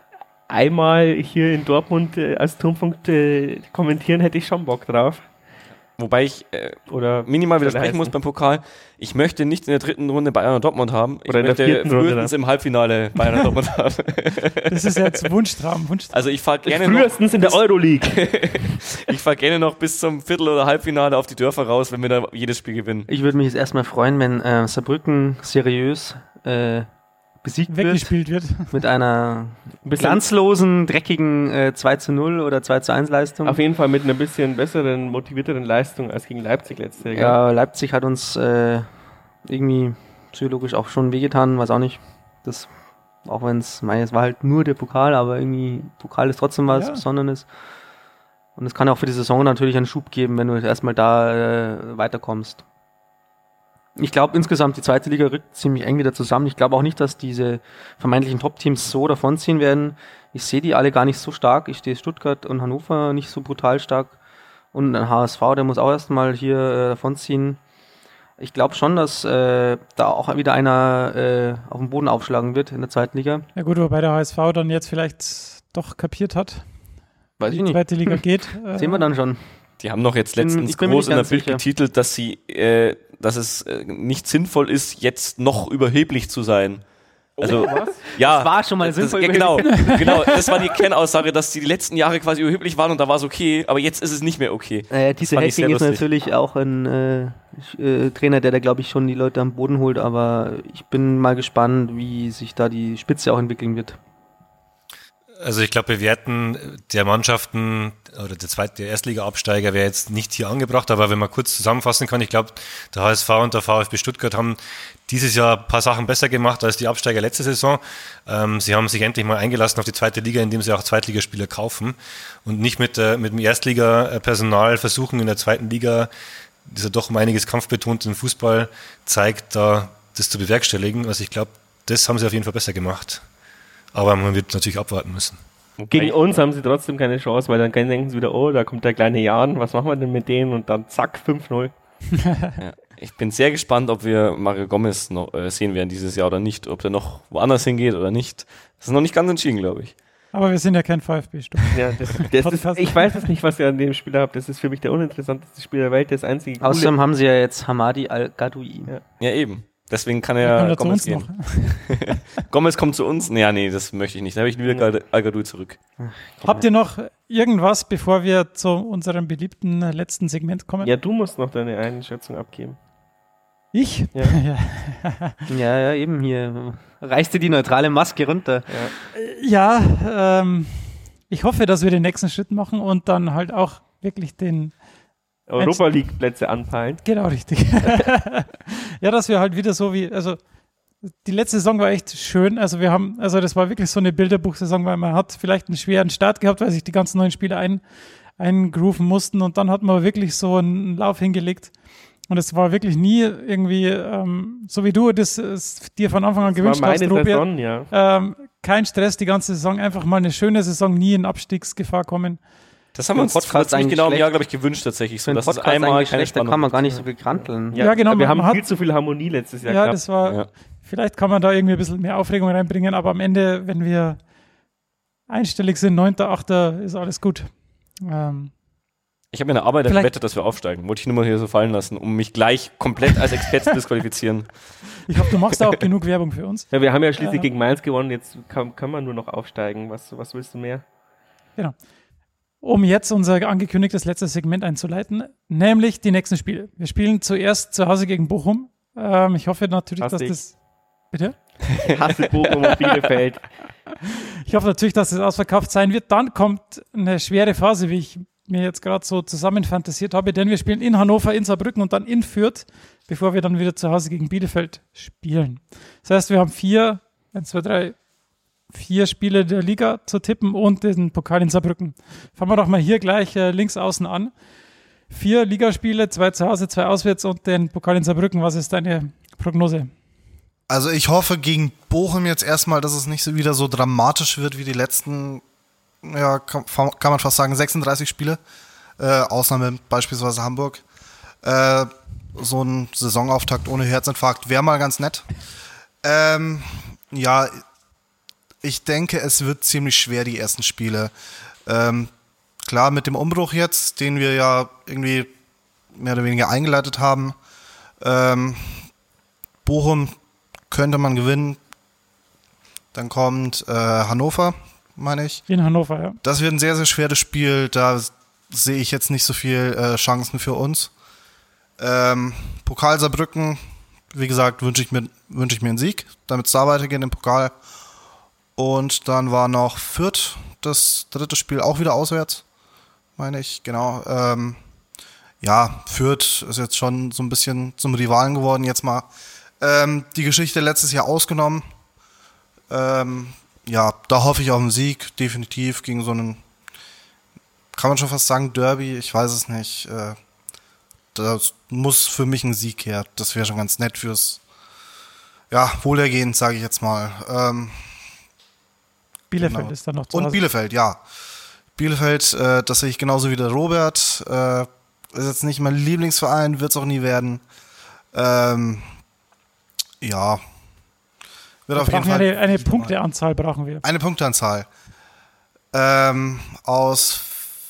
einmal hier in Dortmund äh, als Turmpunkt äh, kommentieren hätte ich schon Bock drauf. Wobei ich äh, Oder minimal widersprechen muss beim Pokal. Ich möchte nicht in der dritten Runde Bayern und Dortmund haben. Ich Oder in der möchte vierten Runde frühestens im Halbfinale Bayern und Dortmund haben. Das ist jetzt Wunschtraum, Wunschtraum. Also ich fahre gerne noch, Frühestens in der Euroleague. ich fahr gerne noch bis zum Viertel- oder Halbfinale auf die Dörfer raus, wenn wir da jedes Spiel gewinnen. Ich würde mich jetzt erstmal freuen, wenn äh, Saarbrücken seriös äh, besiegt wird weggespielt wird. mit einer Bisschen- glanzlosen, dreckigen äh, 2 zu 0 oder 2 zu 1 Leistung. Auf jeden Fall mit einer bisschen besseren, motivierteren Leistung als gegen Leipzig letzte Jahr. Ja, Leipzig hat uns äh, irgendwie psychologisch auch schon wehgetan, weiß auch nicht. Das, auch wenn es, meine, es war halt nur der Pokal, aber irgendwie Pokal ist trotzdem was Ja. Besonderes. Und es kann auch für die Saison natürlich einen Schub geben, wenn du erstmal da äh, weiterkommst. Ich glaube insgesamt, die zweite Liga rückt ziemlich eng wieder zusammen. Ich glaube auch nicht, dass diese vermeintlichen Top-Teams so davonziehen werden. Ich sehe die alle gar nicht so stark. Ich sehe Stuttgart und Hannover nicht so brutal stark. Und ein HSV, der muss auch erstmal hier äh, davonziehen. Ich glaube schon, dass äh, da auch wieder einer äh, auf den Boden aufschlagen wird in der zweiten Liga. Ja gut, wobei der HSV dann jetzt vielleicht doch kapiert hat, Weiß wie ich die nicht. zweite Liga geht. Sehen wir dann schon. Die haben noch jetzt letztens bin groß in der Bild sicher. getitelt, dass sie, äh, dass es äh, nicht sinnvoll ist, jetzt noch überheblich zu sein. Also, ja. Das war schon mal das, sinnvoll Ja, genau, genau. Das war die Kernaussage, dass die, die letzten Jahre quasi überheblich waren und da war es okay, aber jetzt ist es nicht mehr okay. Äh, diese Hacking ist natürlich auch ein äh, äh, Trainer, der da glaube ich schon die Leute am Boden holt, aber ich bin mal gespannt, wie sich da die Spitze auch entwickeln wird. Also ich glaube, Bewerten der Mannschaften oder der zweite der Erstliga-Absteiger wäre jetzt nicht hier angebracht, aber wenn man kurz zusammenfassen kann, ich glaube, der HSV und der VfB Stuttgart haben dieses Jahr ein paar Sachen besser gemacht als die Absteiger letzte Saison. Ähm, sie haben sich endlich mal eingelassen auf die zweite Liga, indem sie auch Zweitligaspieler kaufen und nicht mit, äh, mit dem Erstliga-Personal versuchen in der zweiten Liga, dieser doch um einiges kampfbetonten Fußball zeigt, da das zu bewerkstelligen. Also ich glaube, das haben sie auf jeden Fall besser gemacht. Aber man wird natürlich abwarten müssen. Gegen uns haben sie trotzdem keine Chance, weil dann denken sie wieder, oh, da kommt der kleine Jan, was machen wir denn mit denen? Und dann zack, 5-0. ja. Ich bin sehr gespannt, ob wir Mario Gomez noch äh, sehen werden dieses Jahr oder nicht, ob der noch woanders hingeht oder nicht. Das ist noch nicht ganz entschieden, glaube ich. Aber wir sind ja kein VfB-Sturm. Ja, das, das ist, ich weiß es nicht, was ihr an dem Spieler habt. Das ist für mich der uninteressanteste Spieler der Welt, das einzige. Außerdem haben sie ja jetzt Hamadi Al-Gadoui. Ja. ja. eben. Deswegen kann er ja Gomez gehen. Gomez kommt zu uns? Nee, nee, das möchte ich nicht. Dann habe ich wieder Al-Gadoui zurück. Habt ihr noch irgendwas, bevor wir zu unserem beliebten letzten Segment kommen? Ja, du musst noch deine Einschätzung abgeben. Ich? Ja. ja, ja, eben hier. Reißt dir die neutrale Maske runter. Ja, ja ähm, ich hoffe, dass wir den nächsten Schritt machen und dann halt auch wirklich den Europa League Plätze anpeilen. Genau, richtig. ja, dass wir halt wieder so wie, also die letzte Saison war echt schön. Also wir haben, also das war wirklich so eine Bilderbuchsaison, weil man hat vielleicht einen schweren Start gehabt, weil sich die ganzen neuen Spiele ein, eingrooven mussten und dann hat man wirklich so einen Lauf hingelegt. Und es war wirklich nie irgendwie, ähm, so wie du das, das dir von Anfang an das gewünscht hast, Robert, Saison, ja. ähm, kein Stress die ganze Saison, einfach mal eine schöne Saison, nie in Abstiegsgefahr kommen. Das haben wir uns Podcast ziemlich genau im Jahr, glaube ich, gewünscht tatsächlich. So, dass Podcast einmal keine Spannung kann man gar nicht so viel kranteln. Ja, ja genau. Wir haben viel zu viel Harmonie letztes Jahr Ja, gehabt. das war, ja. vielleicht kann man da irgendwie ein bisschen mehr Aufregung reinbringen, aber am Ende, wenn wir einstellig sind, 9., 8., ist alles gut. Ähm, ich habe mir eine Arbeit gewettet, dass wir aufsteigen. Wollte ich nur mal hier so fallen lassen, um mich gleich komplett als Experte zu disqualifizieren. Ich hoffe, du machst da auch genug Werbung für uns. Ja, wir haben ja schließlich äh, gegen Mainz gewonnen, jetzt kann, kann man nur noch aufsteigen. Was, was willst du mehr? Genau um jetzt unser angekündigtes letztes Segment einzuleiten, nämlich die nächsten Spiele. Wir spielen zuerst zu Hause gegen Bochum. Ähm, ich hoffe natürlich, Hass dass ich. das. Bitte? Hasse Bochum und Bielefeld. Ich hoffe natürlich, dass es das ausverkauft sein wird. Dann kommt eine schwere Phase, wie ich mir jetzt gerade so zusammenfantasiert habe, denn wir spielen in Hannover, in Saarbrücken und dann in Fürth, bevor wir dann wieder zu Hause gegen Bielefeld spielen. Das heißt, wir haben vier, eins, zwei, drei, vier Spiele der Liga zu tippen und den Pokal in Saarbrücken. Fangen wir doch mal hier gleich äh, links außen an. Vier Ligaspiele, zwei zu Hause, zwei auswärts und den Pokal in Saarbrücken. Was ist deine Prognose? Also ich hoffe gegen Bochum jetzt erstmal, dass es nicht so wieder so dramatisch wird wie die letzten, ja, kann, kann man fast sagen, 36 Spiele. Äh, Ausnahme beispielsweise Hamburg. Äh, so ein Saisonauftakt ohne Herzinfarkt wäre mal ganz nett. Ähm, ja, ich denke, es wird ziemlich schwer, die ersten Spiele. Ähm, klar, mit dem Umbruch jetzt, den wir ja irgendwie mehr oder weniger eingeleitet haben. Ähm, Bochum könnte man gewinnen. Dann kommt äh, Hannover, meine ich. In Hannover, ja. Das wird ein sehr, sehr schweres Spiel. Da sehe ich jetzt nicht so viel äh, Chancen für uns. Ähm, Pokal Saarbrücken, wie gesagt, wünsche ich, mir, wünsch ich mir einen Sieg, damit es da weitergeht im Pokal. Und dann war noch Fürth, das dritte Spiel auch wieder auswärts, meine ich, genau. Ähm, ja, Fürth ist jetzt schon so ein bisschen zum Rivalen geworden, jetzt mal. Ähm, die Geschichte letztes Jahr ausgenommen. Ähm, ja, da hoffe ich auf einen Sieg, definitiv gegen so einen, kann man schon fast sagen, Derby, ich weiß es nicht. Äh, das muss für mich ein Sieg her. Das wäre schon ganz nett fürs ja, Wohlergehen, sage ich jetzt mal. Ähm, Bielefeld genau. ist dann noch zu Und Hause. Bielefeld, ja. Bielefeld, äh, das sehe ich genauso wie der Robert. Äh, ist jetzt nicht mein Lieblingsverein, wird es auch nie werden. Ähm, ja. Wird wir auf jeden Fall. Eine, eine Punkteanzahl brauchen wir. Eine Punkteanzahl. Ähm, aus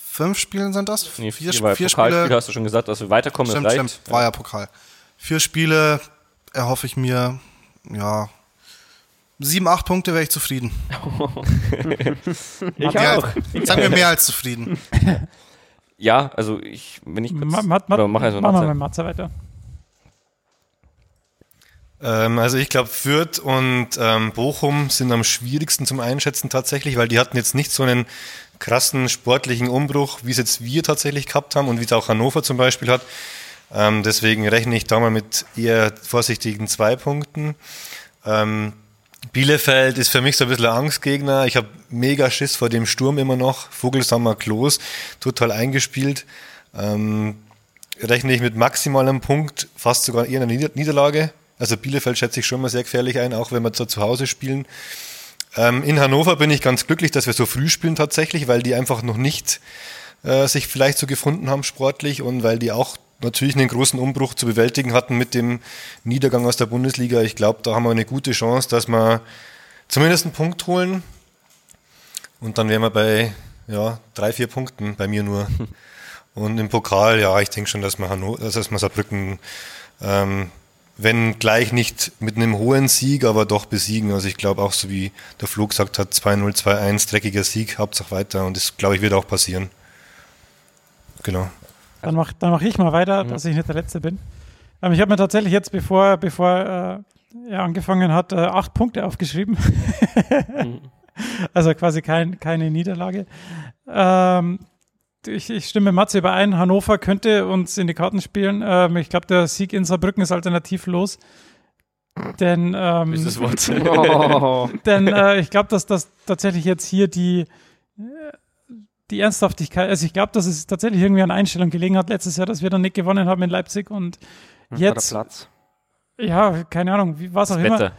fünf Spielen sind das? Nee, vier, vier, vier Spiele. hast du schon gesagt, dass wir weiterkommen. Stimmt, stimmt. War ja Pokal. Vier Spiele erhoffe ich mir, ja, Sieben, acht Punkte wäre ich zufrieden. ich ja, auch. Sagen wir mehr als zufrieden. Ja, also ich, wenn ich kurz, Ma, Ma, Ma, mach also mach mal mit Matze weiter. Ähm, also ich glaube, Fürth und ähm, Bochum sind am schwierigsten zum Einschätzen tatsächlich, weil die hatten jetzt nicht so einen krassen sportlichen Umbruch, wie es jetzt wir tatsächlich gehabt haben und wie es auch Hannover zum Beispiel hat. Ähm, deswegen rechne ich da mal mit eher vorsichtigen zwei Punkten. Ähm, Bielefeld ist für mich so ein bisschen ein Angstgegner. Ich habe mega Schiss vor dem Sturm immer noch. Vogelsammer Klos, total eingespielt. Ähm, rechne ich mit maximalem Punkt, fast sogar eher eine Niederlage. Also Bielefeld schätze ich schon mal sehr gefährlich ein, auch wenn wir zu Hause spielen. Ähm, in Hannover bin ich ganz glücklich, dass wir so früh spielen tatsächlich, weil die einfach noch nicht äh, sich vielleicht so gefunden haben sportlich und weil die auch natürlich einen großen Umbruch zu bewältigen hatten mit dem Niedergang aus der Bundesliga. Ich glaube, da haben wir eine gute Chance, dass wir zumindest einen Punkt holen. Und dann wären wir bei ja, drei, vier Punkten, bei mir nur. Und im Pokal, ja, ich denke schon, dass wir, Hannover, dass wir Saarbrücken, ähm, wenn gleich nicht mit einem hohen Sieg, aber doch besiegen. Also ich glaube auch, so wie der Flo gesagt hat, 2-0, 2-1, dreckiger Sieg, Hauptsache weiter. Und das, glaube ich, wird auch passieren. Genau. Dann mache dann mach ich mal weiter, mhm. dass ich nicht der Letzte bin. Ähm, ich habe mir tatsächlich jetzt, bevor, bevor äh, er angefangen hat, äh, acht Punkte aufgeschrieben. mhm. Also quasi kein, keine Niederlage. Ähm, ich, ich, stimme Matze überein. Hannover könnte uns in die Karten spielen. Ähm, ich glaube, der Sieg in Saarbrücken ist alternativlos. Denn, ähm, Wort. oh. denn äh, ich glaube, dass das tatsächlich jetzt hier die, die Ernsthaftigkeit, also ich glaube, dass es tatsächlich irgendwie an Einstellung gelegen hat letztes Jahr, dass wir dann nicht gewonnen haben in Leipzig und jetzt. Platz. Ja, keine Ahnung, wie was auch das immer. Wetter.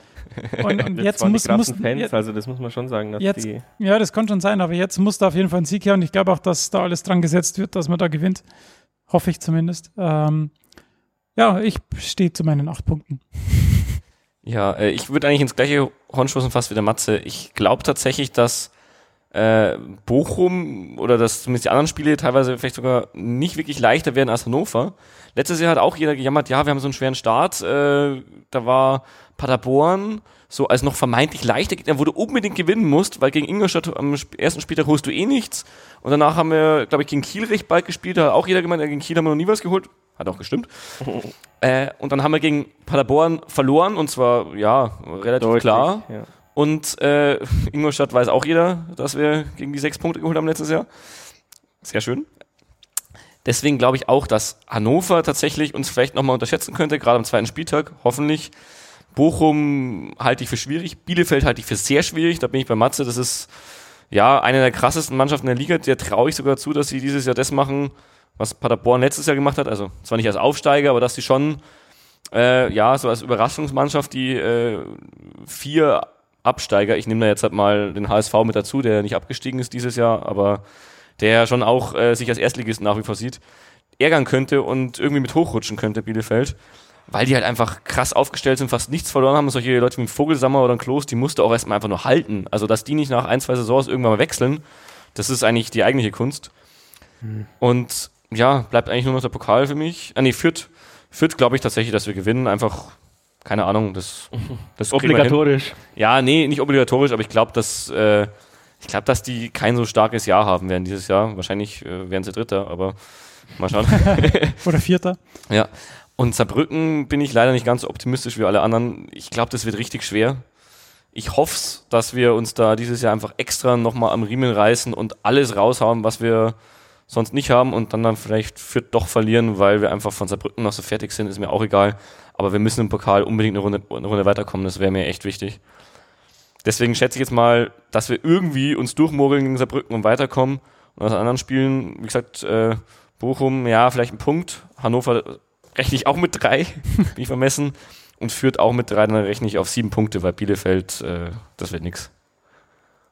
Und, und jetzt muss, muss Fans, jetzt, also das muss man schon sagen, dass jetzt, die ja, das kann schon sein, aber jetzt muss da auf jeden Fall ein Sieg her und ich glaube auch, dass da alles dran gesetzt wird, dass man da gewinnt. Hoffe ich zumindest. Ähm, ja, ich stehe zu meinen acht Punkten. Ja, äh, ich würde eigentlich ins gleiche Horn stoßen fast wie der Matze. Ich glaube tatsächlich, dass äh, Bochum oder dass zumindest die anderen Spiele teilweise vielleicht sogar nicht wirklich leichter werden als Hannover. Letztes Jahr hat auch jeder gejammert, ja, wir haben so einen schweren Start. Äh, da war Paderborn so als noch vermeintlich leichter Gegner, wo du unbedingt gewinnen musst, weil gegen Ingolstadt am ersten Spieltag holst du eh nichts. Und danach haben wir, glaube ich, gegen Kiel recht bald gespielt. Da hat auch jeder gemeint, gegen Kiel haben wir noch nie was geholt. Hat auch gestimmt. äh, und dann haben wir gegen Paderborn verloren und zwar, ja, relativ Deutlich, klar. Ja. Und äh, Ingolstadt weiß auch jeder, dass wir gegen die sechs Punkte geholt haben letztes Jahr. Sehr schön. Deswegen glaube ich auch, dass Hannover tatsächlich uns vielleicht nochmal unterschätzen könnte, gerade am zweiten Spieltag, hoffentlich. Bochum halte ich für schwierig, Bielefeld halte ich für sehr schwierig, da bin ich bei Matze, das ist ja eine der krassesten Mannschaften der Liga, der traue ich sogar zu, dass sie dieses Jahr das machen, was Paderborn letztes Jahr gemacht hat, also zwar nicht als Aufsteiger, aber dass sie schon äh, ja, so als Überraschungsmannschaft die äh, vier Absteiger. Ich nehme da jetzt halt mal den HSV mit dazu, der nicht abgestiegen ist dieses Jahr, aber der schon auch äh, sich als Erstligist nach wie vor sieht, ärgern könnte und irgendwie mit hochrutschen könnte, Bielefeld. Weil die halt einfach krass aufgestellt sind, fast nichts verloren haben. Solche Leute wie ein Vogelsammer oder ein Klos, die musste auch erstmal einfach nur halten. Also, dass die nicht nach ein, zwei Saisons irgendwann mal wechseln, das ist eigentlich die eigentliche Kunst. Hm. Und ja, bleibt eigentlich nur noch der Pokal für mich. Ah, nee, Fürth, Fürth glaube ich tatsächlich, dass wir gewinnen. Einfach keine Ahnung, das, das obligatorisch. Ja, nee, nicht obligatorisch, aber ich glaube, dass äh, ich glaube, dass die kein so starkes Jahr haben werden dieses Jahr. Wahrscheinlich äh, werden sie Dritter, aber mal schauen. Oder Vierter. Ja. Und Saarbrücken bin ich leider nicht ganz so optimistisch wie alle anderen. Ich glaube, das wird richtig schwer. Ich hoffe, dass wir uns da dieses Jahr einfach extra nochmal am Riemen reißen und alles raushauen, was wir sonst nicht haben und dann dann vielleicht Fürth doch verlieren, weil wir einfach von Saarbrücken noch so fertig sind, ist mir auch egal. Aber wir müssen im Pokal unbedingt eine Runde, eine Runde weiterkommen, das wäre mir echt wichtig. Deswegen schätze ich jetzt mal, dass wir irgendwie uns durchmogeln gegen Saarbrücken und weiterkommen. Und aus anderen Spielen, wie gesagt, äh, Bochum, ja, vielleicht ein Punkt. Hannover rechne ich auch mit drei, bin ich vermessen. Und führt auch mit drei, dann rechne ich auf sieben Punkte, weil Bielefeld, äh, das wird nix.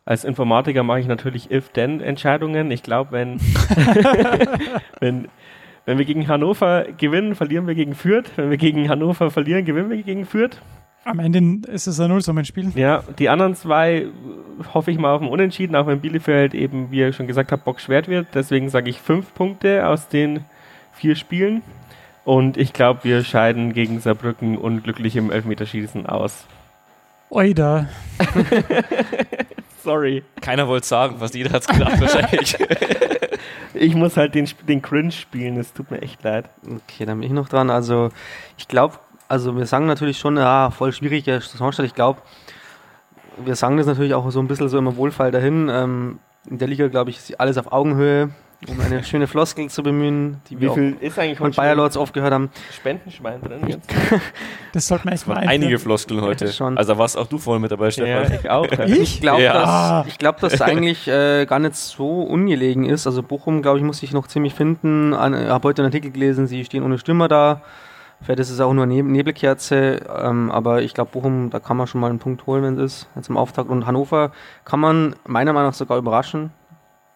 Als Informatiker mache ich natürlich If-Then-Entscheidungen. Ich glaube, wenn, wenn, wenn wir gegen Hannover gewinnen, verlieren wir gegen Fürth. Wenn wir gegen Hannover verlieren, gewinnen wir gegen Fürth. Am Ende ist es ein Nullsummenspiel. Ja, die anderen zwei hoffe ich mal auf ein Unentschieden, auch wenn Bielefeld eben, wie ihr schon gesagt habt, Bock schwer wird. Deswegen sage ich fünf Punkte aus den vier Spielen. Und ich glaube, wir scheiden gegen Saarbrücken unglücklich im Elfmeterschießen aus. Oida. Sorry. Keiner wollte sagen, was jeder hat gedacht wahrscheinlich. ich muss halt den, den Cringe spielen, es tut mir echt leid. Okay, dann bin ich noch dran. Also ich glaube, Also wir sagen natürlich schon, ja, voll schwieriger Saisonstart. Ich glaube, wir sagen das natürlich auch so ein bisschen so immer Wohlfall dahin. Ähm, in der Liga, glaube ich, ist alles auf Augenhöhe, um eine schöne Floskel zu bemühen, die Wie wir viel ist eigentlich auch von Bayer Lords oft gehört haben. Spendenschwein drin jetzt? Das sollte man echt mal Einige. Floskeln heute. Schon. Also warst auch du voll mit dabei, Stefan. ich auch. Ich glaube, Ja. dass, ich glaub, dass es eigentlich äh, gar nicht so ungelegen ist. Also Bochum, glaube ich, muss sich noch ziemlich finden. Ich habe heute einen Artikel gelesen, sie stehen ohne Stürmer da. Vielleicht ist es auch nur Neb Nebelkerze, ähm, aber ich glaube, Bochum, da kann man schon mal einen Punkt holen, wenn es ist, jetzt im Auftakt. Und Hannover kann man meiner Meinung nach sogar überraschen.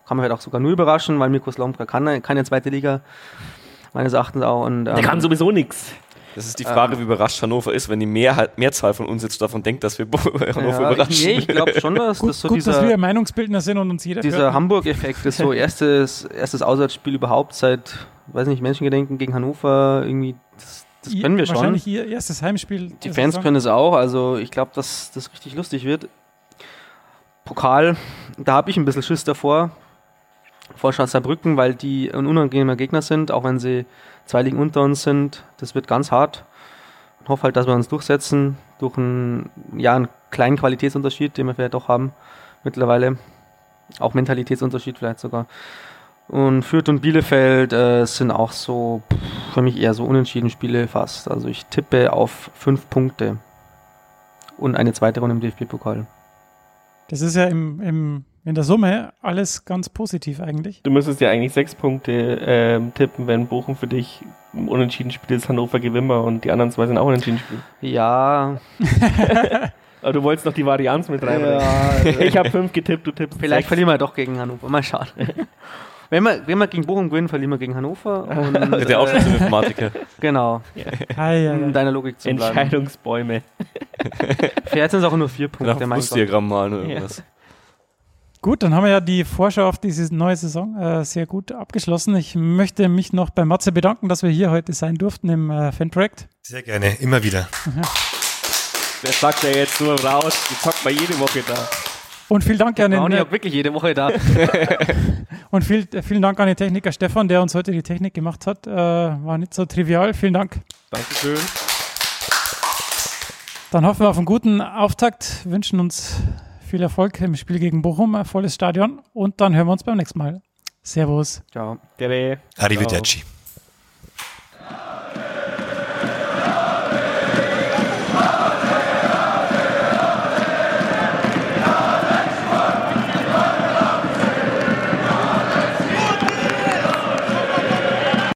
Kann man halt auch sogar nur überraschen, weil Mirko Slomka kann keine zweite Liga, meines Erachtens auch. Und, ähm, Der kann sowieso nichts. Das ist die Frage, wie überrascht Hannover ist, wenn die Mehrheit, Mehrzahl von uns jetzt davon denkt, dass wir Hannover ja, überraschen. nee, ich glaube schon, dass Gut, das so gut dass dieser, wir Meinungsbildner sind und uns jeder dieser. Hamburg-Effekt ist so erstes, erstes Auswärtsspiel überhaupt seit, weiß nicht, Menschengedenken gegen Hannover, irgendwie, das, das können wir schon. Wahrscheinlich ihr erstes Heimspiel. Die Fans Saison. können es auch, also ich glaube, dass das richtig lustig wird. Pokal, da habe ich ein bisschen Schiss davor. Vor Saarbrücken, weil die ein unangenehmer Gegner sind, auch wenn sie zwei Ligen unter uns sind. Das wird ganz hart. Ich hoffe halt, dass wir uns durchsetzen durch einen, ja, einen kleinen Qualitätsunterschied, den wir vielleicht doch haben mittlerweile. Auch Mentalitätsunterschied vielleicht sogar. Und Fürth und Bielefeld äh, sind auch so pff, für mich eher so unentschieden Spiele fast. Also ich tippe auf fünf Punkte und eine zweite Runde im DFB-Pokal. Das ist ja im, im, in der Summe alles ganz positiv eigentlich. Du müsstest ja eigentlich sechs Punkte ähm, tippen, wenn Bochum für dich im unentschieden spielt, ist Hannover Gewinner und die anderen zwei sind auch unentschieden spielen. Ja, Aber du wolltest noch die Varianz mit reinbringen. ja Ich habe fünf getippt, du tippst vielleicht sechs. verlieren wir doch gegen Hannover. Mal schauen. Wenn wir, wenn wir gegen Bochum gewinnen, verlieren wir gegen Hannover. Und, Der auch schon äh, zum Informatiker. genau, um ei. deiner Logik zu bleiben. Entscheidungsbäume. Vielleicht sind es auch nur vier Punkte. Nach mein Gott. Flussdiagramm malen oder irgendwas. Gut, dann haben wir ja die Vorschau auf diese neue Saison äh, sehr gut abgeschlossen. Ich möchte mich noch bei Matze bedanken, dass wir hier heute sein durften im äh, Fanprojekt. Sehr gerne, immer wieder. Das sagt er jetzt nur raus. Die zockt mal jede Woche da. Und vielen Dank an den, Brownie äh, auch wirklich jede Woche da. und viel, vielen Dank an den Techniker Stefan, der uns heute die Technik gemacht hat. Äh, war nicht so trivial. Vielen Dank. Dankeschön. Dann hoffen wir auf einen guten Auftakt, wünschen uns viel Erfolg im Spiel gegen Bochum, ein volles Stadion und dann hören wir uns beim nächsten Mal. Servus. Ciao. Tere. Arrivederci.